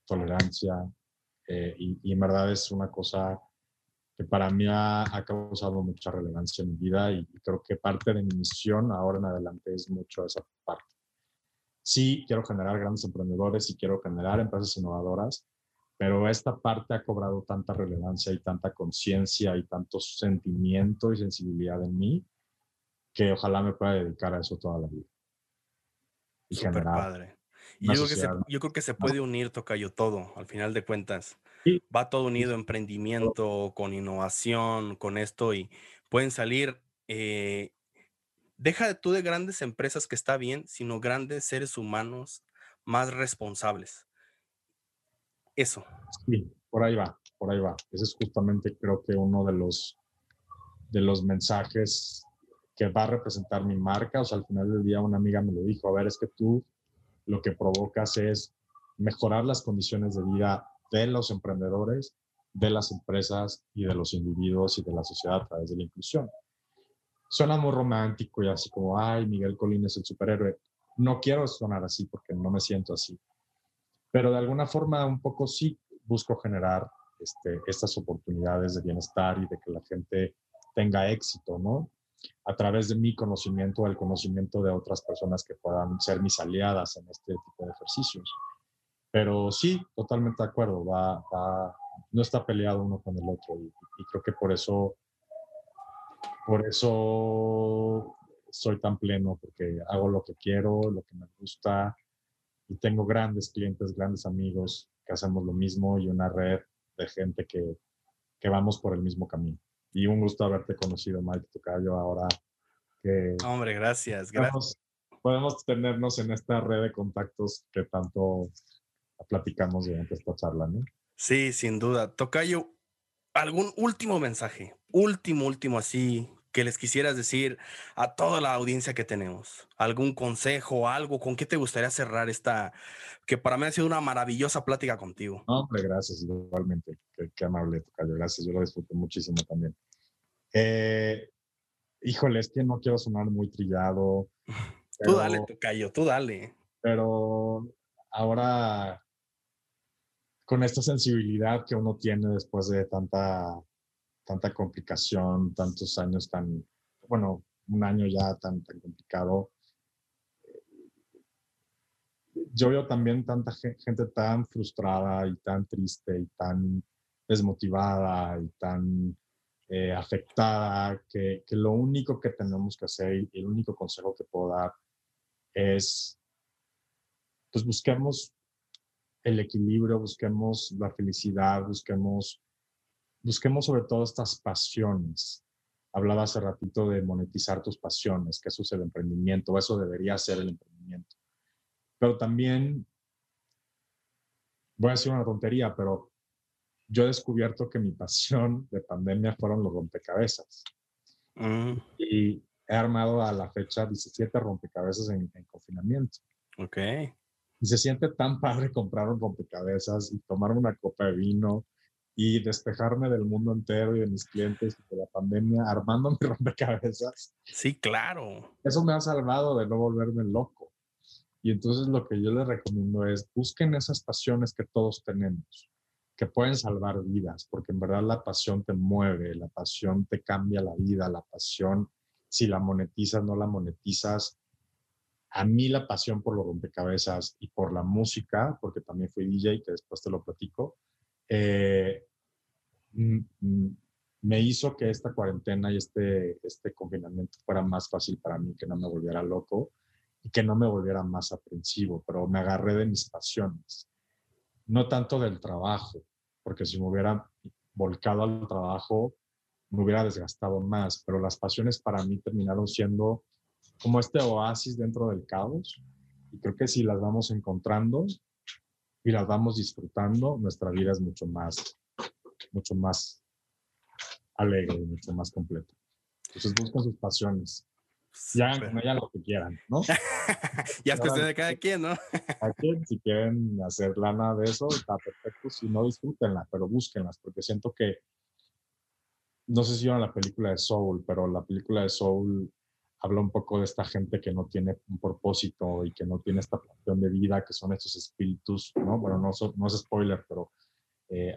Speaker 1: tolerancia, eh, y, en verdad es una cosa que para mí ha, causado mucha relevancia en mi vida y, creo que parte de mi misión ahora en adelante es mucho esa parte. Sí, quiero generar grandes emprendedores y quiero generar empresas innovadoras, pero esta parte ha cobrado tanta relevancia y tanta conciencia y tanto sentimiento y sensibilidad en mí que ojalá me pueda dedicar a eso toda la vida.
Speaker 2: Y Super padre. Y yo creo, que se, yo creo, que se, puede unir, Tocayo, todo, al final de cuentas. Va todo unido, emprendimiento, con innovación, con esto, y pueden salir, eh, deja de tú de grandes empresas que está bien, sino grandes seres humanos más responsables. Eso.
Speaker 1: Sí, por ahí va, por ahí va. Ese es justamente creo que uno de los, de los mensajes que va a representar mi marca. O sea, al final del día una amiga me lo dijo, a ver, es que tú lo que provocas es mejorar las condiciones de vida de los emprendedores, de las empresas y de los individuos y de la sociedad a través de la inclusión. Suena muy romántico y así como, ay, Miguel Colín es el superhéroe. No quiero sonar así porque no me siento así pero de alguna forma un poco sí busco generar este, estas oportunidades de bienestar y de que la gente tenga éxito, ¿no? A través de mi conocimiento, el conocimiento de otras personas que puedan ser mis aliadas en este tipo de ejercicios. Pero sí, totalmente de acuerdo, va, no está peleado uno con el otro y, y creo que por eso, por eso soy tan pleno, porque hago lo que quiero, lo que me gusta, y tengo grandes clientes, grandes amigos que hacemos lo mismo y una red de gente que, que vamos por el mismo camino. Y un gusto haberte conocido, Mike Tocayo, ahora que...
Speaker 2: Hombre, gracias, gracias.
Speaker 1: Podemos, tenernos en esta red de contactos que tanto platicamos durante esta charla, ¿no?
Speaker 2: Sí, sin duda. Tocayo, ¿algún último mensaje? Último, último, así, que les quisieras decir a toda la audiencia que tenemos? ¿Algún consejo, algo? ¿Con qué te gustaría cerrar esta, que para mí ha sido una maravillosa plática contigo?
Speaker 1: hombre, gracias, igualmente. Qué, amable, Tocayo. Gracias, yo lo disfruté muchísimo también. Eh, híjole, es que no quiero sonar muy trillado.
Speaker 2: tú dale, Tocayo, tú dale.
Speaker 1: Pero ahora, con esta sensibilidad que uno tiene después de tanta tanta complicación, tantos años tan, bueno, un año ya tan, tan complicado. Yo veo también tanta gente tan frustrada y tan triste y tan desmotivada y tan eh, afectada que, que, lo único que tenemos que hacer y el único consejo que puedo dar es, pues busquemos el equilibrio, busquemos la felicidad, busquemos busquemos sobre todo estas pasiones. Hablaba hace ratito de monetizar tus pasiones, que eso es el emprendimiento, eso debería ser el emprendimiento. Pero también, voy a decir una tontería, pero yo he descubierto que mi pasión de pandemia fueron los rompecabezas. Mm. Y he armado a la fecha 17 rompecabezas en, en confinamiento.
Speaker 2: Ok.
Speaker 1: Y se siente tan padre comprar un rompecabezas y tomar una copa de vino y despejarme del mundo entero y de mis clientes y de la pandemia armando mi rompecabezas.
Speaker 2: Sí, claro.
Speaker 1: Eso me ha salvado de no volverme loco. Y entonces lo que yo les recomiendo es busquen esas pasiones que todos tenemos, que pueden salvar vidas, porque en verdad la pasión te mueve, la pasión te cambia la vida, la pasión, si la monetizas, no la monetizas, a mí la pasión por los rompecabezas y por la música, porque también fui DJ, que después te lo platico, eh, me hizo que esta cuarentena y este, este confinamiento fuera más fácil para mí, que no me volviera loco y que no me volviera más aprensivo, pero me agarré de mis pasiones, no tanto del trabajo, porque si me hubiera volcado al trabajo, me hubiera desgastado más, pero las pasiones para mí terminaron siendo como este oasis dentro del caos. Y creo que si las vamos encontrando y las vamos disfrutando, nuestra vida es mucho más, mucho más alegre, mucho más completa. Entonces buscan sus pasiones. Y hagan con ellas lo que quieran, ¿no?
Speaker 2: ya es cuestión de cada quien, ¿no?
Speaker 1: cada quien, si quieren hacer lana de eso, está perfecto. Si no, disfrútenla, pero búsquenlas, porque siento que, no sé si vieron la película de Soul, pero la película de Soul habla un poco de esta gente que no tiene un propósito y que no tiene esta pasión de vida, que son estos espíritus, ¿no? Bueno, no, no es spoiler, pero eh,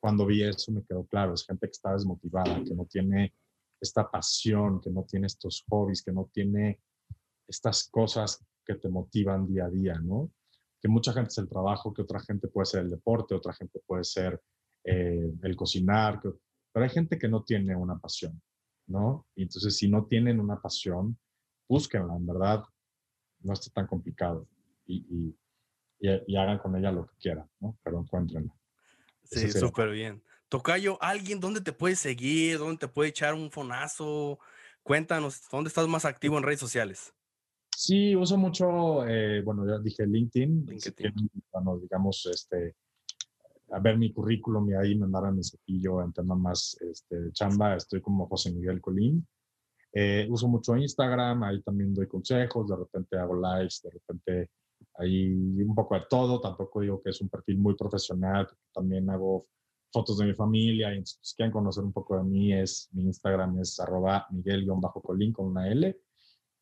Speaker 1: cuando vi eso me quedó claro, es gente que está desmotivada, que no tiene esta pasión, que no tiene estos hobbies, que no tiene estas cosas que te motivan día a día, ¿no? Que mucha gente es el trabajo, que otra gente puede ser el deporte, otra gente puede ser eh, el cocinar, pero hay gente que no tiene una pasión. ¿No? Y entonces, si no tienen una pasión, búsquenla, en verdad, no está tan complicado. Y, y, hagan con ella lo que quieran, ¿no? Pero encuéntrenla.
Speaker 2: Sí, súper bien. Tocayo, ¿alguien dónde te puede seguir? ¿Dónde te puede echar un fonazo? Cuéntanos, ¿dónde estás más activo en redes sociales?
Speaker 1: Sí, uso mucho, eh, bueno, ya dije LinkedIn, LinkedIn. digamos, este, a ver mi currículum y ahí mandaron mi cepillo en tema más este, de chamba. Estoy como José Miguel Colín. Eh, uso mucho Instagram, ahí también doy consejos, de repente hago lives, de repente ahí un poco de todo. Tampoco digo que es un perfil muy profesional, también hago fotos de mi familia y si quieren conocer un poco de mí, es, mi Instagram es arroba miguel-colín con una L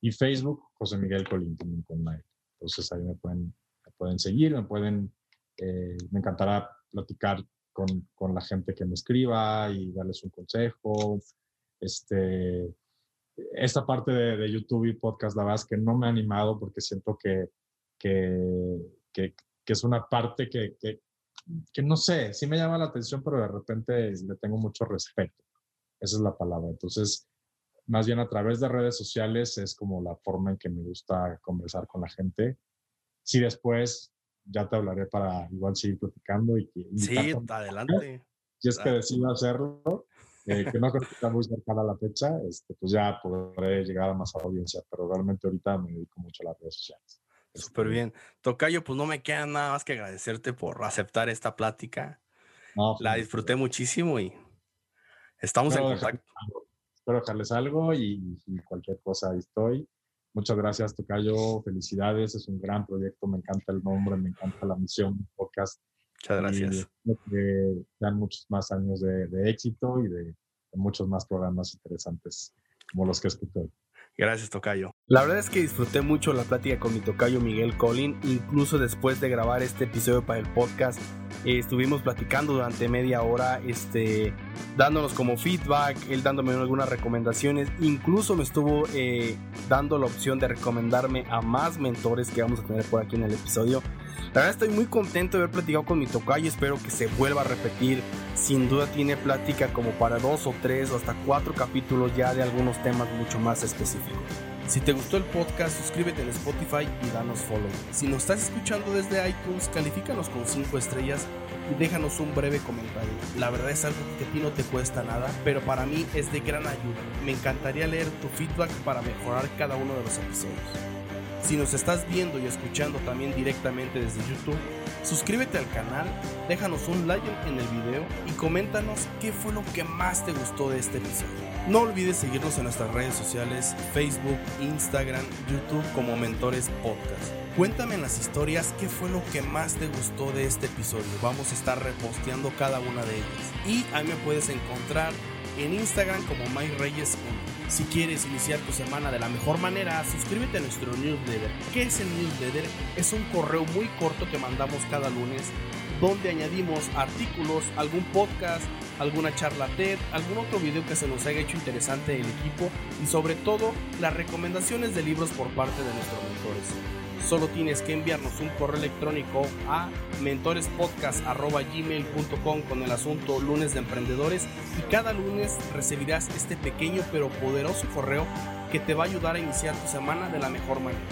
Speaker 1: y Facebook José Miguel Colín también con una L. Entonces ahí me pueden, me pueden seguir, me pueden, eh, me encantará platicar con, con, la gente que me escriba y darles un consejo. Este, esta parte de, de, YouTube y podcast, la verdad es que no me ha animado porque siento que, que, que, que es una parte que, que, no sé, sí me llama la atención, pero de repente le tengo mucho respeto. Esa es la palabra. Entonces, más bien a través de redes sociales es como la forma en que me gusta conversar con la gente. Si después ya te hablaré para igual seguir platicando y que...
Speaker 2: Sí, adelante.
Speaker 1: Si es que decido hacerlo, eh, que no creo que está muy cercana la fecha, este, pues ya podré llegar a más audiencia, pero realmente ahorita me dedico mucho a las redes sociales.
Speaker 2: Súper este bien. Tocayo, pues no me queda nada más que agradecerte por aceptar esta plática. la disfruté muchísimo y estamos en contacto.
Speaker 1: espero dejarles algo y, y cualquier cosa ahí estoy. Muchas gracias, Tocayo. Felicidades. Es un gran proyecto. Me encanta el nombre, me encanta la misión podcast.
Speaker 2: Muchas gracias.
Speaker 1: Y que sean muchos más años de, éxito y de, muchos más programas interesantes como los que escuché.
Speaker 2: Gracias, Tocayo. La verdad es que disfruté mucho la plática con mi Tocayo Miguel Collin, incluso después de grabar este episodio para el podcast. Eh, estuvimos platicando durante media hora, este, dándonos como feedback, él dándome algunas recomendaciones, incluso me estuvo eh, dando la opción de recomendarme a más mentores que vamos a tener por aquí en el episodio. La verdad estoy muy contento de haber platicado con mi tocayo, espero que se vuelva a repetir. Sin duda tiene plática como para dos o tres o hasta cuatro capítulos ya de algunos temas mucho más específicos. Si te gustó el podcast, suscríbete en Spotify y danos follow. Si nos estás escuchando desde iTunes, califícanos con 5 estrellas y déjanos un breve comentario. La verdad es algo que a ti no te cuesta nada, pero para mí es de gran ayuda. Me encantaría leer tu feedback para mejorar cada uno de los episodios. Si nos estás viendo y escuchando también directamente desde YouTube, suscríbete al canal, déjanos un like en el video y coméntanos qué fue lo que más te gustó de este episodio. No olvides seguirnos en nuestras redes sociales, Facebook, Instagram, YouTube como Mentores Podcast. Cuéntame en las historias qué fue lo que más te gustó de este episodio. Vamos a estar reposteando cada una de ellas. Y ahí me puedes encontrar en Instagram como Mike Reyes 1. Si quieres iniciar tu semana de la mejor manera, suscríbete a nuestro newsletter. ¿Qué es el newsletter? Es un correo muy corto que mandamos cada lunes donde añadimos artículos, algún podcast alguna charla TED, algún otro video que se nos haya hecho interesante del equipo y sobre todo las recomendaciones de libros por parte de nuestros mentores. Solo tienes que enviarnos un correo electrónico a mentorespodcast.gmail.com con el asunto lunes de emprendedores y cada lunes recibirás este pequeño pero poderoso correo que te va a ayudar a iniciar tu semana de la mejor manera.